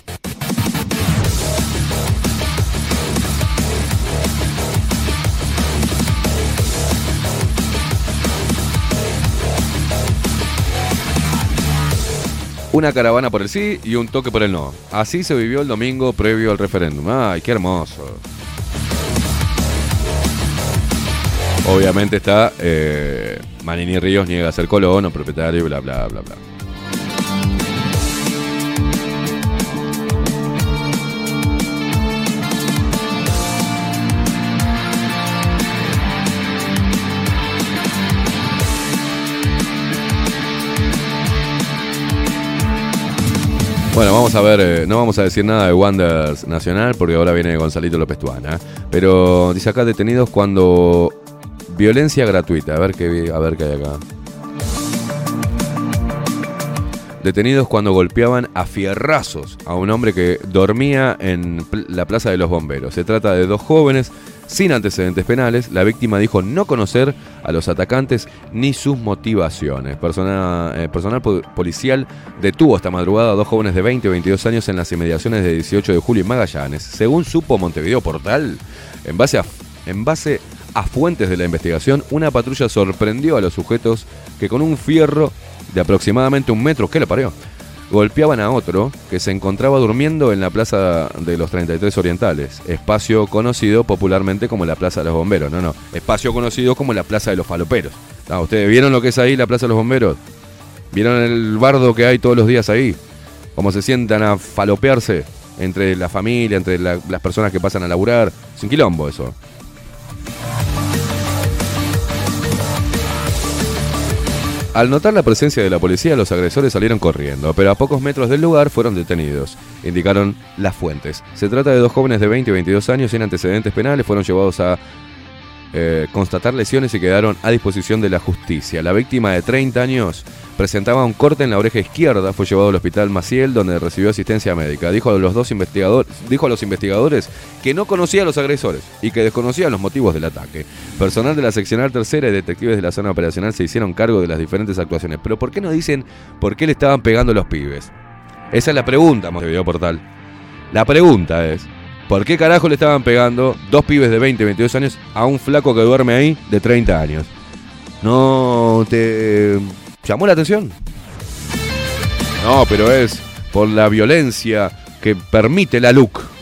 Una caravana por el sí y un toque por el no. Así se vivió el domingo previo al referéndum. ¡Ay, qué hermoso! Obviamente está eh, Manini Ríos niega ser colono, propietario, bla, bla, bla, bla. Bueno, vamos a ver, eh, no vamos a decir nada de Wonders Nacional porque ahora viene Gonzalito López Tuana. Pero dice acá detenidos cuando violencia gratuita. A ver qué, a ver qué hay acá. Detenidos cuando golpeaban a fierrazos a un hombre que dormía en la Plaza de los Bomberos. Se trata de dos jóvenes sin antecedentes penales. La víctima dijo no conocer a los atacantes ni sus motivaciones. Eh, personal po- policial detuvo esta madrugada a dos jóvenes de 20 o 22 años en las inmediaciones de 18 de julio y Magallanes. Según supo Montevideo Portal, en base a, en base a fuentes de la investigación, una patrulla sorprendió a los sujetos que con un fierro de aproximadamente un metro, ¿qué le parió? Golpeaban a otro que se encontraba durmiendo en la Plaza de los 33 Orientales, espacio conocido popularmente como la Plaza de los Bomberos. No, no, espacio conocido como la Plaza de los Faloperos. Ah, ¿Ustedes vieron lo que es ahí la Plaza de los Bomberos? ¿Vieron el bardo que hay todos los días ahí? Cómo se sientan a falopearse entre la familia, entre la- las personas que pasan a laburar. Es un quilombo eso. Al notar la presencia de la policía, los agresores salieron corriendo, pero a pocos metros del lugar fueron detenidos, indicaron las fuentes. Se trata de dos jóvenes de 20 y 22 años sin antecedentes penales, fueron llevados a eh, constatar lesiones y quedaron a disposición de la justicia. La víctima de 30 años presentaba un corte en la oreja izquierda, fue llevado al hospital Maciel donde recibió asistencia médica. Dijo a los dos investigadores, dijo a los investigadores que no conocía a los agresores y que desconocía los motivos del ataque. Personal de la seccional tercera y detectives de la zona operacional se hicieron cargo de las diferentes actuaciones. Pero ¿por qué no dicen por qué le estaban pegando los pibes? Esa es la pregunta, Montevideo Portal. La pregunta es, ¿Por qué carajo le estaban pegando dos pibes de 20, 22 años a un flaco que duerme ahí de 30 años? ¿No te llamó la atención? No, pero es por la violencia que permite la LUC.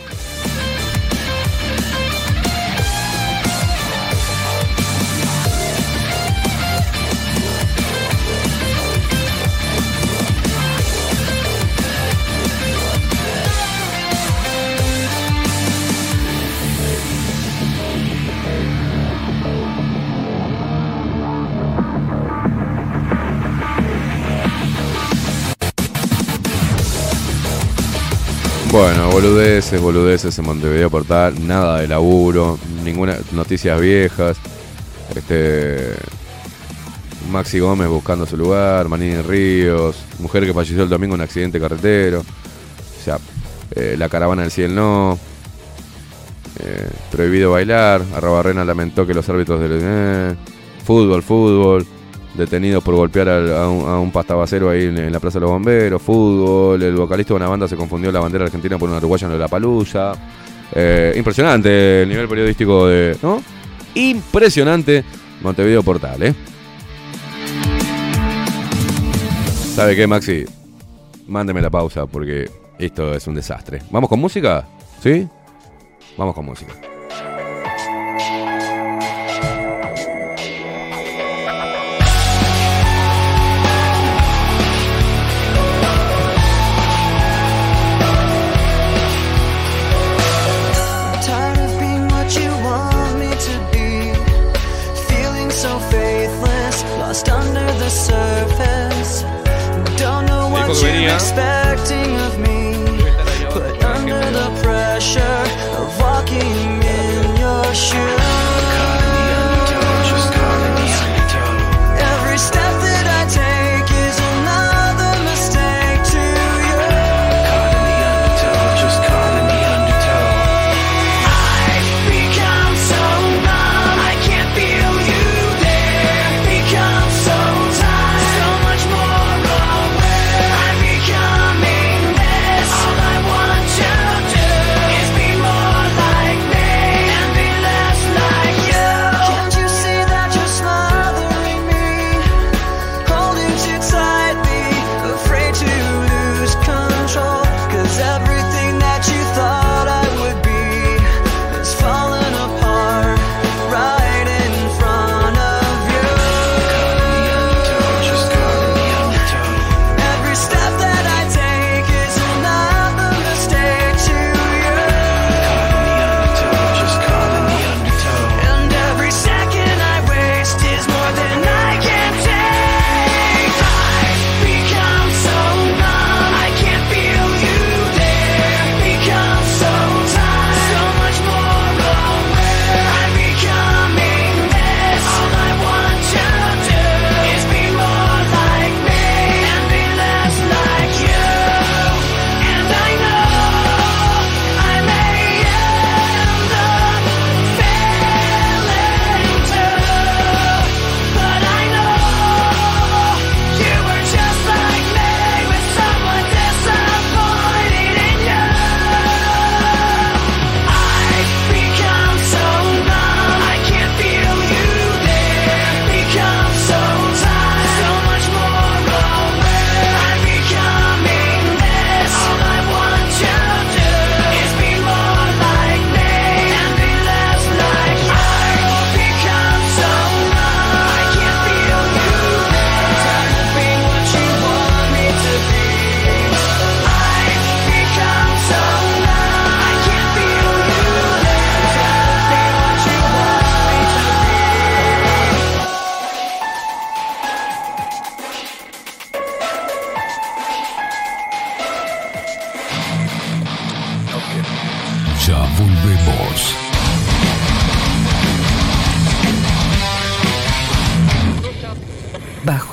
bueno, boludeces, boludeces en Montevideo Portal, nada de laburo, ninguna noticias viejas. Este Maxi Gómez buscando su lugar, Manini Ríos, mujer que falleció el domingo en un accidente carretero. O sea, eh, la caravana del cielo no. Eh, prohibido bailar, Arrabarrena lamentó que los árbitros del eh, fútbol, fútbol detenidos por golpear a, un, a pastabacero ahí en, la Plaza de los Bomberos, fútbol, el vocalista de una banda se confundió la bandera argentina por una uruguaya en la palusa. Eh, impresionante el nivel periodístico de. ¿No? Impresionante Montevideo Portal, ¿eh? ¿Sabe qué, Maxi? Mándeme la pausa porque esto es un desastre. ¿Vamos con música? ¿Sí? Vamos con música. Slovenia.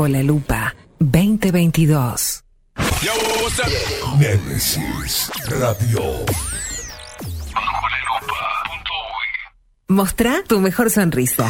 Bajo la Lupa 2022. Yo, what's up? Nemesis Radio. Bajo la lupa. Mostra tu mejor sonrisa.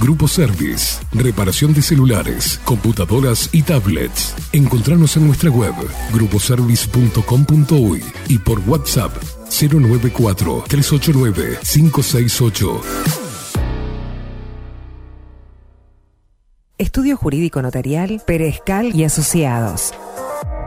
Grupo Service. Reparación de celulares, computadoras y tablets. Encontranos en nuestra web gruposervice.com.uy y por WhatsApp 094 389 568. Estudio Jurídico Notarial, Perezcal y Asociados.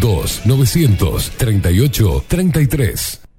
2 900 38 33.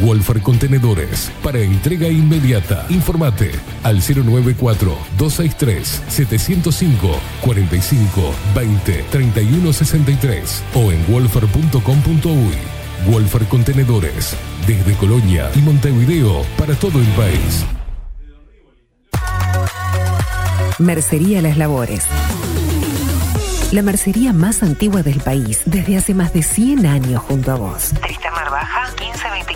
Wolfer Contenedores para entrega inmediata. Informate al 094-263-705 45 20 31 63 o en wolfer.com.uy. Wolfer Contenedores desde Colonia y Montevideo para todo el país. Mercería Las Labores. La mercería más antigua del país, desde hace más de 100 años junto a vos.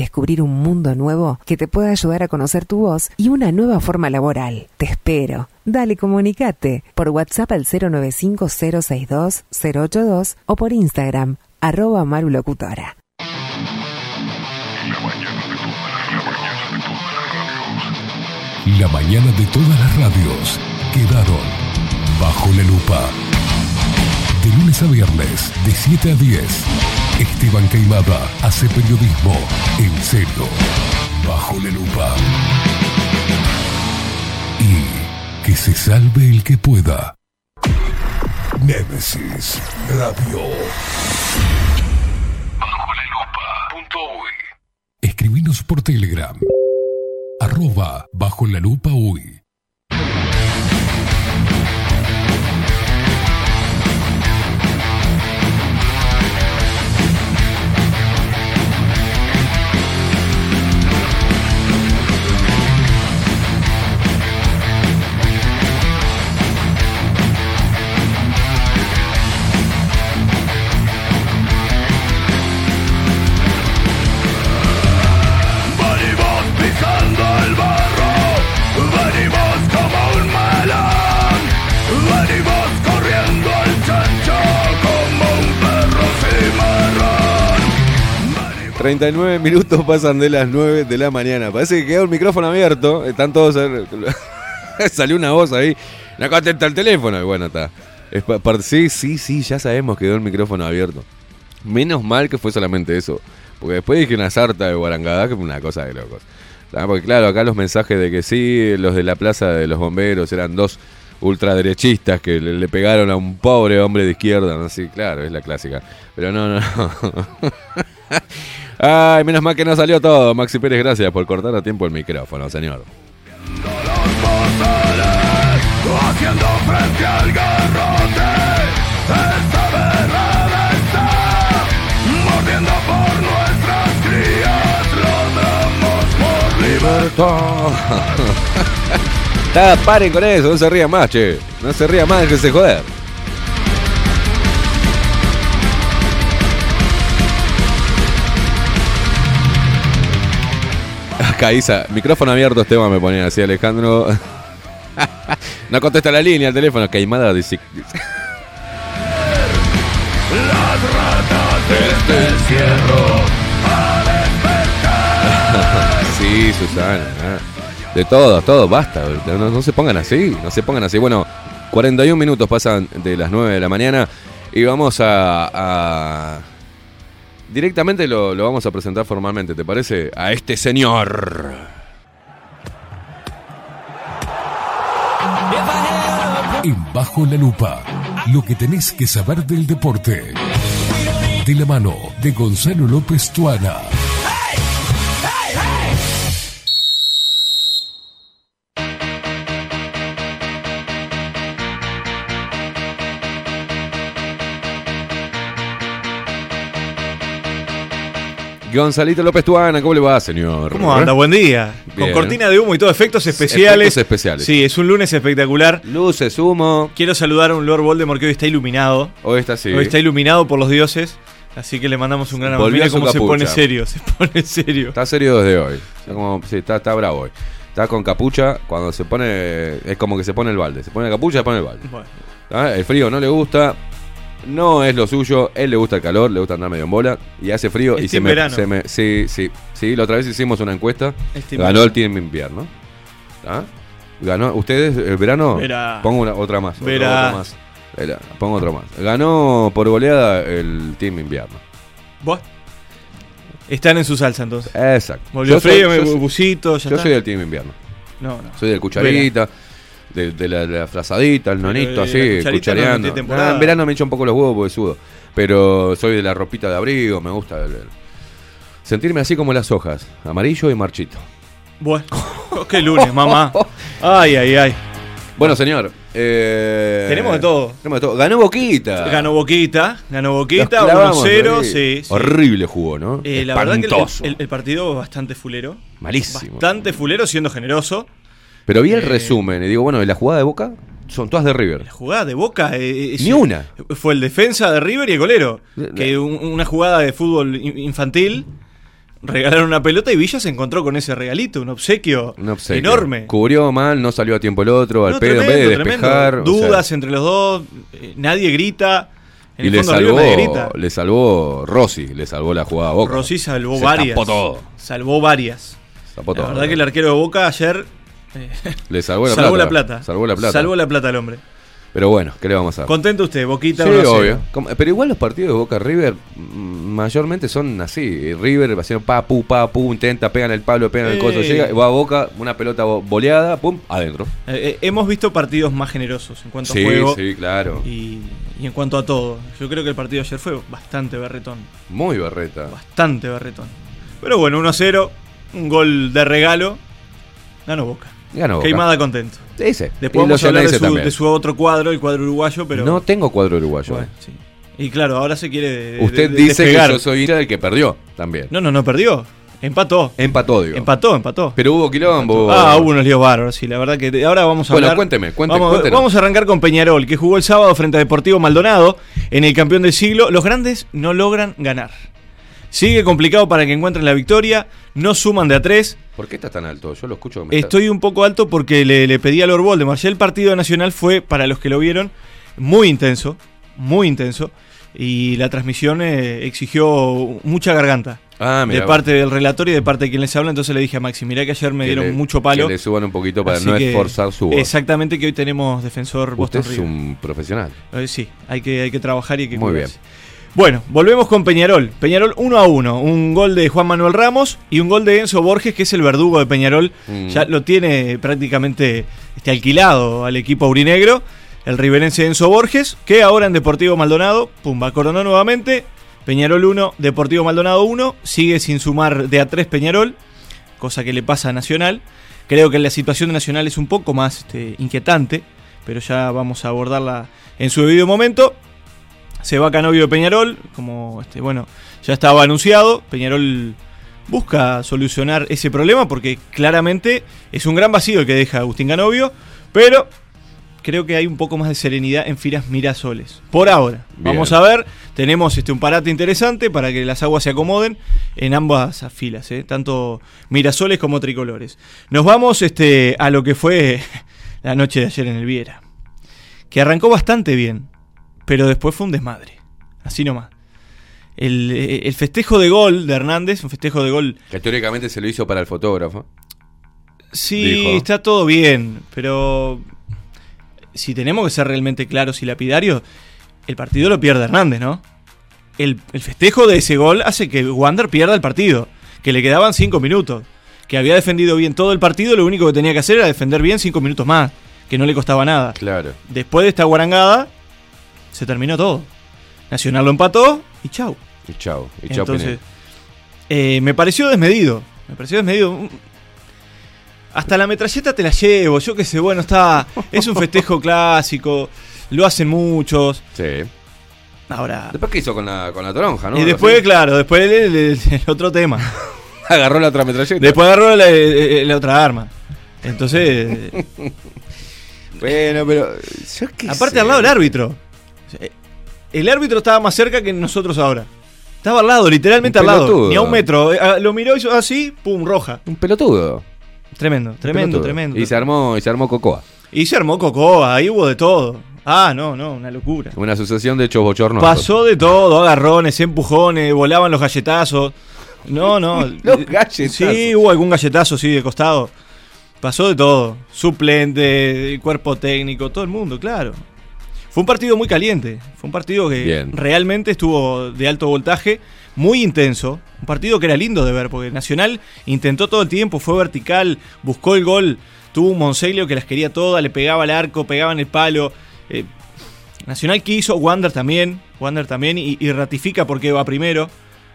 descubrir un mundo nuevo que te pueda ayudar a conocer tu voz y una nueva forma laboral. Te espero. Dale, comunicate por WhatsApp al 095-062-082 o por Instagram, arroba marulocutora. La mañana de todas las radios quedaron bajo la lupa. De lunes a viernes, de 7 a 10. Esteban Caimada hace periodismo en serio, bajo la lupa. Y que se salve el que pueda. Némesis Radio. Bajo la lupa. Escribinos por Telegram. Arroba bajo la lupa uy. 39 minutos pasan de las 9 de la mañana. Parece que quedó el micrófono abierto. Están todos. [LAUGHS] Salió una voz ahí. No contesta el teléfono. Y bueno, está. Sí, sí, sí, ya sabemos que quedó el micrófono abierto. Menos mal que fue solamente eso. Porque después dije una sarta de guarangada, que fue una cosa de locos. Porque claro, acá los mensajes de que sí, los de la plaza de los bomberos eran dos ultraderechistas que le, le pegaron a un pobre hombre de izquierda. ¿no? Sí, claro, es la clásica. Pero no, no, no. [LAUGHS] Ay, menos mal que no salió todo. Maxi Pérez, gracias por cortar a tiempo el micrófono, señor. Haciendo frente al garrote, Esta verdad está mordiendo por nuestras crías. Lo damos por Libertad. [LAUGHS] Está, paren con eso, no se ría más, che. No se ría más, que se joder. Acá Isa, micrófono abierto, Esteban me ponía así, Alejandro. [LAUGHS] no contesta la línea, el teléfono, caimada dice. las ratas de este encierro. A [LAUGHS] sí, Susana. ah. De todo, todo, basta. No, no se pongan así, no se pongan así. Bueno, 41 minutos pasan de las 9 de la mañana y vamos a... a- Directamente lo, lo vamos a presentar formalmente, ¿te parece? A este señor. En Bajo la Lupa, lo que tenés que saber del deporte. De la mano de Gonzalo López Tuana. Gonzalito López Tuana, ¿cómo le va, señor? ¿Cómo anda? Buen día. Bien. Con cortina de humo y todo, efectos especiales. Efectos especiales. Sí, es un lunes espectacular. Luces, humo. Quiero saludar a un Lord Voldemort que hoy está iluminado. Hoy está así. Hoy está iluminado por los dioses. Así que le mandamos un gran abrazo. Mira cómo se pone serio, se [LAUGHS] pone serio. Está serio desde hoy. Está, como- sí, está, está bravo hoy. Está con capucha. Cuando se pone. Es como que se pone el balde. Se pone la capucha, se pone el balde. Bueno. ¿Ah? El frío no le gusta. No es lo suyo. Él le gusta el calor, le gusta andar medio en bola. Y hace frío y se me, se me- Sí, sí. Sí, la otra vez hicimos una encuesta. Ganó el team invierno. ¿Ah? Ganó. ¿Ustedes el verano? Verá. Pongo una, otra más. Verá. otra más. Verá, Pongo otra más. Ganó por goleada el team invierno. Buah. Están en su salsa entonces. Exacto. Volvió Yo soy- frío, yo me soy- busito, ya Yo está. soy del team invierno. No, no. Soy del cucharita, de, de la, de la frazadita, el nonito así, no cuchareando. Ah, en verano me echa un poco los huevos porque sudo. Pero soy de la ropita de abrigo, me gusta el- el- sentirme así como las hojas, amarillo y marchito. Bueno, [LAUGHS] qué lunes, mamá. Ay, ay, ay. Bueno, señor. eh, Tenemos de todo. Tenemos de todo. Ganó Boquita. Ganó Boquita, ganó Boquita, clavamos 1-0, ahí. sí, sí. Horrible jugó, ¿no? Eh, la verdad que el, el- el partido bastante fulero. Malísimo. Bastante fulero siendo generoso. Pero vi el Eh, resumen y digo, bueno, ¿y la jugada de Boca? Son todas de River. La jugada de Boca. eh, es- Ni una. Fue el defensa de River y el golero. Que un- una jugada de fútbol in- infantil. Regalaron una pelota y Villa se encontró con ese regalito, un obsequio, Un obsequio. enorme. Cubrió mal, no salió a tiempo el otro, al No, pedo, en vez de despejar. tremendo. o sea, Dudas entre los dos, eh, nadie grita. En y el le salvó, grita. le salvó Rossi, le salvó la jugada a Boca. Rossi salvó Se varias. todo. Salvó varias. Tapó la todo. verdad que el arquero de Boca ayer eh, Le salvó la salvó plata. la plata. Salvó la plata. Salvó la plata al hombre. Pero bueno, ¿qué le vamos a dar? Contento usted, Boquita. Sí, 1 a 0. obvio. Pero igual los partidos de Boca River mm, mayormente son así. River haciendo pa, pu, pa, pu, intenta, pegan el palo, pegan el Eh. coso, llega, va a Boca, una pelota bo- boleada, pum, adentro. Eh, eh, hemos visto partidos más generosos en cuanto Sí, a juego. sí, claro. Y, y en cuanto a todo. Yo creo que el partido de ayer fue bastante berretón. Muy berreta. Bastante berretón. Pero bueno, 1 a 0. Un gol de regalo. Ganó Boca. Ganó Boca. Queimada contento. Ese. Después vamos a hablar de su, también. de su otro cuadro, el cuadro uruguayo, pero. No tengo cuadro uruguayo. Bueno, sí. Y claro, ahora se quiere. de- Usted de- dice despegar. que yo soy hincha del que perdió también. No, no, no perdió. Empató. Empató, digo. Empató, empató. Pero hubo quilombo. Ah, hubo unos líos bárbaros, sí, la verdad que te- ahora vamos a Bueno, hablar. cuénteme, vamos, cuéntenos. vamos a arrancar con Peñarol, que jugó el sábado frente a Deportivo Maldonado en el campeón del siglo. Los grandes no logran ganar. Sigue complicado para que encuentren la victoria, no suman de a tres. ¿Por qué está tan alto? Yo lo escucho. me está- Estoy un poco alto porque le, le pedí a Lord Voldemort. Ya el partido nacional fue, para los que lo vieron, muy intenso, muy intenso. Y la transmisión eh, exigió mucha garganta. Ah, de parte del relator y de parte de quien les habla. Entonces le dije a Maxi, mirá que ayer me Que dieron le- mucho palo. Que le suban un poquito para no que- esforzar su voz. Exactamente, que hoy tenemos defensor Usted Boston es River. un profesional. Eh, sí, hay que, hay que trabajar y hay que Muy cuidarse. Bueno, volvemos con Peñarol. Peñarol 1 a 1. Un gol de Juan Manuel Ramos y un gol de Enzo Borges, que es el verdugo de Peñarol. Mm. Ya lo tiene prácticamente este, alquilado al equipo aurinegro. El riverense Enzo Borges, que ahora en Deportivo Maldonado, pumba, coronó nuevamente. Peñarol 1, Deportivo Maldonado 1. Sigue sin sumar de a 3 Peñarol, cosa que le pasa a Nacional. Creo que la situación de Nacional es un poco más este, inquietante, pero ya vamos a abordarla en su debido momento. Se va Canovio de Peñarol, como este, bueno, ya estaba anunciado. Peñarol busca solucionar ese problema porque claramente es un gran vacío el que deja Agustín Canovio, pero creo que hay un poco más de serenidad en filas Mirasoles. Por ahora. Bien. Vamos a ver. Tenemos este, un parate interesante para que las aguas se acomoden en ambas filas, ¿eh? tanto Mirasoles como Tricolores. Nos vamos este, a lo que fue [LAUGHS] la noche de ayer en el Viera. Que arrancó bastante bien, pero después fue un desmadre. Así nomás. El, el festejo de gol de Hernández, un festejo de gol Que teóricamente se lo hizo para el fotógrafo. Sí, Dijo. está todo bien, pero si tenemos que ser realmente claros y lapidarios, el partido lo pierde Hernández, ¿no? El, el festejo de ese gol hace que Wander pierda el partido, que le quedaban cinco minutos, que había defendido bien todo el partido, lo único que tenía que hacer era defender bien cinco minutos más, que no le costaba nada. Claro. Después de esta guarangada, se terminó todo. Nacional lo empató y chau. Y chao. Y chao, Entonces, eh, me pareció desmedido. Me pareció desmedido. Mm. Hasta la metralleta te la llevo. Yo qué sé, bueno, está. Es un festejo [LAUGHS] clásico. Lo hacen muchos. Sí. Ahora. Después, ¿qué hizo con la, con la toronja, no? y después, claro, después el, el- el- el otro tema. [LAUGHS] Agarró la otra metralleta. Después agarró la, la otra arma. Entonces. [LAUGHS] Bueno, pero. Yo qué aparte, sé. al lado del árbitro. Eh, El árbitro estaba más cerca que nosotros ahora. Estaba al lado, literalmente Un al lado. pelotudo. Ni a un metro. Eh, ah, Lo miró y hizo así, pum, roja. Un pelotudo. Tremendo, tremendo, Pelotudo. tremendo. Y se armó, y se armó Cocoa. Y se armó Cocoa, ahí hubo de todo. Ah, no, no, una locura. Una asociación de hechos bochornos. Pasó de todo, agarrones, empujones, volaban los galletazos. No, no. [LAUGHS] Los galletazos. Sí, hubo algún galletazo, sí, de costado. Pasó de todo. Suplente, cuerpo técnico, todo el mundo, claro. Fue un partido muy caliente. Fue un partido que Bien. realmente estuvo de alto voltaje, muy intenso. Un partido que era lindo de ver, porque Nacional intentó todo el tiempo, fue vertical, buscó el gol. Tuvo un Monseglio que las quería todas, le pegaba al arco, pegaba en el palo. Eh, Nacional quiso, Wander también, Wander también, y, y ratifica por qué va primero,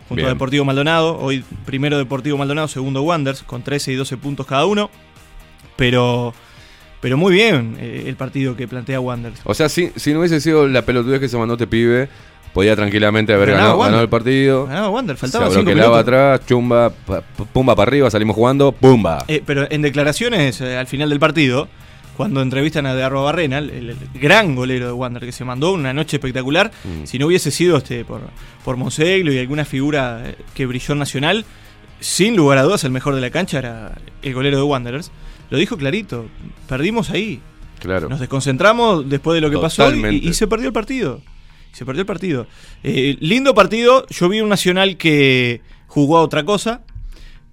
junto Bien. a Deportivo Maldonado. Hoy primero Deportivo Maldonado, segundo Wanders, con 13 y 12 puntos cada uno. Pero, pero muy bien eh, el partido que plantea Wanders. O sea, si, si no hubiese sido la pelotudez que se mandó este pibe, podía tranquilamente haber ganado, ganado el partido. Ganaba Wander, faltaban se cinco atrás, chumba, pumba para arriba, salimos jugando, pumba. Eh, pero en declaraciones eh, al final del partido, cuando entrevistan a De Arroa Barrena, el, el gran golero de Wander, que se mandó una noche espectacular, Mm. si no hubiese sido este por, por Monseglio y alguna figura que brilló en Nacional, sin lugar a dudas el mejor de la cancha era el golero de Wanderers. Lo dijo clarito, perdimos ahí. Claro. Nos desconcentramos después de lo que pasó y, y se perdió el partido. Se perdió el partido. Eh, lindo partido. Yo vi un Nacional que jugó a otra cosa,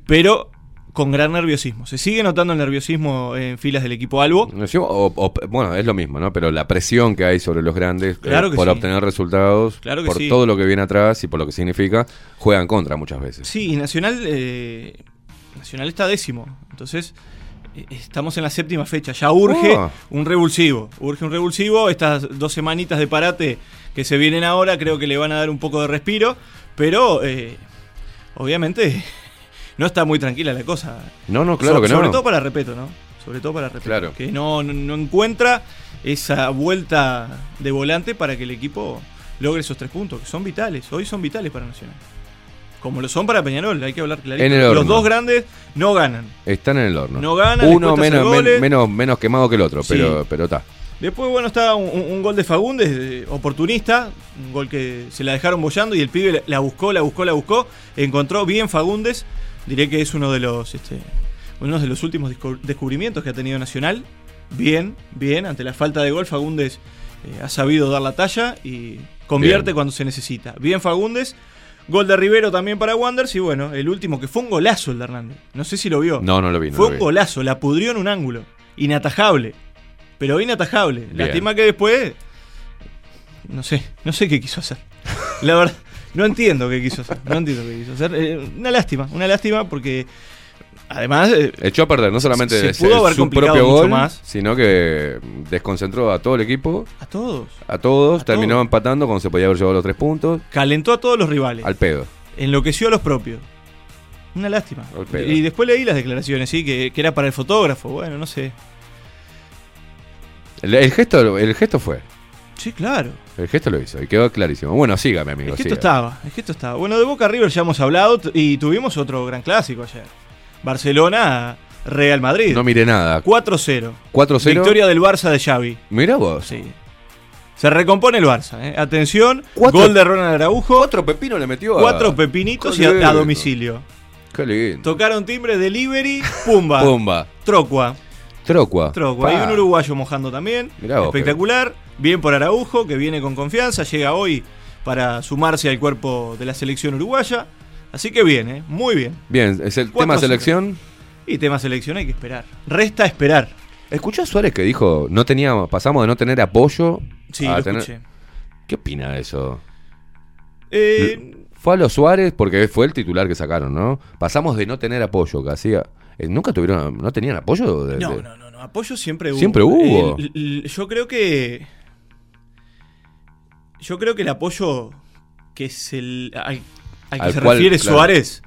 pero con gran nerviosismo. Se sigue notando el nerviosismo en filas del equipo Albo. Encima, o- o- bueno, es lo mismo, ¿no? Pero la presión que hay sobre los grandes eh, Claro por sí. obtener resultados, Claro por sí. todo lo que viene atrás y por lo que significa, juegan contra muchas veces. Sí, y Nacional, eh, Nacional está décimo. Entonces, estamos en la séptima fecha. Ya urge Ah. un revulsivo. Urge un revulsivo. Estas dos semanitas de parate que se vienen ahora creo que le van a dar un poco de respiro. Pero, eh, obviamente, [LAUGHS] no está muy tranquila la cosa. No, no, claro So- que no. Sobre todo para Repeto, ¿no? Sobre todo para Repeto. Claro. Que no, no, no encuentra esa vuelta de volante para que el equipo logre esos tres puntos, que son vitales. Hoy son vitales para Nacional. Como lo son para Peñarol, hay que hablar clarito. En el horno. Los dos grandes no ganan. Están en el horno. No ganan, Uno menos, men- menos, menos quemado que el otro, Sí. pero pero está. Después, bueno, está un, gol de Fagundes, eh, oportunista, un gol que se la dejaron bollando y el pibe la- buscó, la buscó, la buscó, encontró bien Fagundes. Diré que es uno de los, este, uno de los últimos descu- descubrimientos que ha tenido Nacional. Bien, bien, ante la falta de gol, Fagundes eh, ha sabido dar la talla y convierte Bien. cuando se necesita. Bien Fagundes. Gol de Rivero también para Wanders y bueno, el último que fue un golazo el de Hernández. No sé si lo vio. No, no lo vi. no Fue lo un vi. golazo, la pudrió en un ángulo. Inatajable. Pero inatajable. Bien. Lástima que después. No sé, no sé qué quiso hacer. La verdad, no entiendo qué quiso hacer. No entiendo qué quiso hacer. Eh, una lástima, una lástima porque. Además. eh, Echó a perder no solamente se pudo haber su propio gol, más. sino que desconcentró a todo el equipo, a todos. a todos, A terminó todos. empatando cuando se podía haber llevado los tres puntos, Calentó a todos los rivales. al pedo. Enloqueció a los propios. Una lástima. Al pedo. Y después leí las declaraciones, sí, que, que era para el fotógrafo. Bueno, no sé. El, el gesto, el gesto fue. Sí, claro. El gesto lo hizo y quedó clarísimo. Bueno, sígame, amigo. Es que esto siga. estaba, es que esto estaba. Bueno, de Boca River ya hemos hablado y tuvimos otro gran clásico ayer. Barcelona, Real Madrid. No miré nada. 4-0. 4-0. Victoria del Barça de Xavi. Mirá vos. Sí. Se recompone el Barça, ¿eh? Atención, gol de Ronald Araujo. Cuatro pepinos le metió a- Cuatro pepinitos y a, domicilio. Qué lindo. Tocaron timbre, delivery, pumba. [LAUGHS] Pumba. Trocua. Trocua. Trocua. Hay un uruguayo mojando también. Mirá vos, Espectacular. Bien por Araujo, que viene con confianza. Llega hoy para sumarse al cuerpo de la selección uruguaya. Así que bien, ¿eh? Muy bien. Bien, es el 4-0. tema selección. Y tema selección hay que esperar. Resta esperar. ¿Escuchó a Suárez que dijo, no teníamos, pasamos de no tener apoyo Sí, a lo tener... escuché. ¿Qué opina de eso? Eh, Fue a los Suárez porque fue el titular que sacaron, ¿no? Pasamos de no tener apoyo, que hacía... eh, ¿Nunca tuvieron, no tenían apoyo? De- no, de- no, no, no. Apoyo siempre hubo. Siempre hubo. El- el- yo creo que. Yo creo que el apoyo que es el. al, al que Al se cual, refiere claro. Suárez.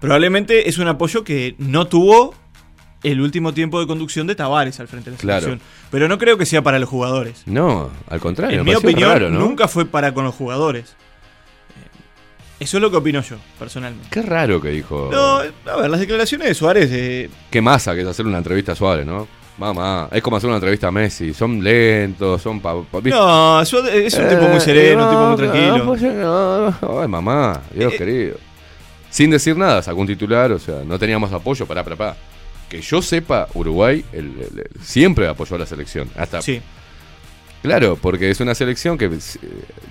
Probablemente es un apoyo que no tuvo el último tiempo de conducción de Tavares al frente de la Claro. selección. Pero no creo que sea para los jugadores. No, al contrario. en mi opinión, raro, ¿no? nunca fue para con los jugadores. Eh, Eso es lo que opino yo, personalmente. Qué raro que dijo... No, a ver, las declaraciones de Suárez. eh, Qué masa que es hacer una entrevista a Suárez, ¿no? Mamá, es como hacer una entrevista a Messi. Son lentos, son... Pa, pa-. No, Suárez es un tipo muy sereno, un tipo muy tranquilo. Eh, no, pues, no, no. Ay, mamá, Dios Eh, querido. Sin decir nada, sacó un titular, o sea, no teníamos apoyo para, para, para. Que yo sepa, Uruguay el- el- el- siempre apoyó a la selección. Hasta, Sí. Claro, porque es una selección que eh,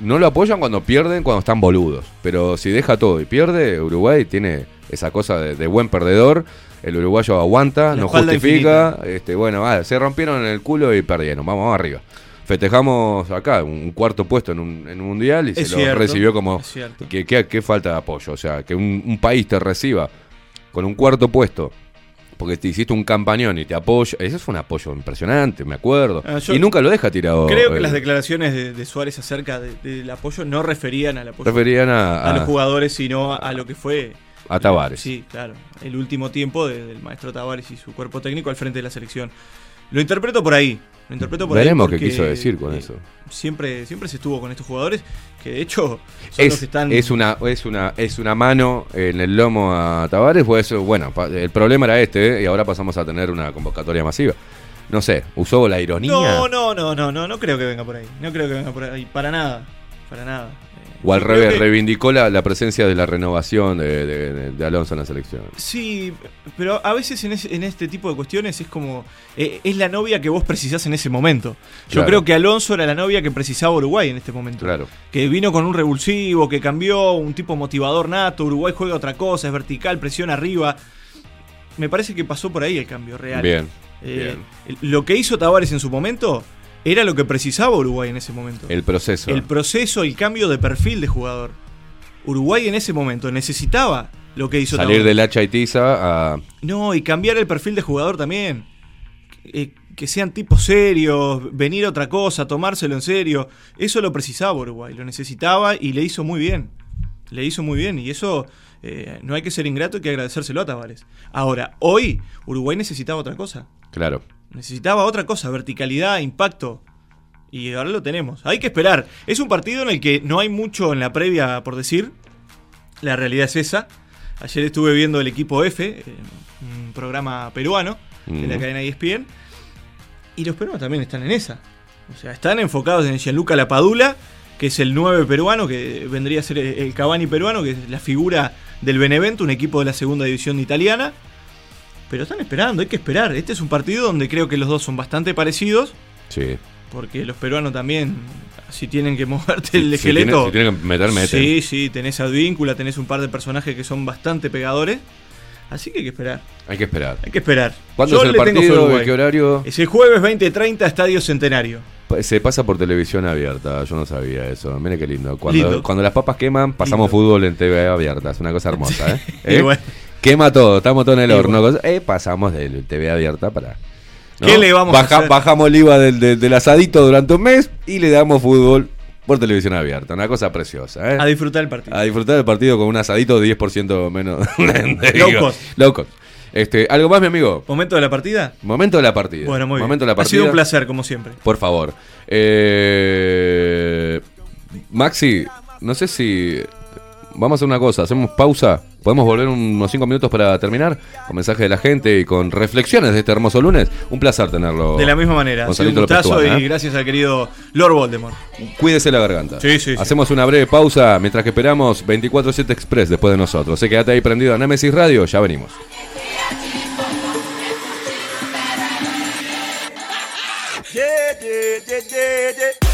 no lo apoyan cuando pierden, cuando están boludos. Pero si deja todo y pierde, Uruguay tiene esa cosa de, de buen perdedor. El uruguayo aguanta, La no justifica. Este, bueno, vale, se rompieron el culo y perdieron. Vamos, vamos arriba. Festejamos acá un cuarto puesto en un, en un mundial y Es se cierto, lo recibió como que, que- que falta de apoyo. O sea, que un, un país te reciba con un cuarto puesto porque te hiciste un campañón y te apoya. Ese fue un apoyo impresionante, me acuerdo. Ah, y nunca lo deja tirado. Creo que las declaraciones de, de Suárez acerca de- del apoyo no referían al apoyo Referían a- a los jugadores, sino a, a lo que fue. A Tavares. Sí, claro. El último tiempo de- del maestro Tavares y su cuerpo técnico al frente de la selección. Lo interpreto por ahí. Lo interpreto por Veremos ahí qué quiso decir con eh, eso. Siempre, siempre se estuvo con estos jugadores que de hecho son los Es, que están. es una es una es una mano en el lomo a Tavares pues eso bueno el problema era este ¿eh? y ahora pasamos a tener una convocatoria masiva no sé usó la ironía No, no, no, no, no, no creo que venga por ahí. No creo que venga por ahí. Para nada. Para nada. O al revés que- reivindicó la, la presencia de la renovación de, de- Alonso en la selección Sí, pero a veces en, este tipo de cuestiones es como. eh, es la novia que vos precisás en ese momento. Yo Claro. creo que Alonso era la novia que precisaba Uruguay en este momento. claro Que vino con un revulsivo, que cambió, un tipo motivador nato. Uruguay juega otra cosa, es vertical, presión arriba. Me parece que pasó por ahí el cambio real. Bien, Eh, el- Lo que hizo Tavares en su momento era lo que precisaba Uruguay en ese momento. el proceso El proceso, el cambio de perfil de jugador. Uruguay en ese momento necesitaba lo que hizo salir del hacha y tiza a No, y cambiar el perfil de jugador también. Eh, que sean tipos serios, venir a otra cosa, tomárselo en serio. Eso lo precisaba Uruguay, lo necesitaba y le hizo muy bien. Le hizo muy bien y eso eh, no hay que ser ingrato, hay que agradecérselo a Tavares. Ahora, hoy Uruguay necesitaba otra cosa. claro Necesitaba otra cosa, verticalidad, impacto. Y ahora lo tenemos. Hay que esperar. Es un partido en el que no hay mucho en la previa por decir. La realidad es esa. Ayer estuve viendo el equipo F, eh, un programa peruano de la cadena ESPN. Y los peruanos también están en esa. O sea, están enfocados en Gianluca Lapadula, que es el 9 peruano, que vendría a ser el Cavani peruano, que es la figura del Benevento, un equipo de la segunda división italiana. Pero están esperando, hay que esperar. Este es un partido donde creo que los dos son bastante parecidos, sí porque los peruanos también, si tienen que moverte el Si- si esqueleto. tienen- si tienen que meter, meten. Sí, sí, tenés Advíncula, tenés un par de personajes que son bastante pegadores. Así que hay que esperar. hay que esperar Hay que esperar. ¿Cuándo Yo es el partido? Uruguay. ¿En qué horario? Es el jueves 20:30, Estadio Centenario. Se pasa por televisión abierta, yo no sabía eso. Mire qué lindo. Cuando, Lindo. cuando las papas queman, pasamos fútbol en TV abierta. Es una cosa hermosa, [LAUGHS] ¿eh? ¿Eh? bueno. Quema todo, estamos todo en el horno. Eh, pasamos de TV abierta para. ¿no? ¿Qué le vamos a Baja- hacer? Bajamos el IVA del, del- del asadito durante un mes y le damos fútbol por televisión abierta. Una cosa preciosa, ¿eh? A disfrutar el partido. A disfrutar del partido con un asadito de 10% menos. [LAUGHS] Low cost. low cost. Este, ¿Algo más, mi amigo? ¿Momento de la partida? Momento de la partida. Bueno, muy Momento bien. de la Ha sido partida. un placer, como siempre. Por favor. Eh, Maxi, no sé si. Vamos a hacer una cosa, hacemos pausa. ¿Podemos volver unos cinco minutos para terminar? Con mensajes de la gente y con reflexiones de este hermoso lunes. Un placer tenerlo. De la misma manera. Ha sido un gustazo Tuana, y ¿eh? gracias al querido Lord Voldemort. Cuídese la garganta. Sí, sí, sí. Hacemos una breve pausa mientras que esperamos 24-7 Express después de nosotros. Sé quédate ahí prendido a Nemesis Radio, ya venimos. Yeah, yeah, yeah,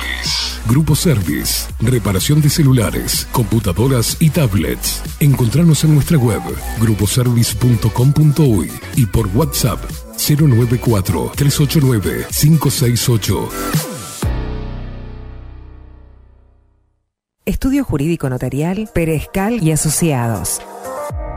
Grupo Service. Reparación de celulares, computadoras y tablets. Encontranos en nuestra web gruposervice.com.uy y por WhatsApp 094 389 568. Estudio Jurídico Notarial, Perezcal y Asociados.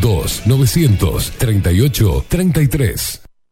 2-938-33.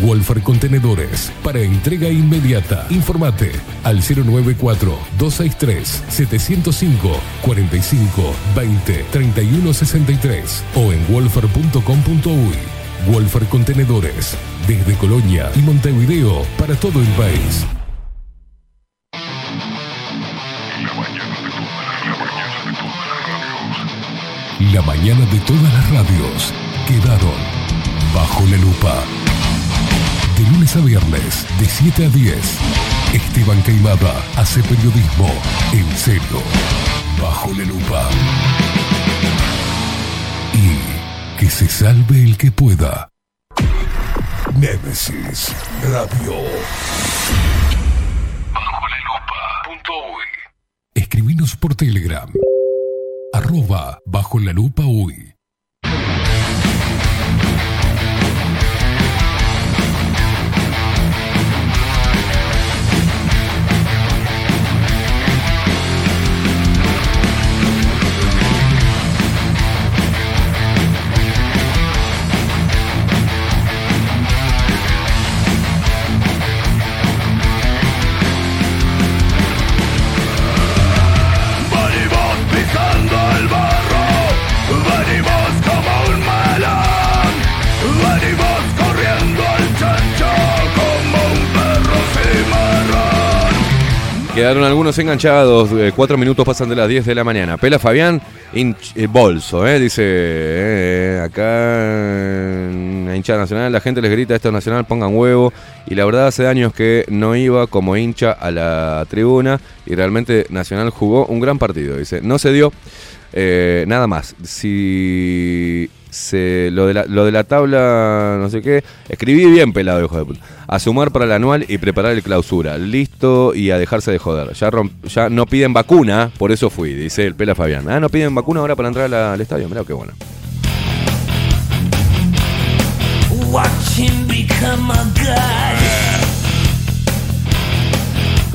Wolfer Contenedores para entrega inmediata. Informate al 094-263-705 45 20 31 63 o en wolfer.com.uy. Wolfer Contenedores desde Colonia y Montevideo para todo el país. La mañana de todas las radios quedaron bajo la lupa. De lunes a viernes, de 7 a 10, Esteban Queimada hace periodismo en serio, bajo la lupa. Y que se salve el que pueda. Némesis Radio. Bajo la lupa. Escribinos por Telegram. Arroba bajo la lupa uy. Quedaron algunos enganchados, eh, cuatro minutos pasan de las 10 de la mañana. Pela Fabián, eh, bolso, eh, dice, acá en la hinchada nacional, la gente les grita esto es nacional, pongan huevo. Y la verdad hace años que no iba como hincha a la tribuna y realmente Nacional jugó un gran partido, dice. No se dio eh, nada más. Si lo, de la, lo de la tabla, no sé qué, escribí bien pelado, hijo de puta. A sumar para el anual y preparar el clausura. Listo y a dejarse de joder. Ya, romp- ya no piden vacuna, por eso fui, dice el Pela Fabián. Ah, no piden vacuna ahora para entrar al estadio. Mirá qué bueno.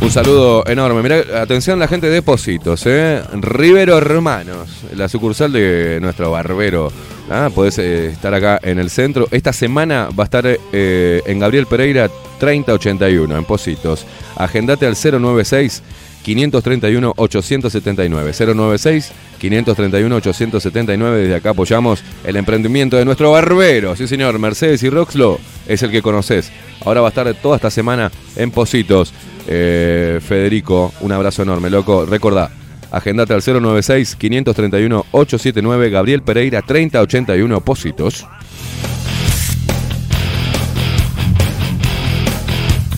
Un saludo enorme. Mirá, atención la gente de Positos, ¿eh? Rivero Hermanos, la sucursal de nuestro barbero. Ah, podés eh, estar acá en el centro. Esta semana va a estar eh, en Gabriel Pereira 3081, en Positos. Agendate al 096 531 879. 096 531 879. Desde acá apoyamos el emprendimiento de nuestro barbero. Sí, señor. Mercedes y Roxlo es el que conoces. Ahora va a estar toda esta semana en Positos. Eh, Federico, un abrazo enorme, loco. Recordá, agendate al 096 531 879. Gabriel Pereira 3081 Positos.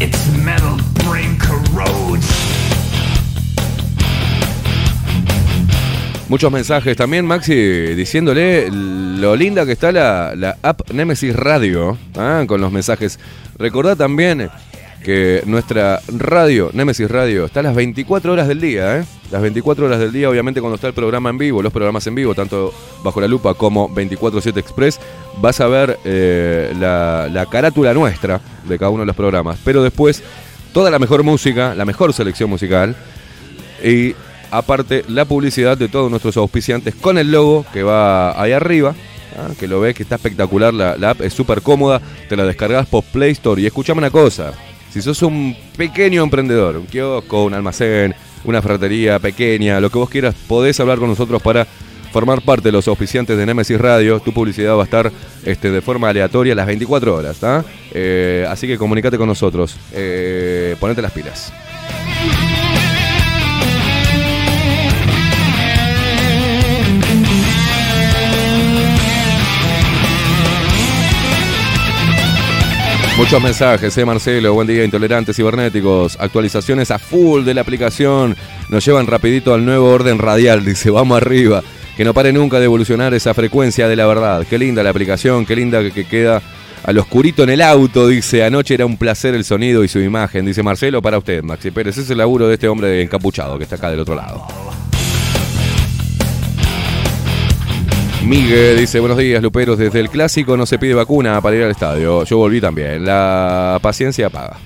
Its metal brain corrodes. Muchos mensajes también, Maxi, diciéndole lo linda que está la, la app Nemesis Radio, ah, con los mensajes. Recordá también que nuestra radio, Nemesis Radio, está a las 24 horas del día, ¿eh? Las 24 horas del día, obviamente cuando está el programa en vivo, los programas en vivo, tanto bajo la lupa como 24-7 Express, vas a ver eh, la, la carátula nuestra de cada uno de los programas. Pero después, toda la mejor música, la mejor selección musical y aparte la publicidad de todos nuestros auspiciantes con el logo que va ahí arriba. ah, Que lo ves que está espectacular, la, la app es súper cómoda, te la descargas por Play Store. Y escuchame una cosa, si sos un pequeño emprendedor, un kiosco, un almacén, una ferretería pequeña, lo que vos quieras, podés hablar con nosotros para formar parte de los auspiciantes de Nemesis Radio. Tu publicidad va a estar este, de forma aleatoria las 24 horas, ¿tá? Eh, así que comunicate con nosotros. Eh, ponete las pilas. Muchos mensajes, eh, Marcelo. Buen día, intolerantes cibernéticos. Actualizaciones a full de la aplicación. Nos llevan rapidito al nuevo orden radial. [LAUGHS] Dice, vamos arriba. Que no pare nunca de evolucionar esa frecuencia de la verdad. Qué linda la aplicación, qué linda que, que queda al oscurito en el auto. Dice, anoche era un placer el sonido y su imagen. Dice Marcelo, para usted, Maxi Pérez. Es el laburo de este hombre encapuchado que está acá del otro lado. Miguel dice, buenos días, Luperos. Desde el clásico no se pide vacuna para ir al estadio. Yo volví también. La paciencia paga.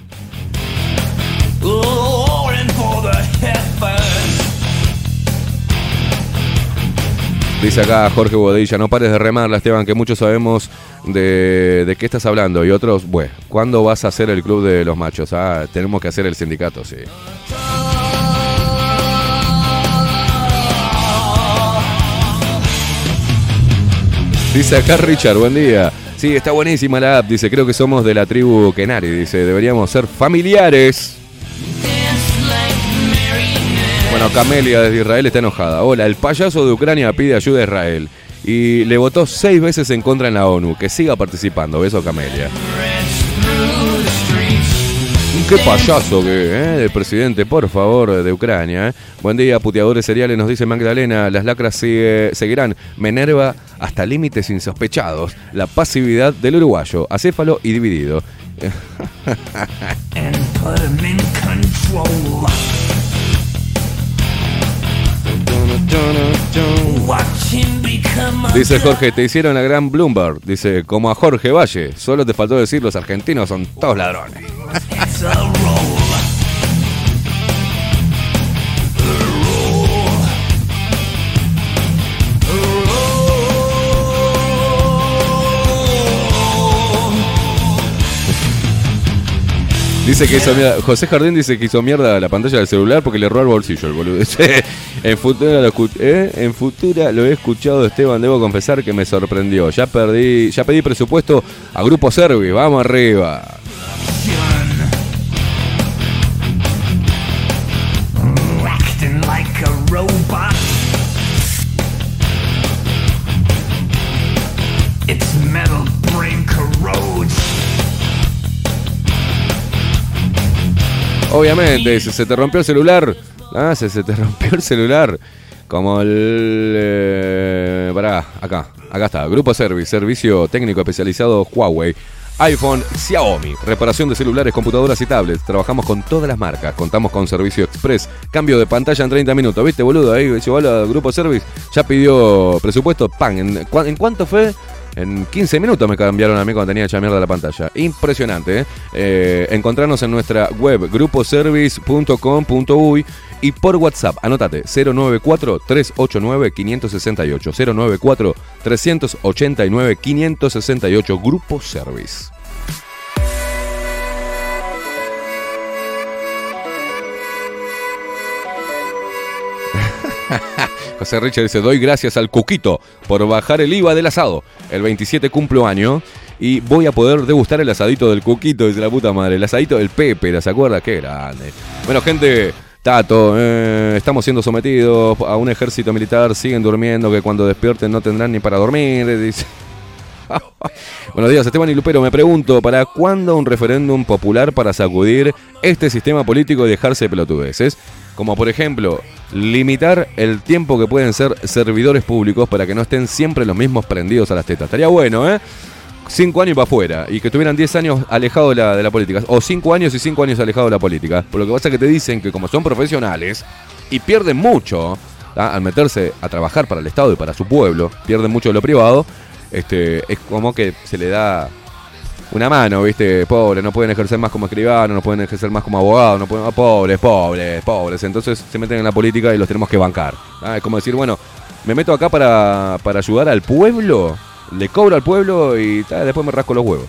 Dice acá Jorge Bodilla, no pares de remarla, Esteban, que muchos sabemos de, de qué estás hablando. Y otros, bueno, ¿cuándo vas a hacer el club de los machos? Ah, tenemos que hacer el sindicato, sí. Dice acá Richard, buen día. Sí, está buenísima la app. Dice, creo que somos de la tribu Kenari. Dice, deberíamos ser familiares. Bueno, Camelia desde Israel está enojada. Hola, el payaso de Ucrania pide ayuda a Israel. Y le votó seis veces en contra en la ONU. Que siga participando. Beso, Camelia. Qué payaso que, ¿eh? El presidente, por favor, de Ucrania. ¿eh? Buen día, puteadores seriales, nos dice Magdalena. Las lacras sigue- seguirán. Me enerva hasta límites insospechados. La pasividad del uruguayo, acéfalo y dividido. [LAUGHS] Dice Jorge, te hicieron la gran Bloomberg. Dice, como a Jorge Valle. Solo te faltó decir, los argentinos son todos ladrones. Dice que hizo mierda. José Jardín dice que hizo mierda la pantalla del celular porque le robó el bolsillo el boludo. [LAUGHS] Dice, en futura lo, escu- ¿eh? en futura lo he escuchado Esteban, debo confesar que me sorprendió. Ya perdí, ya pedí presupuesto a Grupo Servi, vamos arriba. Obviamente, dice, se te rompió el celular. Ah, se, se te [LAUGHS] rompió el celular. Como el... Eh, pará, acá. Acá está. Grupo Service, servicio técnico especializado Huawei. iPhone, Xiaomi, reparación de celulares, computadoras y tablets. Trabajamos con todas las marcas. Contamos con servicio express. Cambio de pantalla en 30 minutos. ¿Viste, boludo? Ahí llevó al Grupo Service. Ya pidió presupuesto. Pan. ¿En, cua- ¿en cuánto fue? En 15 minutos me cambiaron a mí cuando tenía hecha mierda la pantalla. Impresionante, ¿eh? Eh, encontrarnos en nuestra web gruposervice.com.uy y por WhatsApp, anótate 094-389-568. 094-389-568 Grupo Service. [LAUGHS] José Richard dice, doy gracias al Cuquito por bajar el IVA del asado. El 27 cumplo año y voy a poder degustar el asadito del Cuquito, dice la puta madre. El asadito del Pepe, ¿se acuerda? Qué grande. Bueno, gente, Tato, eh, estamos siendo sometidos a un ejército militar, siguen durmiendo, que cuando despierten no tendrán ni para dormir, dice. [LAUGHS] Buenos días, Esteban y Lupero. Me pregunto, ¿para cuándo un referéndum popular para sacudir este sistema político y dejarse de pelotudeces? Como por ejemplo, limitar el tiempo que pueden ser servidores públicos para que no estén siempre los mismos prendidos a las tetas. Estaría bueno, ¿eh? Cinco años para afuera y que estuvieran 10 años alejados de la, política. O cinco años y cinco años alejados de la política. Por lo que pasa que te dicen que como son profesionales y pierden mucho ¿ah? al meterse a trabajar para el Estado y para su pueblo, pierden mucho de lo privado, este, es como que se le da una mano, ¿viste? Pobre, no pueden ejercer más como escribanos, no pueden ejercer más como abogados, no pueden. ah, pobres, pobres, pobres. Entonces se meten en la política y los tenemos que bancar. ¿ah? Es como decir, bueno, me meto acá para, para ayudar al pueblo, le cobro al pueblo y después me rasco los huevos.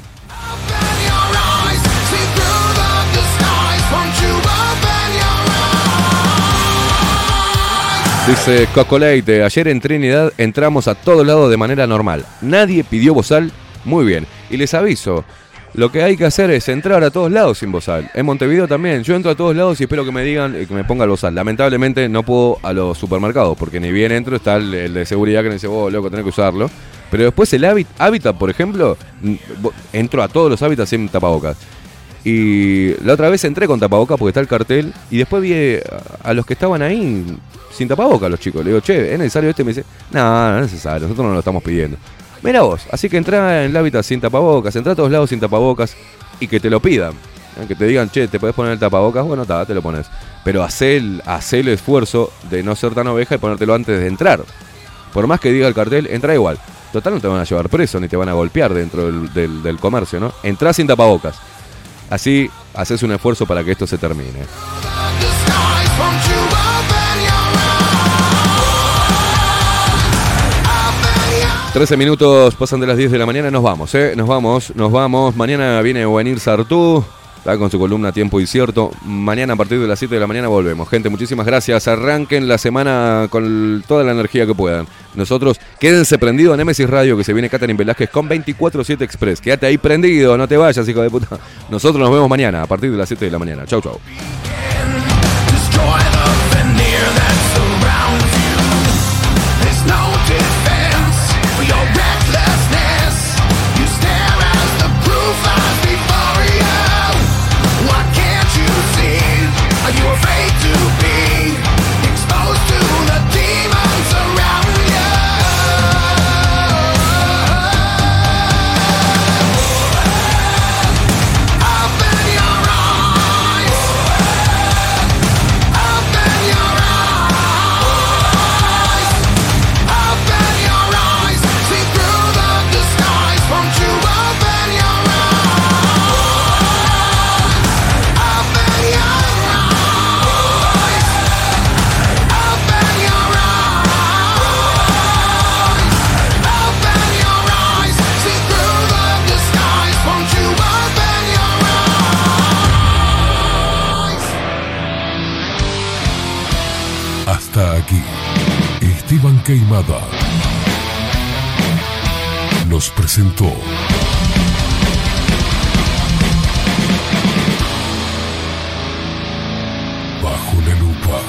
Dice Cocoleite, ayer en Trinidad entramos a todos lados de manera normal. Nadie pidió bozal, muy bien. Y les aviso, lo que hay que hacer es entrar a todos lados sin bozal. En Montevideo también, yo entro a todos lados y espero que me digan y que me ponga el bozal. Lamentablemente no puedo a los supermercados, porque ni bien entro está el, de seguridad que me dice, vos, loco, tenés que usarlo. Pero después el hábit, hábitat, por ejemplo, entro a todos los hábitats sin tapabocas. Y la otra vez entré con tapabocas porque está el cartel y después vi eh, a, los que estaban ahí sin tapabocas, los chicos. Le digo, che, ¿es necesario este? Y me dice, no, no es necesario, nosotros no lo estamos pidiendo. Mira vos, así que entra en el hábitat sin tapabocas, entra a todos lados sin tapabocas y que te lo pidan. ¿eh? Que te digan, che, ¿te podés poner el tapabocas? Bueno, está, te lo pones. Pero hacé el, el esfuerzo de no ser tan oveja y ponértelo antes de entrar. Por más que diga el cartel, entra igual. Total, no te van a llevar preso ni te van a golpear dentro del, del- del comercio, ¿no? Entrá sin tapabocas. Así haces un esfuerzo para que esto se termine. 13 minutos pasan de las 10 de la mañana, nos vamos, ¿eh? Nos vamos, nos vamos. Mañana viene Buenir Sartú, está con su columna Tiempo Incierto. Mañana a partir de las 7 de la mañana volvemos. Gente, muchísimas gracias. Arranquen la semana con toda la energía que puedan. Nosotros, quédense prendidos en Nemesis Radio, que se viene Catherine Velázquez con 24-7 Express. Quédate ahí prendido, no te vayas, hijo de puta. Nosotros nos vemos mañana a partir de las 7 de la mañana. Chau, chau. Queimada nos presentó Bajo la lupa.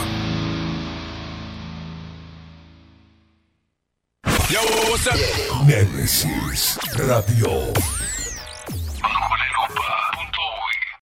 Némesis Radio.